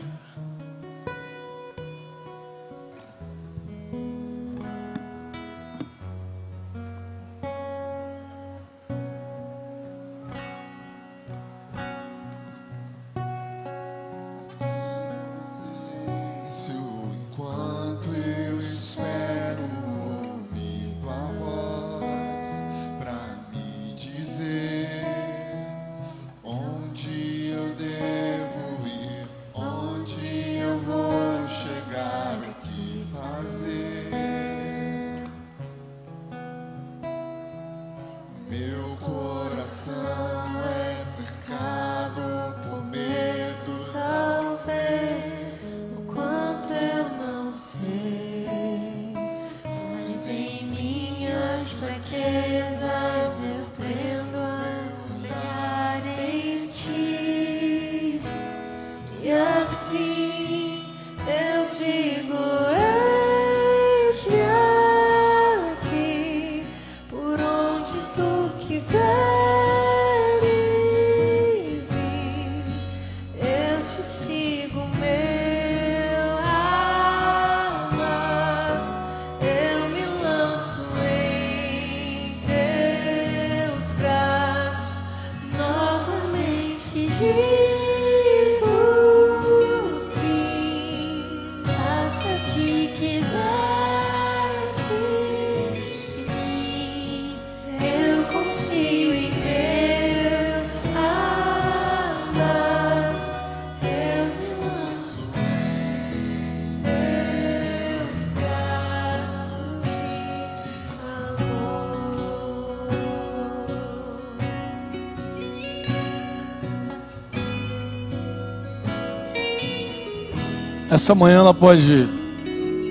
Essa manhã ela pode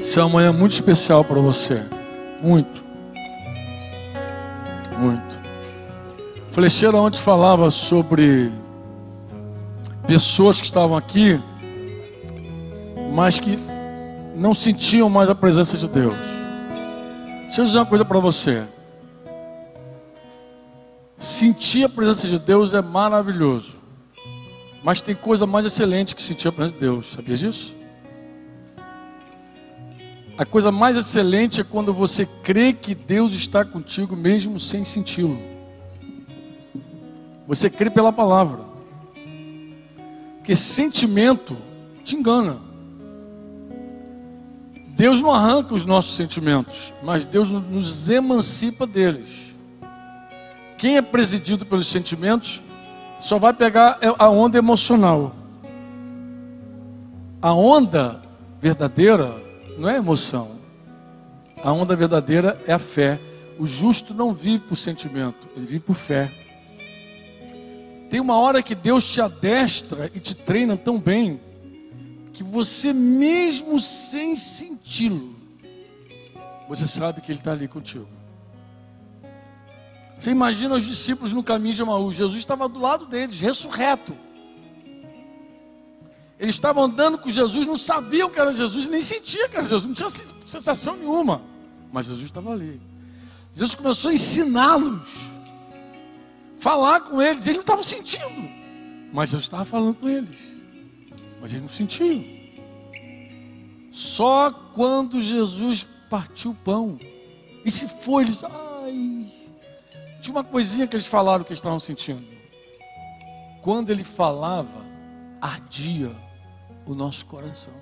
ser uma manhã muito especial para você. Muito. Muito. O Flecheiro ontem falava sobre pessoas que estavam aqui, mas que não sentiam mais a presença de Deus. Deixa eu dizer uma coisa para você. Sentir a presença de Deus é maravilhoso. Mas tem coisa mais excelente que sentir a presença de Deus. Sabia disso? A coisa mais excelente é quando você crê que Deus está contigo mesmo sem senti-lo. Você crê pela palavra. Porque sentimento te engana. Deus não arranca os nossos sentimentos, mas Deus nos emancipa deles. Quem é presidido pelos sentimentos só vai pegar a onda emocional. A onda verdadeira não é emoção. A onda verdadeira é a fé. O justo não vive por sentimento, ele vive por fé. Tem uma hora que Deus te adestra e te treina tão bem que você mesmo sem senti-lo, você sabe que Ele está ali contigo. Você imagina os discípulos no caminho de Emaús, Jesus estava do lado deles, ressurreto. Eles estavam andando com Jesus, não sabiam que era Jesus, nem sentiam que era Jesus, não tinha sensação nenhuma. Mas Jesus estava ali. Jesus começou a ensiná-los, falar com eles, eles não estavam sentindo, mas Jesus estava falando com eles, mas eles não sentiam. Só quando Jesus partiu o pão, e se foi, eles, ai, tinha uma coisinha que eles falaram que eles estavam sentindo. Quando ele falava, ardia o nosso coração.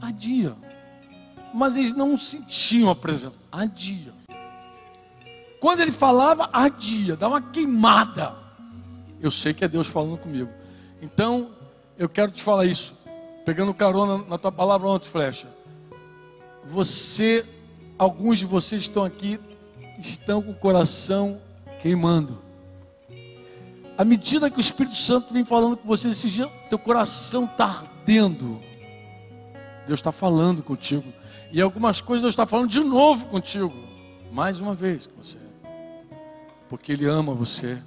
Ardia. Mas eles não sentiam a presença. Ardia. Quando ele falava, ardia, dá uma queimada. Eu sei que é Deus falando comigo. Então, eu quero te falar isso. Pegando carona na tua palavra ontem, flecha. Você, alguns de vocês estão aqui, estão com o coração queimando. À medida que o Espírito Santo vem falando com você esse dia, teu coração está ardendo. Deus está falando contigo. E algumas coisas Deus está falando de novo contigo. Mais uma vez com você. Porque Ele ama você.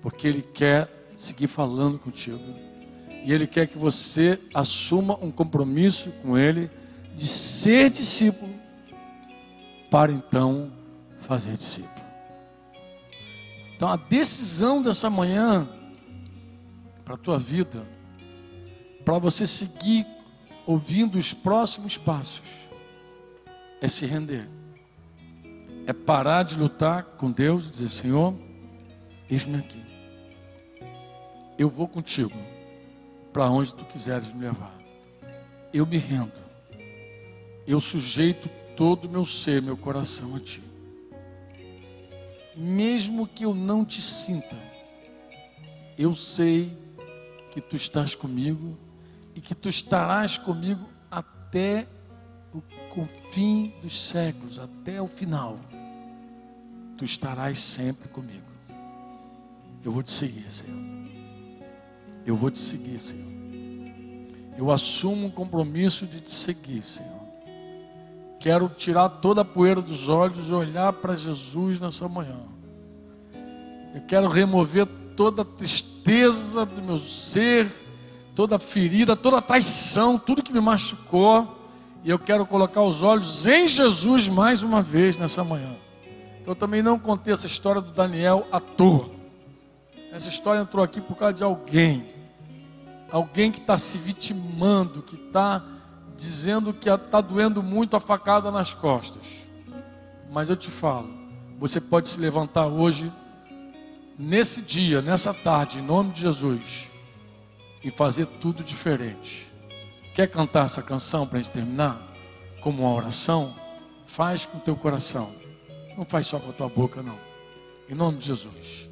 Porque Ele quer seguir falando contigo. E Ele quer que você assuma um compromisso com Ele de ser discípulo. Para então fazer discípulo. Então a decisão dessa manhã para a tua vida, para você seguir ouvindo os próximos passos, é se render. É parar de lutar com Deus e dizer: Senhor, eis-me aqui. Eu vou contigo para onde tu quiseres me levar. Eu me rendo. Eu sujeito todo o meu ser, meu coração a ti mesmo que eu não te sinta, eu sei que tu estás comigo e que tu estarás comigo até o fim dos séculos, até o final. Tu estarás sempre comigo. Eu vou te seguir, Senhor. Eu vou te seguir, Senhor. Eu assumo um compromisso de te seguir, Senhor. Quero tirar toda a poeira dos olhos e olhar para Jesus nessa manhã. Eu quero remover toda a tristeza do meu ser, toda a ferida, toda a traição, tudo que me machucou. E eu quero colocar os olhos em Jesus mais uma vez nessa manhã. Eu também não contei essa história do Daniel à toa. Essa história entrou aqui por causa de alguém. Alguém que está se vitimando, que está dizendo que está doendo muito a facada nas costas. Mas eu te falo, você pode se levantar hoje, nesse dia, nessa tarde, em nome de Jesus, e fazer tudo diferente. Quer cantar essa canção para a gente terminar? Como uma oração? Faz com o teu coração. Não faz só com a tua boca, não. Em nome de Jesus.